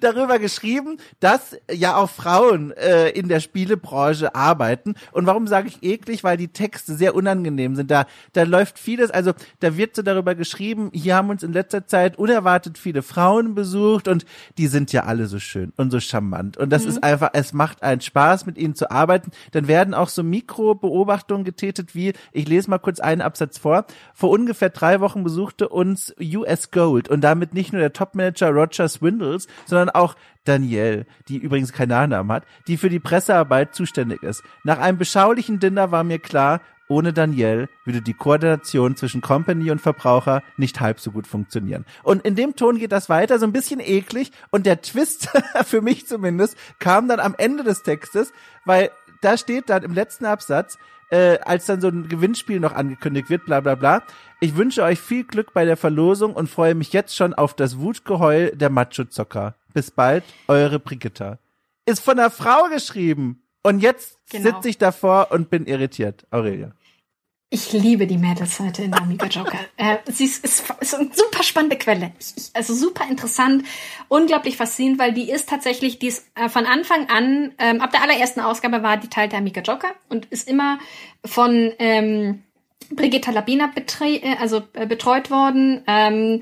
darüber geschrieben, dass ja auch Frauen äh, in der Spielebranche arbeiten. Und warum sage ich eklig? Weil die Texte sehr unangenehm sind. Da, da läuft vieles, also da wird so darüber geschrieben, hier haben uns in letzter Zeit unerwartet viele Frauen besucht und die sind ja alle so schön und so charmant. Und das mhm. ist einfach, es macht einen Spaß, mit ihnen zu arbeiten. Dann werden auch so Mikrobeobachtungen getätigt, wie, ich lese mal kurz einen Absatz vor. Vor ungefähr drei Wochen besuchte uns US Gold und damit nicht nur der Topmanager Roger Swindles, sondern auch Danielle, die übrigens keinen Nachnamen hat, die für die Pressearbeit zuständig ist. Nach einem beschaulichen Dinner war mir klar, ohne Danielle würde die Koordination zwischen Company und Verbraucher nicht halb so gut funktionieren. Und in dem Ton geht das weiter, so ein bisschen eklig. Und der Twist, *laughs* für mich zumindest, kam dann am Ende des Textes, weil da steht dann im letzten Absatz, äh, als dann so ein Gewinnspiel noch angekündigt wird, bla bla bla. Ich wünsche euch viel Glück bei der Verlosung und freue mich jetzt schon auf das Wutgeheul der Macho-Zocker. Bis bald, eure Brigitta. Ist von einer Frau geschrieben. Und jetzt genau. sitze ich davor und bin irritiert. Aurelia. Ich liebe die Mädelsseite in Amiga Joker. *laughs* äh, sie ist, ist, ist eine super spannende Quelle. Ich, also super interessant, unglaublich faszinierend, weil die ist tatsächlich, die ist äh, von Anfang an, ähm, ab der allerersten Ausgabe war die Teil der Amiga Joker und ist immer von ähm, Brigitta Labina betre äh, also, äh, betreut worden. Ähm,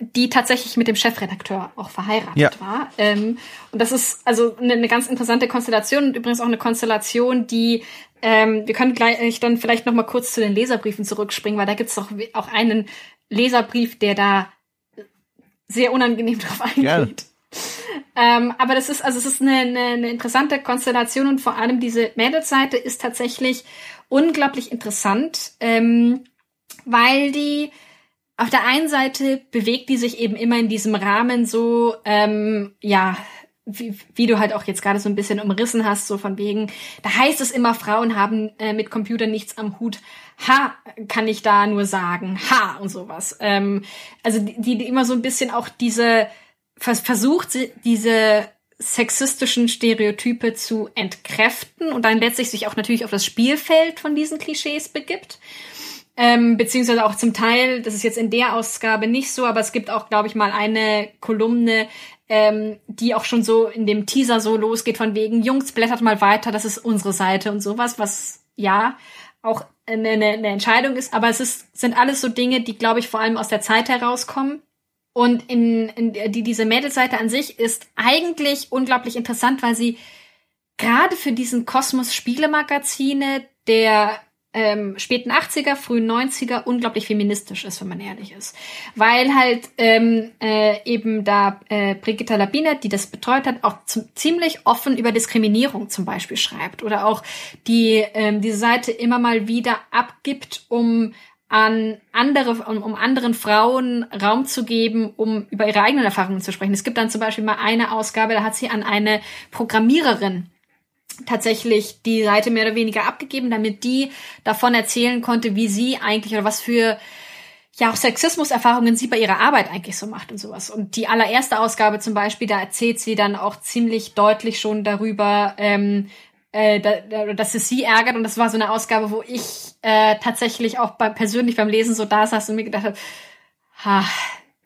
die tatsächlich mit dem Chefredakteur auch verheiratet ja. war. Ähm, und das ist also eine, eine ganz interessante Konstellation und übrigens auch eine Konstellation, die ähm, wir können gleich dann vielleicht noch mal kurz zu den Leserbriefen zurückspringen, weil da gibt es doch auch einen Leserbrief, der da sehr unangenehm *laughs* drauf eingeht. Ähm, aber das ist also es ist eine, eine, eine interessante Konstellation und vor allem diese Mädelsseite ist tatsächlich unglaublich interessant, ähm, weil die auf der einen Seite bewegt die sich eben immer in diesem Rahmen so, ähm, ja, wie, wie du halt auch jetzt gerade so ein bisschen umrissen hast, so von wegen, da heißt es immer, Frauen haben äh, mit Computern nichts am Hut. Ha, kann ich da nur sagen. Ha und sowas. Ähm, also die, die immer so ein bisschen auch diese vers versucht, diese sexistischen Stereotype zu entkräften und dann letztlich sich auch natürlich auf das Spielfeld von diesen Klischees begibt. Ähm, beziehungsweise auch zum Teil, das ist jetzt in der Ausgabe nicht so, aber es gibt auch, glaube ich, mal eine Kolumne, ähm, die auch schon so in dem Teaser so losgeht von wegen, Jungs, blättert mal weiter, das ist unsere Seite und sowas, was ja auch eine, eine Entscheidung ist, aber es ist, sind alles so Dinge, die, glaube ich, vor allem aus der Zeit herauskommen. Und in, in die, diese Mädelseite an sich ist eigentlich unglaublich interessant, weil sie gerade für diesen Kosmos Spielemagazine der ähm, späten 80er, frühen 90er unglaublich feministisch ist, wenn man ehrlich ist. Weil halt ähm, äh, eben da äh, Brigitta Labiner, die das betreut hat, auch zum, ziemlich offen über Diskriminierung zum Beispiel schreibt oder auch die ähm, diese Seite immer mal wieder abgibt, um an andere, um, um anderen Frauen Raum zu geben, um über ihre eigenen Erfahrungen zu sprechen. Es gibt dann zum Beispiel mal eine Ausgabe, da hat sie an eine Programmiererin tatsächlich die Seite mehr oder weniger abgegeben, damit die davon erzählen konnte, wie sie eigentlich oder was für ja auch Sexismuserfahrungen sie bei ihrer Arbeit eigentlich so macht und sowas. Und die allererste Ausgabe zum Beispiel, da erzählt sie dann auch ziemlich deutlich schon darüber, ähm, äh, da, dass es sie ärgert. Und das war so eine Ausgabe, wo ich äh, tatsächlich auch bei, persönlich beim Lesen so da saß und mir gedacht habe, ha,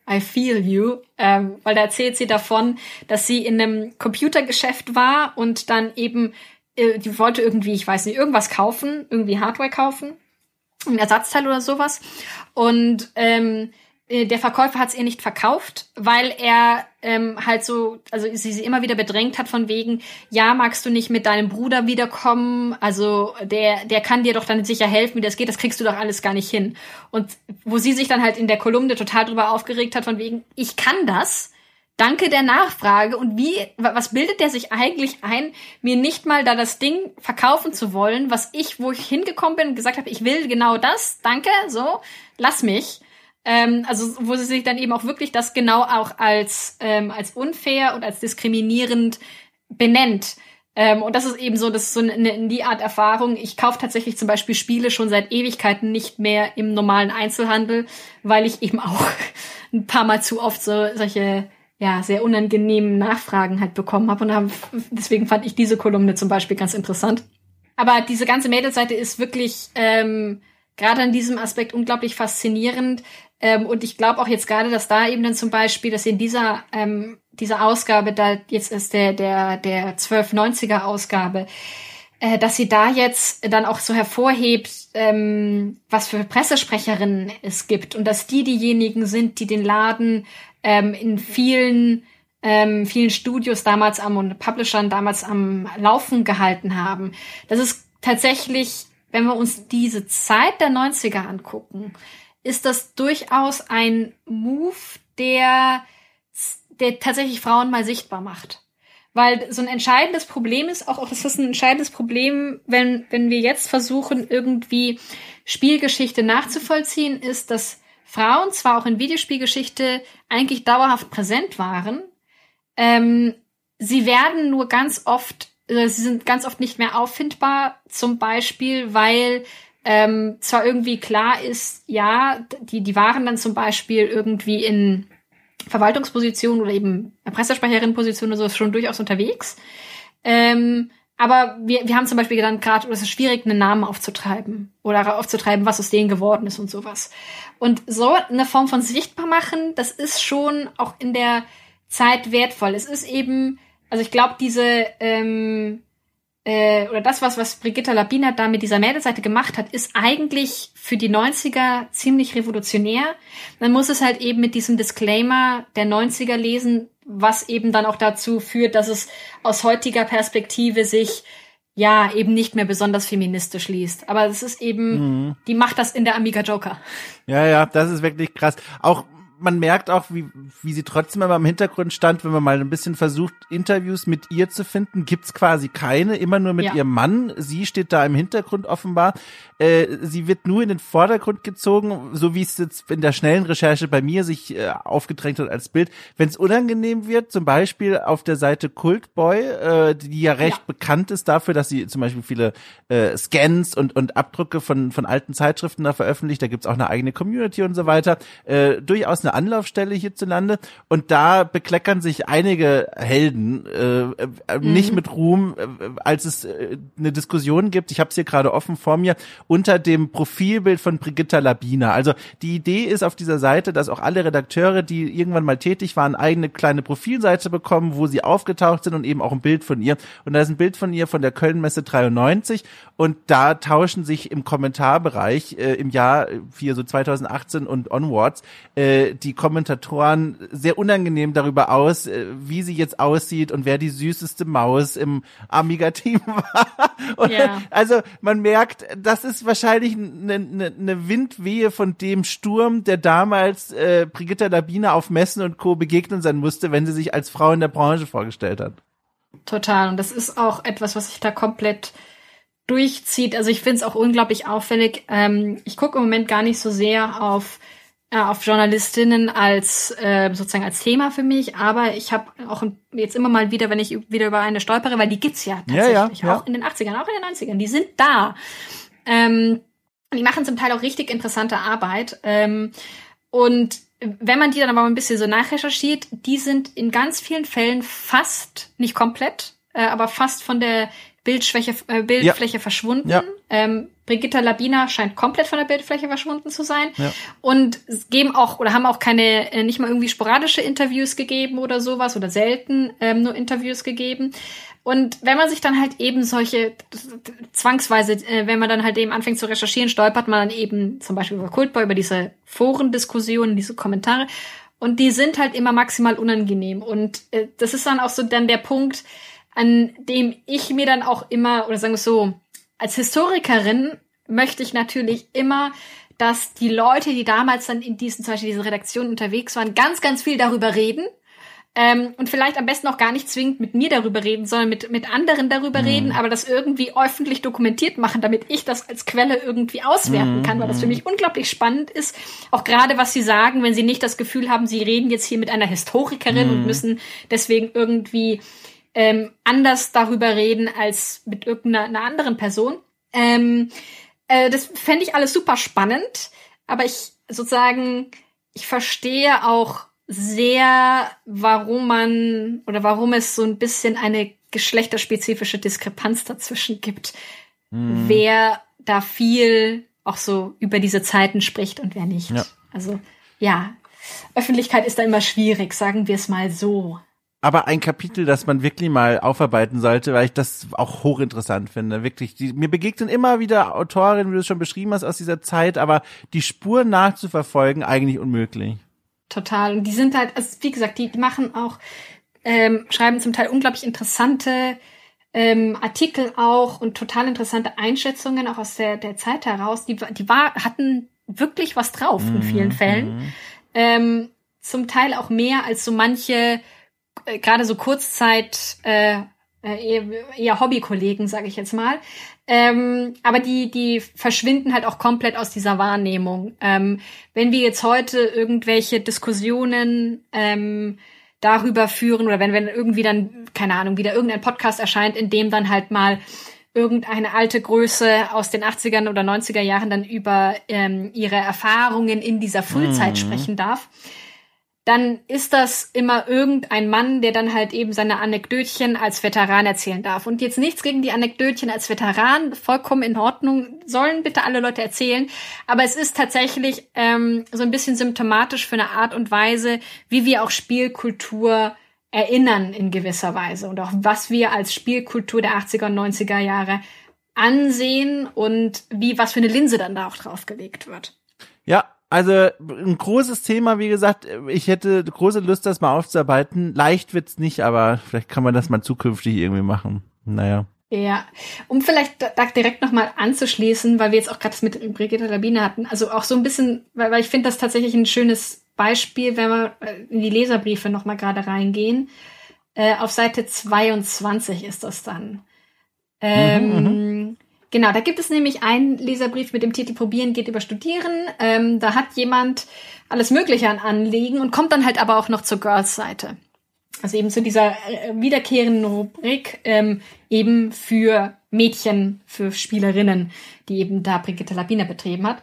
I feel you, ähm, weil da erzählt sie davon, dass sie in einem Computergeschäft war und dann eben, äh, die wollte irgendwie, ich weiß nicht, irgendwas kaufen, irgendwie Hardware kaufen, ein Ersatzteil oder sowas. Und ähm, äh, der Verkäufer hat es ihr nicht verkauft, weil er ähm, halt so, also sie sie immer wieder bedrängt hat von wegen, ja, magst du nicht mit deinem Bruder wiederkommen? Also der, der kann dir doch dann sicher helfen, wie das geht, das kriegst du doch alles gar nicht hin. Und wo sie sich dann halt in der Kolumne total drüber aufgeregt hat, von wegen, ich kann das, danke der Nachfrage. Und wie, was bildet der sich eigentlich ein, mir nicht mal da das Ding verkaufen zu wollen, was ich, wo ich hingekommen bin und gesagt habe, ich will genau das, danke, so, lass mich. Ähm, also wo sie sich dann eben auch wirklich das genau auch als, ähm, als unfair und als diskriminierend benennt. Ähm, und das ist eben so, das ist so eine, eine die Art Erfahrung. Ich kaufe tatsächlich zum Beispiel Spiele schon seit Ewigkeiten nicht mehr im normalen Einzelhandel, weil ich eben auch *laughs* ein paar Mal zu oft so solche ja sehr unangenehmen Nachfragen halt bekommen habe und hab, deswegen fand ich diese Kolumne zum Beispiel ganz interessant. Aber diese ganze Mädelseite ist wirklich ähm, gerade an diesem Aspekt unglaublich faszinierend, ähm, und ich glaube auch jetzt gerade, dass da eben dann zum Beispiel, dass in dieser, ähm, dieser Ausgabe, da jetzt ist der, der, der 1290er Ausgabe, äh, dass sie da jetzt dann auch so hervorhebt, ähm, was für Pressesprecherinnen es gibt und dass die diejenigen sind, die den Laden ähm, in vielen ähm, vielen Studios damals am und Publishern damals am Laufen gehalten haben. Das ist tatsächlich, wenn wir uns diese Zeit der 90er angucken, ist das durchaus ein Move, der, der tatsächlich Frauen mal sichtbar macht. Weil so ein entscheidendes Problem ist, auch, auch das ist ein entscheidendes Problem, wenn, wenn wir jetzt versuchen, irgendwie Spielgeschichte nachzuvollziehen, ist, dass Frauen zwar auch in Videospielgeschichte eigentlich dauerhaft präsent waren, ähm, sie werden nur ganz oft, sie sind ganz oft nicht mehr auffindbar, zum Beispiel, weil ähm, zwar irgendwie klar ist, ja, die, die waren dann zum Beispiel irgendwie in Verwaltungspositionen oder eben Pressesprecherinnenpositionen oder so schon durchaus unterwegs. Ähm, aber wir, wir haben zum Beispiel dann gerade, es ist schwierig, einen Namen aufzutreiben oder aufzutreiben, was aus denen geworden ist und sowas. Und so eine Form von sichtbar machen, das ist schon auch in der Zeit wertvoll. Es ist eben, also ich glaube, diese ähm, äh, oder das, was, was Brigitta Labiner da mit dieser Mädelseite gemacht hat, ist eigentlich für die 90er ziemlich revolutionär. Man muss es halt eben mit diesem Disclaimer der 90er lesen, was eben dann auch dazu führt, dass es aus heutiger Perspektive sich ja eben nicht mehr besonders feministisch liest. Aber es ist eben, mhm. die macht das in der Amiga Joker. Ja, ja, das ist wirklich krass. Auch man merkt auch, wie, wie sie trotzdem immer im Hintergrund stand, wenn man mal ein bisschen versucht, Interviews mit ihr zu finden, gibt's quasi keine, immer nur mit ja. ihrem Mann. Sie steht da im Hintergrund offenbar. Äh, sie wird nur in den Vordergrund gezogen, so wie es jetzt in der schnellen Recherche bei mir sich äh, aufgedrängt hat als Bild. Wenn es unangenehm wird, zum Beispiel auf der Seite Cultboy, äh, die ja recht ja. bekannt ist dafür, dass sie zum Beispiel viele äh, Scans und, und Abdrücke von, von alten Zeitschriften da veröffentlicht, da gibt's auch eine eigene Community und so weiter, äh, durchaus eine Anlaufstelle hierzulande und da bekleckern sich einige Helden äh, äh, mhm. nicht mit Ruhm, äh, als es äh, eine Diskussion gibt. Ich habe es hier gerade offen vor mir unter dem Profilbild von Brigitta Labina. Also die Idee ist auf dieser Seite, dass auch alle Redakteure, die irgendwann mal tätig waren, eigene kleine Profilseite bekommen, wo sie aufgetaucht sind und eben auch ein Bild von ihr. Und da ist ein Bild von ihr von der Kölnmesse 93 und da tauschen sich im Kommentarbereich äh, im Jahr hier so 2018 und onwards äh, die Kommentatoren sehr unangenehm darüber aus, äh, wie sie jetzt aussieht und wer die süßeste Maus im Amiga-Team *laughs* war. Ja. Also man merkt, das ist wahrscheinlich eine, eine, eine Windwehe von dem Sturm, der damals äh, Brigitta Labine auf Messen und Co. begegnen sein musste, wenn sie sich als Frau in der Branche vorgestellt hat. Total. Und das ist auch etwas, was ich da komplett durchzieht. Also ich finde es auch unglaublich auffällig. Ähm, ich gucke im Moment gar nicht so sehr auf auf Journalistinnen als äh, sozusagen als Thema für mich, aber ich habe auch jetzt immer mal wieder, wenn ich wieder über eine stolpere, weil die gibt's ja tatsächlich, ja, ja, auch in den 80ern, auch in den 90ern, die sind da. Ähm, die machen zum Teil auch richtig interessante Arbeit. Ähm, und wenn man die dann aber ein bisschen so nachrecherchiert, die sind in ganz vielen Fällen fast, nicht komplett, äh, aber fast von der Bildschwäche, äh, Bildfläche ja. verschwunden. Ja. Ähm, Brigitta Labina scheint komplett von der Bildfläche verschwunden zu sein. Ja. Und geben auch oder haben auch keine, äh, nicht mal irgendwie sporadische Interviews gegeben oder sowas oder selten ähm, nur Interviews gegeben. Und wenn man sich dann halt eben solche zwangsweise, äh, wenn man dann halt eben anfängt zu recherchieren, stolpert man dann eben zum Beispiel über Kultboy, über diese Forendiskussionen, diese Kommentare. Und die sind halt immer maximal unangenehm. Und äh, das ist dann auch so dann der Punkt, an dem ich mir dann auch immer, oder sagen wir so, als Historikerin möchte ich natürlich immer, dass die Leute, die damals dann in diesen, zum Beispiel diese Redaktionen unterwegs waren, ganz, ganz viel darüber reden. Ähm, und vielleicht am besten auch gar nicht zwingend mit mir darüber reden, sondern mit, mit anderen darüber mhm. reden, aber das irgendwie öffentlich dokumentiert machen, damit ich das als Quelle irgendwie auswerten mhm. kann, weil das für mich unglaublich spannend ist. Auch gerade, was sie sagen, wenn sie nicht das Gefühl haben, sie reden jetzt hier mit einer Historikerin mhm. und müssen deswegen irgendwie ähm, anders darüber reden als mit irgendeiner anderen Person. Ähm, äh, das fände ich alles super spannend, aber ich sozusagen, ich verstehe auch sehr, warum man oder warum es so ein bisschen eine geschlechterspezifische Diskrepanz dazwischen gibt, mhm. wer da viel auch so über diese Zeiten spricht und wer nicht. Ja. Also ja, Öffentlichkeit ist da immer schwierig, sagen wir es mal so aber ein Kapitel, das man wirklich mal aufarbeiten sollte, weil ich das auch hochinteressant finde. Wirklich, die, mir begegnen immer wieder Autorinnen, wie du es schon beschrieben hast, aus dieser Zeit, aber die Spur nachzuverfolgen eigentlich unmöglich. Total. Und die sind halt, also wie gesagt, die, machen auch, ähm, schreiben zum Teil unglaublich interessante ähm, Artikel auch und total interessante Einschätzungen auch aus der, der Zeit heraus. Die, die war, hatten wirklich was drauf in vielen mhm. Fällen. Mhm. Ähm, zum Teil auch mehr als so manche äh, gerade so Kurzzeit äh, äh eher Hobbykollegen, sage ich jetzt mal. Ähm, aber die, die verschwinden halt auch komplett aus dieser Wahrnehmung. Ähm, wenn wir jetzt heute irgendwelche Diskussionen ähm, darüber führen oder wenn, wenn irgendwie dann, keine Ahnung, wieder irgendein Podcast erscheint, in dem dann halt mal irgendeine alte Größe aus den 80ern oder 90er Jahren dann über ähm, ihre Erfahrungen in dieser Frühzeit mhm. sprechen darf, dann ist das immer irgendein Mann, der dann halt eben seine Anekdötchen als Veteran erzählen darf. Und jetzt nichts gegen die Anekdötchen als Veteran, vollkommen in Ordnung, sollen bitte alle Leute erzählen. Aber es ist tatsächlich ähm, so ein bisschen symptomatisch für eine Art und Weise, wie wir auch Spielkultur erinnern in gewisser Weise und auch was wir als Spielkultur der 80er und 90er Jahre ansehen und wie was für eine Linse dann da auch draufgelegt wird. Ja, also ein großes Thema, wie gesagt, ich hätte große Lust, das mal aufzuarbeiten. Leicht wird's nicht, aber vielleicht kann man das mal zukünftig irgendwie machen. Naja. Ja, um vielleicht da direkt nochmal anzuschließen, weil wir jetzt auch gerade das mit Brigitte Labine hatten, also auch so ein bisschen, weil, weil ich finde das tatsächlich ein schönes Beispiel, wenn wir äh, in die Leserbriefe nochmal gerade reingehen. Äh, auf Seite 22 ist das dann. Ähm, mhm, mhm. Genau, da gibt es nämlich einen Leserbrief mit dem Titel Probieren geht über Studieren. Ähm, da hat jemand alles Mögliche an Anliegen und kommt dann halt aber auch noch zur Girls-Seite. Also eben zu dieser äh, wiederkehrenden Rubrik ähm, eben für Mädchen, für Spielerinnen, die eben da Brigitte Labiner betrieben hat.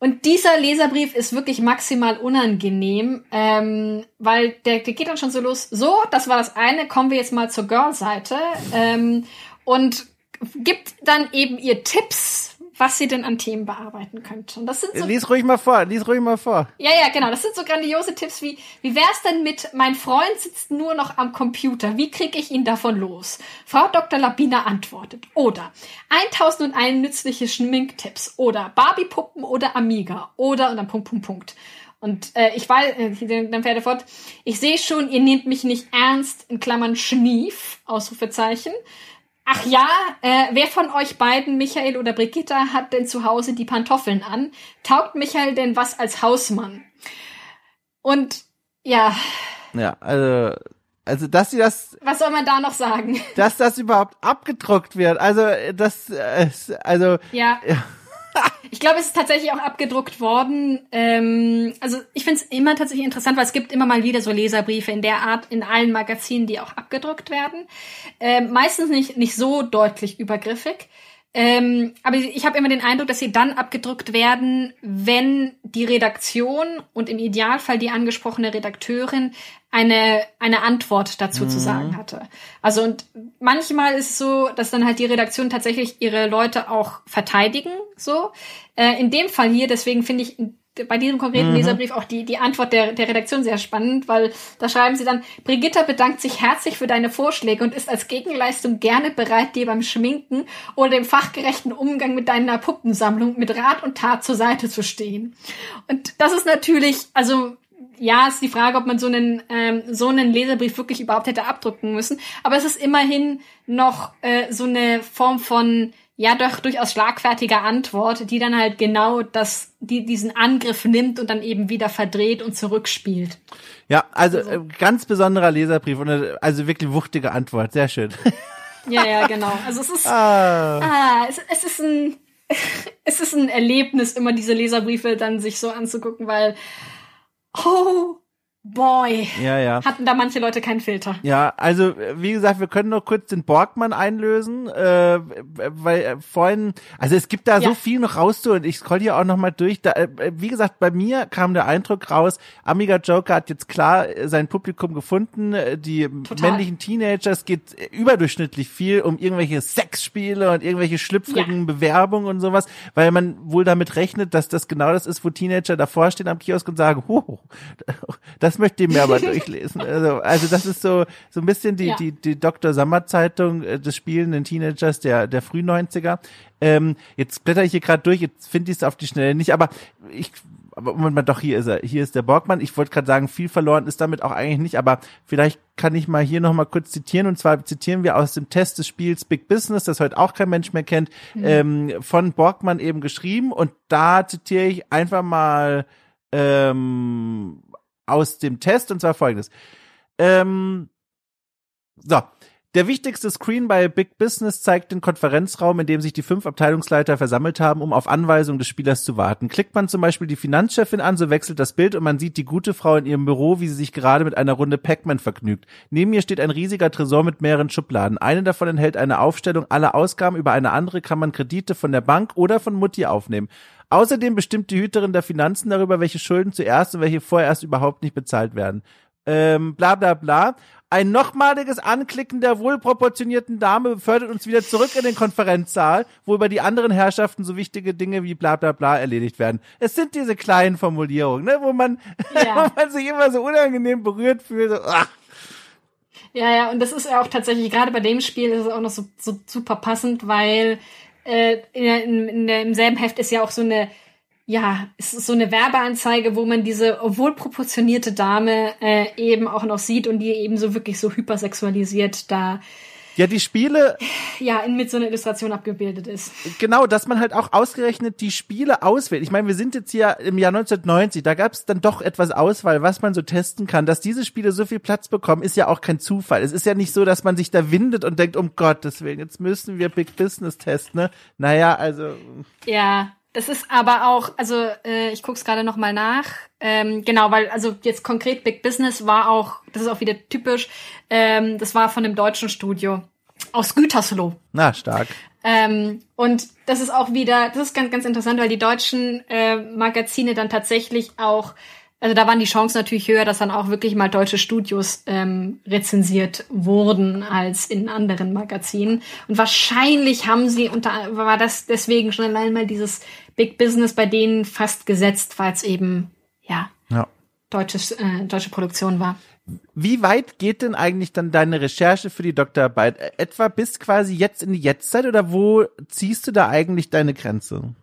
Und dieser Leserbrief ist wirklich maximal unangenehm, ähm, weil der, der geht dann schon so los. So, das war das eine. Kommen wir jetzt mal zur Girl-Seite. Ähm, und gibt dann eben ihr Tipps, was sie denn an Themen bearbeiten könnte. Und das sind so, lies ruhig mal vor, lies ruhig mal vor. Ja, ja, genau. Das sind so grandiose Tipps wie, wie wär's denn mit, mein Freund sitzt nur noch am Computer, wie kriege ich ihn davon los? Frau Dr. Labina antwortet. Oder 1001 nützliche Schminktipps. Oder Barbie-Puppen oder Amiga. Oder, und dann Punkt, Punkt, Punkt. Und äh, ich weiß, äh, dann fährt er fort, ich sehe schon, ihr nehmt mich nicht ernst, in Klammern Schnief, Ausrufezeichen. Ach ja, äh, wer von euch beiden, Michael oder Brigitta, hat denn zu Hause die Pantoffeln an? Taugt Michael denn was als Hausmann? Und ja. Ja, also also, dass sie das. Was soll man da noch sagen? Dass das überhaupt abgedruckt wird. Also, das, äh, also. Ja. ja. Ich glaube, es ist tatsächlich auch abgedruckt worden. Ähm, also ich finde es immer tatsächlich interessant, weil es gibt immer mal wieder so Leserbriefe in der Art in allen Magazinen, die auch abgedruckt werden. Ähm, meistens nicht, nicht so deutlich übergriffig. Ähm, aber ich habe immer den Eindruck, dass sie dann abgedruckt werden, wenn die Redaktion und im Idealfall die angesprochene Redakteurin eine, eine Antwort dazu mhm. zu sagen hatte. Also und manchmal ist es so, dass dann halt die Redaktion tatsächlich ihre Leute auch verteidigen, so. Äh, in dem Fall hier, deswegen finde ich bei diesem konkreten mhm. Leserbrief auch die, die Antwort der, der Redaktion sehr spannend, weil da schreiben sie dann, Brigitta bedankt sich herzlich für deine Vorschläge und ist als Gegenleistung gerne bereit, dir beim Schminken oder dem fachgerechten Umgang mit deiner Puppensammlung mit Rat und Tat zur Seite zu stehen. Und das ist natürlich, also ja, ist die Frage, ob man so einen ähm, so einen Leserbrief wirklich überhaupt hätte abdrucken müssen. Aber es ist immerhin noch äh, so eine Form von ja doch durchaus schlagfertiger Antwort, die dann halt genau das, die diesen Angriff nimmt und dann eben wieder verdreht und zurückspielt. Ja, also äh, ganz besonderer Leserbrief und also wirklich wuchtige Antwort, sehr schön. *laughs* Ja, ja, genau. Also es ist, ah. Ah, es, es ist ein, *laughs* es ist ein Erlebnis, immer diese Leserbriefe dann sich so anzugucken, weil oh boy, ja, ja. hatten da manche Leute keinen Filter. Ja, also wie gesagt, wir können noch kurz den Borgmann einlösen, äh, weil äh, vorhin, also es gibt da ja. so viel noch rauszuholen. Ich scroll hier auch noch mal durch. Da, äh, wie gesagt, bei mir kam der Eindruck raus, Amiga Joker hat jetzt klar sein Publikum gefunden. Die Total. männlichen Teenager, es geht überdurchschnittlich viel um irgendwelche Sexspiele und irgendwelche schlüpfrigen ja. Bewerbungen und sowas, weil man wohl damit rechnet, dass das genau das ist, wo Teenager davor stehen am Kiosk und sagen, oh, das möchte ich mir aber *laughs* durchlesen. Also, also das ist so, so ein bisschen die, ja. die, die Dr. Sommer Zeitung äh, des spielenden Teenagers der, der Früh-90er. Ähm, jetzt blätter ich hier gerade durch, jetzt finde ich es auf die Schnelle nicht, aber ich aber Moment mal, doch, hier ist er. Hier ist der Borgmann. Ich wollte gerade sagen, viel verloren ist damit auch eigentlich nicht, aber vielleicht kann ich mal hier nochmal kurz zitieren. Und zwar zitieren wir aus dem Test des Spiels Big Business, das heute auch kein Mensch mehr kennt, mhm. ähm, von Borgmann eben geschrieben. Und da zitiere ich einfach mal ähm, aus dem Test und zwar folgendes. Ähm, so. Der wichtigste Screen bei Big Business zeigt den Konferenzraum, in dem sich die fünf Abteilungsleiter versammelt haben, um auf Anweisung des Spielers zu warten. Klickt man zum Beispiel die Finanzchefin an, so wechselt das Bild und man sieht die gute Frau in ihrem Büro, wie sie sich gerade mit einer Runde Pac-Man vergnügt. Neben ihr steht ein riesiger Tresor mit mehreren Schubladen. Eine davon enthält eine Aufstellung aller Ausgaben, über eine andere kann man Kredite von der Bank oder von Mutti aufnehmen. Außerdem bestimmt die Hüterin der Finanzen darüber, welche Schulden zuerst und welche vorerst überhaupt nicht bezahlt werden. Ähm, bla bla bla. Ein nochmaliges Anklicken der wohlproportionierten Dame befördert uns wieder zurück in den Konferenzsaal, wo über die anderen Herrschaften so wichtige Dinge wie bla bla bla erledigt werden. Es sind diese kleinen Formulierungen, ne, wo man, *laughs* ja. wo man sich immer so unangenehm berührt fühlt. So, ach. Ja, ja, und das ist ja auch tatsächlich, gerade bei dem Spiel ist es auch noch so, so super passend, weil äh, in, in, in, im selben Heft ist ja auch so eine, ja, es ist so eine Werbeanzeige, wo man diese wohlproportionierte Dame äh, eben auch noch sieht und die eben so wirklich so hypersexualisiert da ja, die Spiele. Ja, in, mit so einer Illustration abgebildet ist. Genau, dass man halt auch ausgerechnet die Spiele auswählt. Ich meine, wir sind jetzt hier im Jahr 1990, da gab es dann doch etwas Auswahl, was man so testen kann. Dass diese Spiele so viel Platz bekommen, ist ja auch kein Zufall. Es ist ja nicht so, dass man sich da windet und denkt, um Gottes Willen, jetzt müssen wir Big Business testen, ne? Naja, also. Ja, das ist aber auch, also äh, ich guck's gerade noch mal nach. Ähm, genau, weil also jetzt konkret Big Business war auch, das ist auch wieder typisch. Ähm, das war von dem deutschen Studio aus Gütersloh. Na stark. Ähm, und das ist auch wieder, das ist ganz ganz interessant, weil die deutschen äh, Magazine dann tatsächlich auch also da waren die Chancen natürlich höher, dass dann auch wirklich mal deutsche Studios ähm, rezensiert wurden als in anderen Magazinen. Und wahrscheinlich haben sie unter war das deswegen schon allein mal dieses Big Business bei denen fast gesetzt, weil es eben ja, ja. Deutsches, äh, deutsche Produktion war. Wie weit geht denn eigentlich dann deine Recherche für die Doktorarbeit? Etwa bis quasi jetzt in die Jetztzeit oder wo ziehst du da eigentlich deine Grenze?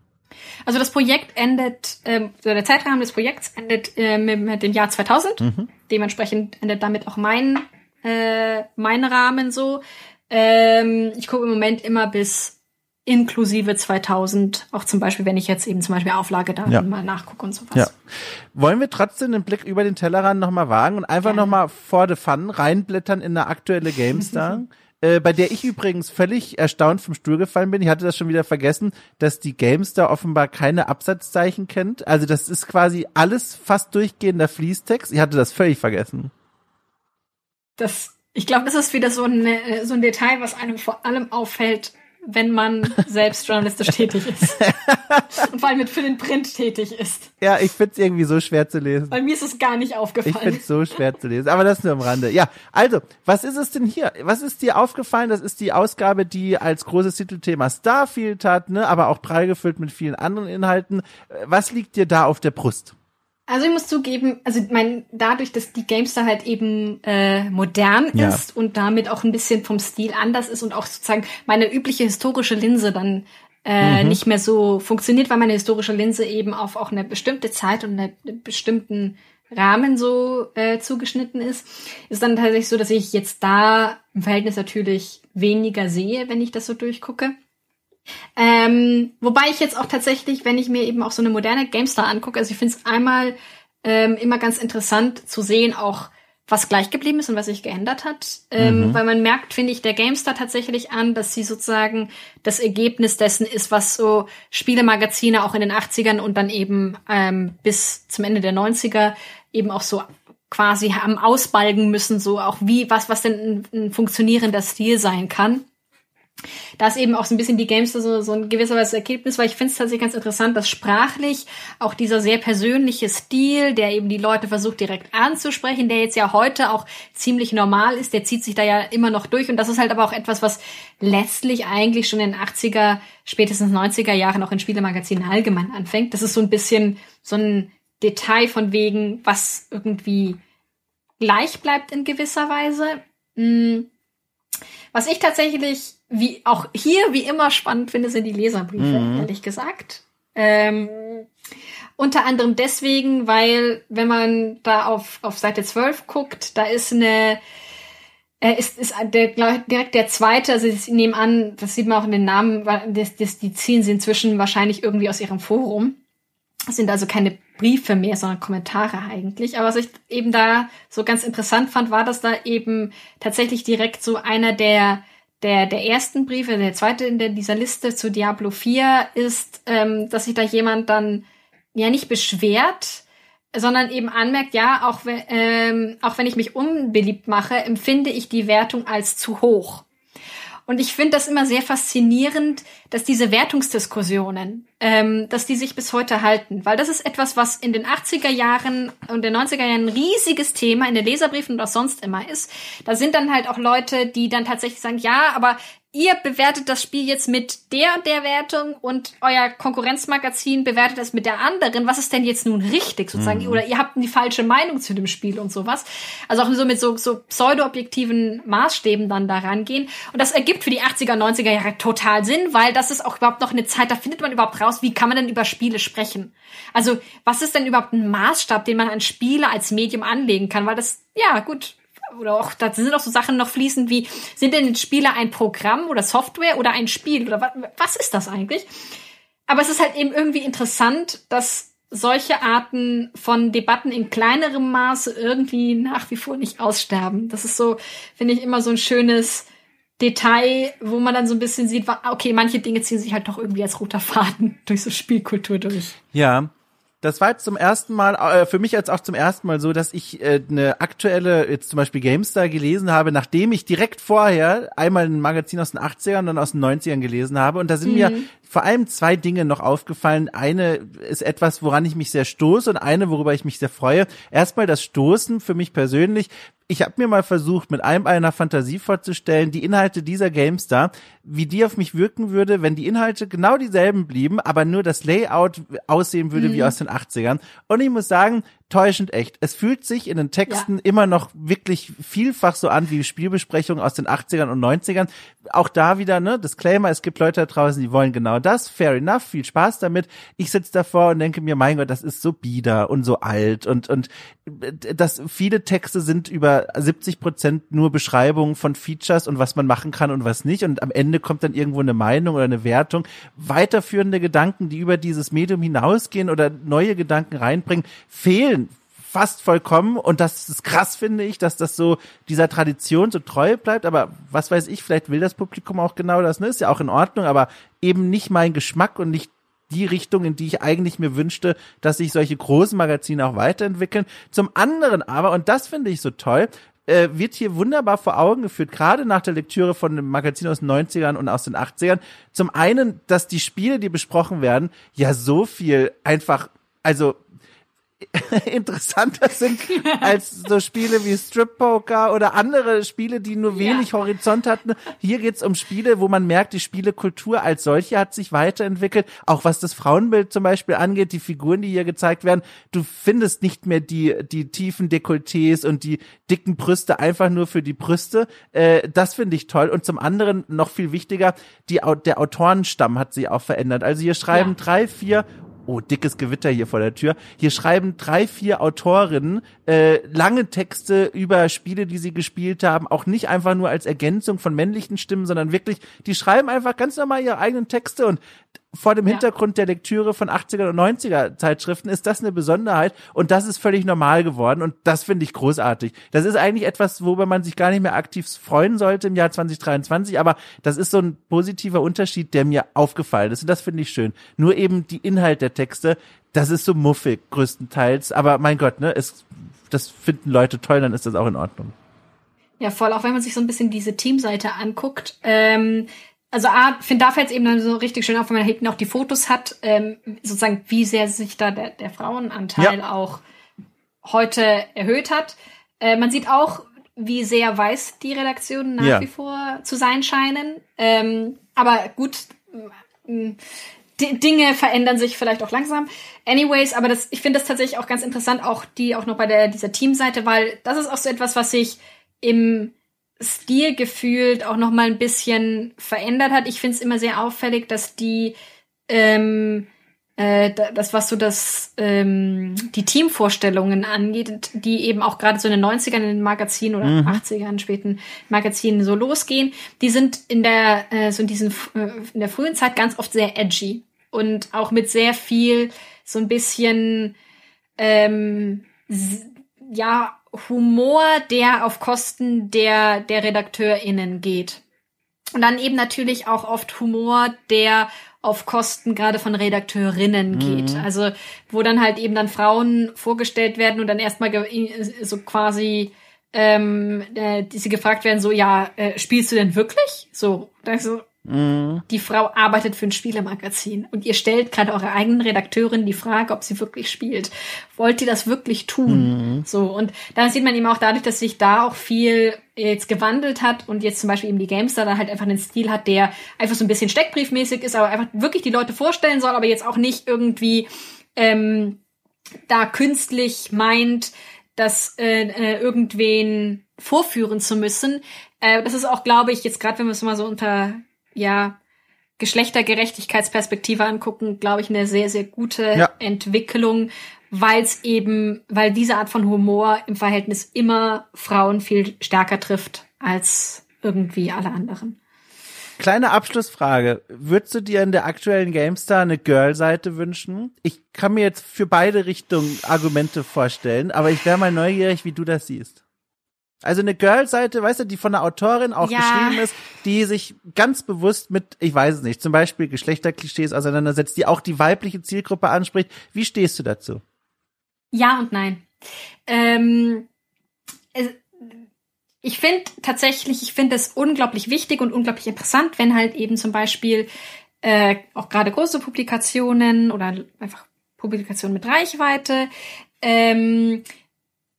Also das Projekt endet, ähm, der Zeitrahmen des Projekts endet äh, mit, mit dem Jahr 2000. Mhm. Dementsprechend endet damit auch mein, äh, mein Rahmen so. Ähm, ich gucke im Moment immer bis inklusive 2000, auch zum Beispiel, wenn ich jetzt eben zum Beispiel Auflage da ja. mal nachgucke und sowas. Ja. Wollen wir trotzdem den Blick über den Tellerrand nochmal wagen und einfach nochmal vor the fun reinblättern in eine aktuelle GameStar? *laughs* äh, bei der ich übrigens völlig erstaunt vom Stuhl gefallen bin. Ich hatte das schon wieder vergessen, dass die GameStar offenbar keine Absatzzeichen kennt. Also das ist quasi alles fast durchgehender Fließtext. Ich hatte das völlig vergessen. Das, ich glaube, das ist wieder so, eine, so ein Detail, was einem vor allem auffällt, wenn man selbst journalistisch tätig ist. *laughs* Und vor allem mit für den Print tätig ist. Ja, ich find's irgendwie so schwer zu lesen. Bei mir ist es gar nicht aufgefallen. Ich find's so schwer zu lesen. Aber das nur am Rande. Ja, also, was ist es denn hier? Was ist dir aufgefallen? Das ist die Ausgabe, die als großes Titelthema Starfield hat, ne, aber auch prall gefüllt mit vielen anderen Inhalten. Was liegt dir da auf der Brust? Also ich muss zugeben, also mein, dadurch, dass die Gamestar halt eben äh, modern ja. ist und damit auch ein bisschen vom Stil anders ist und auch sozusagen meine übliche historische Linse dann äh, mhm. nicht mehr so funktioniert, weil meine historische Linse eben auf auch eine bestimmte Zeit und einen bestimmten Rahmen so äh, zugeschnitten ist, ist dann tatsächlich so, dass ich jetzt da im Verhältnis natürlich weniger sehe, wenn ich das so durchgucke. Ähm, wobei ich jetzt auch tatsächlich, wenn ich mir eben auch so eine moderne GameStar angucke, also ich finde es einmal ähm, immer ganz interessant zu sehen, auch was gleich geblieben ist und was sich geändert hat. Ähm, mhm. Weil man merkt, finde ich, der GameStar tatsächlich an, dass sie sozusagen das Ergebnis dessen ist, was so Spielemagazine auch in den 80ern und dann eben ähm, bis zum Ende der 90er eben auch so quasi am Ausbalgen müssen, so auch wie, was, was denn ein, ein funktionierender Stil sein kann da ist eben auch so ein bisschen die Games so, so ein gewisser Weise Ergebnis, weil ich finde es tatsächlich ganz interessant, dass sprachlich auch dieser sehr persönliche Stil, der eben die Leute versucht direkt anzusprechen, der jetzt ja heute auch ziemlich normal ist, der zieht sich da ja immer noch durch und das ist halt aber auch etwas, was letztlich eigentlich schon in den 80er, spätestens 90er Jahren auch in Spielemagazinen allgemein anfängt. Das ist so ein bisschen so ein Detail von wegen, was irgendwie gleich bleibt in gewisser Weise. Hm. Was ich tatsächlich wie auch hier wie immer spannend finde, sind die Leserbriefe, mhm. ehrlich gesagt. Ähm, unter anderem deswegen, weil wenn man da auf, auf Seite 12 guckt, da ist eine äh, ist, ist der, direkt der zweite, also ich nehme an, das sieht man auch in den Namen, das, das, die ziehen sie inzwischen wahrscheinlich irgendwie aus ihrem Forum. Sind also keine Briefe mehr, sondern Kommentare eigentlich. Aber was ich eben da so ganz interessant fand, war, dass da eben tatsächlich direkt so einer der der, der ersten Briefe, der zweite in der, dieser Liste zu Diablo 4 ist, ähm, dass sich da jemand dann ja nicht beschwert, sondern eben anmerkt, ja, auch, ähm, auch wenn ich mich unbeliebt mache, empfinde ich die Wertung als zu hoch. Und ich finde das immer sehr faszinierend, dass diese Wertungsdiskussionen, ähm, dass die sich bis heute halten. Weil das ist etwas, was in den 80er Jahren und den 90er Jahren ein riesiges Thema in den Leserbriefen und auch sonst immer ist. Da sind dann halt auch Leute, die dann tatsächlich sagen, ja, aber ihr bewertet das Spiel jetzt mit der und der Wertung und euer Konkurrenzmagazin bewertet es mit der anderen. Was ist denn jetzt nun richtig sozusagen? Mhm. Oder ihr habt die falsche Meinung zu dem Spiel und sowas. Also auch so mit so, so pseudo-objektiven Maßstäben dann da rangehen. Und das ergibt für die 80er, 90er Jahre total Sinn, weil das ist auch überhaupt noch eine Zeit, da findet man überhaupt raus, wie kann man denn über Spiele sprechen? Also was ist denn überhaupt ein Maßstab, den man an Spiele als Medium anlegen kann? Weil das, ja gut, oder auch, da sind auch so Sachen noch fließend wie, sind denn Spiele ein Programm oder Software oder ein Spiel oder was, was ist das eigentlich? Aber es ist halt eben irgendwie interessant, dass solche Arten von Debatten in kleinerem Maße irgendwie nach wie vor nicht aussterben. Das ist so, finde ich, immer so ein schönes Detail, wo man dann so ein bisschen sieht, okay, manche Dinge ziehen sich halt doch irgendwie als roter Faden *laughs* durch so Spielkultur durch. Ja, das war jetzt zum ersten Mal, äh, für mich jetzt auch zum ersten Mal so, dass ich äh, eine aktuelle, jetzt zum Beispiel GameStar gelesen habe, nachdem ich direkt vorher einmal ein Magazin aus den 80ern und aus den 90ern gelesen habe. Und da sind mhm. mir vor allem zwei Dinge noch aufgefallen. Eine ist etwas, woran ich mich sehr stoße und eine, worüber ich mich sehr freue. Erstmal das Stoßen für mich persönlich ich habe mir mal versucht, mit einem einer Fantasie vorzustellen, die Inhalte dieser GameStar, wie die auf mich wirken würde, wenn die Inhalte genau dieselben blieben, aber nur das Layout aussehen würde mhm. wie aus den 80ern. Und ich muss sagen, täuschend echt. Es fühlt sich in den Texten ja. immer noch wirklich vielfach so an wie Spielbesprechungen aus den 80ern und 90ern. Auch da wieder, ne, Disclaimer, es gibt Leute da draußen, die wollen genau das. Fair enough, viel Spaß damit. Ich sitze davor und denke mir, mein Gott, das ist so bieder und so alt und, und dass viele Texte sind über 70 Prozent nur Beschreibungen von Features und was man machen kann und was nicht. Und am Ende kommt dann irgendwo eine Meinung oder eine Wertung. Weiterführende Gedanken, die über dieses Medium hinausgehen oder neue Gedanken reinbringen, fehlen fast vollkommen und das ist krass, finde ich, dass das so dieser Tradition so treu bleibt, aber was weiß ich, vielleicht will das Publikum auch genau das, ne? Ist ja auch in Ordnung, aber eben nicht mein Geschmack und nicht die Richtung, in die ich eigentlich mir wünschte, dass sich solche großen Magazine auch weiterentwickeln. Zum anderen aber, und das finde ich so toll, äh, wird hier wunderbar vor Augen geführt, gerade nach der Lektüre von einem Magazin aus den 90ern und aus den 80ern. Zum einen, dass die Spiele, die besprochen werden, ja so viel einfach, also *laughs* interessanter sind als so Spiele wie Strip Poker oder andere Spiele, die nur wenig ja. Horizont hatten. Hier geht's um Spiele, wo man merkt, die Spielekultur als solche hat sich weiterentwickelt. Auch was das Frauenbild zum Beispiel angeht, die Figuren, die hier gezeigt werden. Du findest nicht mehr die, die tiefen Dekolletés und die dicken Brüste einfach nur für die Brüste. Äh, das finde ich toll. Und zum anderen noch viel wichtiger, die, der Autorenstamm hat sich auch verändert. Also hier schreiben ja. drei, vier oh, dickes Gewitter hier vor der Tür. Hier schreiben drei, vier Autorinnen äh, lange Texte über Spiele, die sie gespielt haben, auch nicht einfach nur als Ergänzung von männlichen Stimmen, sondern wirklich, die schreiben einfach ganz normal ihre eigenen Texte und vor dem Hintergrund der Lektüre von 80er und 90er Zeitschriften ist das eine Besonderheit und das ist völlig normal geworden und das finde ich großartig. Das ist eigentlich etwas, worüber man sich gar nicht mehr aktiv freuen sollte im Jahr 2023, aber das ist so ein positiver Unterschied, der mir aufgefallen ist und das finde ich schön. Nur eben die Inhalt der Texte, das ist so muffig größtenteils, aber mein Gott, ne, es, das finden Leute toll, dann ist das auch in Ordnung. Ja, voll, auch wenn man sich so ein bisschen diese Teamseite anguckt. Ähm, also A, finde da fällt es eben dann so richtig schön auf, wenn man hinten auch die Fotos hat, ähm, sozusagen, wie sehr sich da der, der Frauenanteil ja. auch heute erhöht hat. Äh, man sieht auch, wie sehr weiß die Redaktionen nach ja. wie vor zu sein scheinen. Ähm, aber gut, die Dinge verändern sich vielleicht auch langsam. Anyways, aber das, ich finde das tatsächlich auch ganz interessant, auch die auch noch bei der dieser Teamseite, weil das ist auch so etwas, was sich im Stil gefühlt auch noch mal ein bisschen verändert hat. Ich finde es immer sehr auffällig, dass die ähm, äh, das, was so das ähm, die Teamvorstellungen angeht, die eben auch gerade so in den 90ern in den Magazinen oder mhm. 80ern, späten Magazinen so losgehen, die sind in der äh, so in diesen äh, in der frühen Zeit ganz oft sehr edgy und auch mit sehr viel so ein bisschen ähm, ja Humor, der auf Kosten der, der RedakteurInnen geht. Und dann eben natürlich auch oft Humor, der auf Kosten gerade von Redakteurinnen geht. Mhm. Also wo dann halt eben dann Frauen vorgestellt werden und dann erstmal so quasi ähm, äh, die sie gefragt werden, so, ja, äh, spielst du denn wirklich? So, dann so, Mhm. Die Frau arbeitet für ein Spielemagazin und ihr stellt gerade eure eigenen Redakteurin die Frage, ob sie wirklich spielt. Wollt ihr das wirklich tun? Mhm. So, und dann sieht man eben auch dadurch, dass sich da auch viel jetzt gewandelt hat und jetzt zum Beispiel eben die Gamestar dann halt einfach einen Stil hat, der einfach so ein bisschen steckbriefmäßig ist, aber einfach wirklich die Leute vorstellen soll, aber jetzt auch nicht irgendwie ähm, da künstlich meint, dass äh, äh, irgendwen vorführen zu müssen. Äh, das ist auch, glaube ich, jetzt gerade wenn wir es mal so unter ja, Geschlechtergerechtigkeitsperspektive angucken, glaube ich, eine sehr, sehr gute ja. Entwicklung, weil es eben, weil diese Art von Humor im Verhältnis immer Frauen viel stärker trifft als irgendwie alle anderen. Kleine Abschlussfrage. Würdest du dir in der aktuellen GameStar eine Girl-Seite wünschen? Ich kann mir jetzt für beide Richtungen Argumente vorstellen, aber ich wäre mal neugierig, wie du das siehst. Also eine Girl-Seite, weißt du, die von der Autorin auch ja. geschrieben ist, die sich ganz bewusst mit, ich weiß es nicht, zum Beispiel Geschlechterklischees auseinandersetzt, die auch die weibliche Zielgruppe anspricht. Wie stehst du dazu? Ja und nein. Ähm, ich finde tatsächlich, ich finde es unglaublich wichtig und unglaublich interessant, wenn halt eben zum Beispiel äh, auch gerade große Publikationen oder einfach Publikationen mit Reichweite ähm,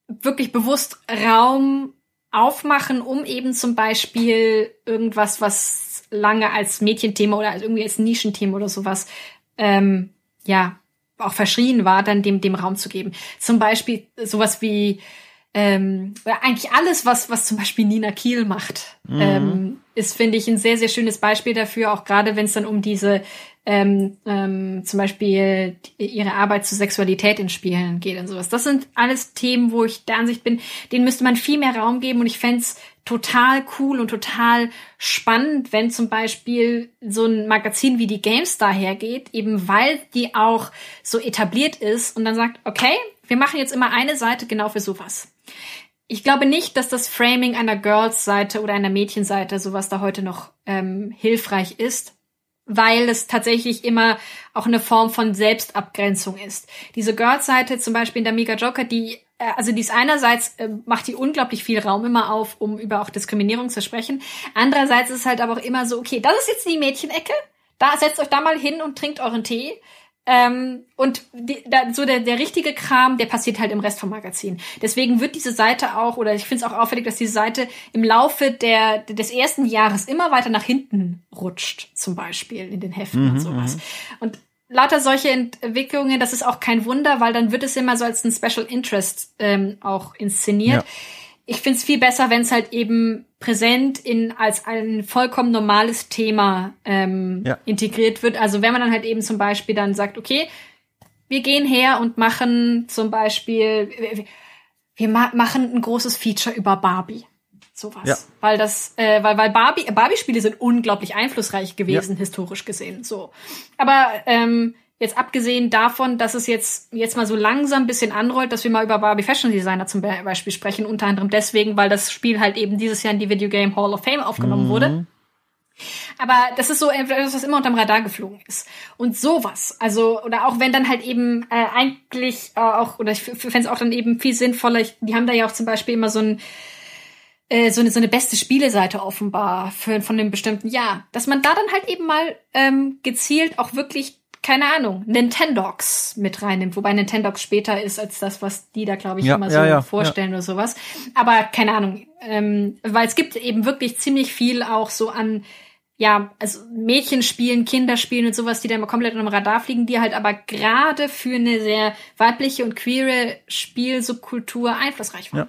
wirklich bewusst Raum aufmachen, um eben zum Beispiel irgendwas, was lange als Mädchenthema oder als irgendwie als Nischenthema oder sowas, ähm, ja, auch verschrien war, dann dem, dem Raum zu geben. Zum Beispiel sowas wie ähm, eigentlich alles, was, was zum Beispiel Nina Kiel macht, mhm. ähm, ist, finde ich, ein sehr, sehr schönes Beispiel dafür, auch gerade wenn es dann um diese ähm, ähm, zum Beispiel ihre Arbeit zur Sexualität in Spielen geht und sowas. Das sind alles Themen, wo ich der Ansicht bin, denen müsste man viel mehr Raum geben und ich fände total cool und total spannend, wenn zum Beispiel so ein Magazin wie die GameStar hergeht, eben weil die auch so etabliert ist und dann sagt, okay, wir machen jetzt immer eine Seite genau für sowas. Ich glaube nicht, dass das Framing einer Girls-Seite oder einer Mädchenseite, sowas da heute noch ähm, hilfreich ist, weil es tatsächlich immer auch eine Form von Selbstabgrenzung ist. Diese Girls-Seite zum Beispiel in der Mega Joker, die äh, also die ist einerseits äh, macht die unglaublich viel Raum immer auf, um über auch Diskriminierung zu sprechen. Andererseits ist es halt aber auch immer so, okay, das ist jetzt die Mädchenecke. Da setzt euch da mal hin und trinkt euren Tee. Ähm, und die, da, so der, der richtige Kram, der passiert halt im Rest vom Magazin. Deswegen wird diese Seite auch, oder ich finde es auch auffällig, dass diese Seite im Laufe der, des ersten Jahres immer weiter nach hinten rutscht, zum Beispiel in den Heften mhm, und sowas. Mhm. Und lauter solche Entwicklungen, das ist auch kein Wunder, weil dann wird es immer so als ein Special Interest ähm, auch inszeniert. Ja. Ich finde es viel besser, wenn es halt eben präsent in als ein vollkommen normales Thema ähm, ja. integriert wird. Also wenn man dann halt eben zum Beispiel dann sagt, okay, wir gehen her und machen zum Beispiel, wir ma machen ein großes Feature über Barbie sowas. Ja. Weil das, äh, weil, weil Barbie, Barbie-Spiele sind unglaublich einflussreich gewesen, ja. historisch gesehen. So. Aber ähm, jetzt abgesehen davon, dass es jetzt, jetzt mal so langsam ein bisschen anrollt, dass wir mal über Barbie Fashion Designer zum Beispiel sprechen, unter anderem deswegen, weil das Spiel halt eben dieses Jahr in die Video Game Hall of Fame aufgenommen mhm. wurde. Aber das ist so etwas, was immer unterm Radar geflogen ist. Und sowas, also, oder auch wenn dann halt eben äh, eigentlich äh, auch, oder ich fände es auch dann eben viel sinnvoller, ich, die haben da ja auch zum Beispiel immer so ein äh, so eine, so eine beste Spieleseite offenbar für, von einem bestimmten Jahr, dass man da dann halt eben mal ähm, gezielt auch wirklich keine Ahnung, Nintendogs mit reinnimmt, wobei Nintendogs später ist als das, was die da, glaube ich, ja, immer so ja, ja, vorstellen oder sowas. Aber keine Ahnung, ähm, weil es gibt eben wirklich ziemlich viel auch so an, ja, also Mädchenspielen, Kinderspielen und sowas, die da immer komplett unter dem Radar fliegen, die halt aber gerade für eine sehr weibliche und queere Spielsubkultur einflussreich waren.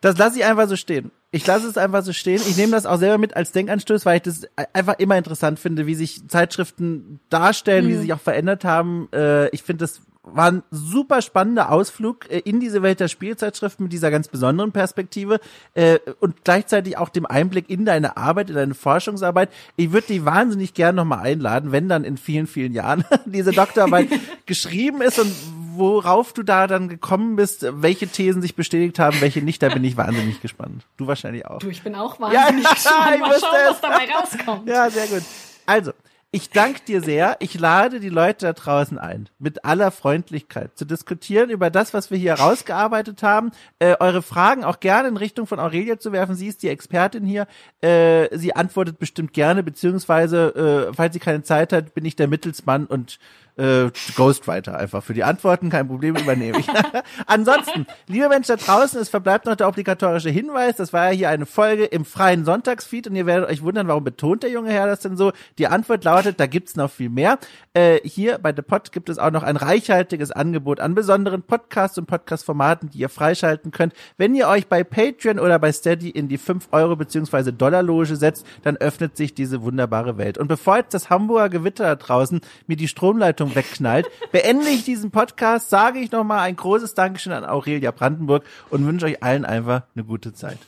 Das lasse ich einfach so stehen. Ich lasse es einfach so stehen. Ich nehme das auch selber mit als Denkanstoß, weil ich das einfach immer interessant finde, wie sich Zeitschriften darstellen, mhm. wie sie sich auch verändert haben. Äh, ich finde das war ein super spannender Ausflug äh, in diese Welt der Spielzeitschriften mit dieser ganz besonderen Perspektive äh, und gleichzeitig auch dem Einblick in deine Arbeit, in deine Forschungsarbeit. Ich würde dich wahnsinnig gern nochmal einladen, wenn dann in vielen, vielen Jahren *laughs* diese Doktorarbeit *laughs* geschrieben ist und worauf du da dann gekommen bist, welche Thesen sich bestätigt haben, welche nicht, da bin ich wahnsinnig gespannt. Du wahrscheinlich auch. Du, ich bin auch *laughs* wahnsinnig ja, gespannt. Mal schauen, was dabei rauskommt. Ja, sehr gut. Also, ich danke dir sehr. Ich lade die Leute da draußen ein, mit aller Freundlichkeit zu diskutieren über das, was wir hier rausgearbeitet haben. Äh, eure Fragen auch gerne in Richtung von Aurelia zu werfen. Sie ist die Expertin hier. Äh, sie antwortet bestimmt gerne, beziehungsweise, äh, falls sie keine Zeit hat, bin ich der Mittelsmann und äh, Ghostwriter einfach für die Antworten, kein Problem, übernehme ich. *laughs* Ansonsten, liebe Menschen da draußen, es verbleibt noch der obligatorische Hinweis, das war ja hier eine Folge im freien Sonntagsfeed und ihr werdet euch wundern, warum betont der junge Herr das denn so? Die Antwort lautet, da gibt's noch viel mehr. Äh, hier bei The Pod gibt es auch noch ein reichhaltiges Angebot an besonderen Podcasts und Podcast-Formaten, die ihr freischalten könnt. Wenn ihr euch bei Patreon oder bei Steady in die 5 Euro beziehungsweise Dollar-Loge setzt, dann öffnet sich diese wunderbare Welt. Und bevor jetzt das Hamburger Gewitter da draußen mir die Stromleitung Leitung wegknallt, beende ich diesen Podcast, sage ich nochmal ein großes Dankeschön an Aurelia Brandenburg und wünsche euch allen einfach eine gute Zeit.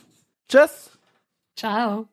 Tschüss. Ciao.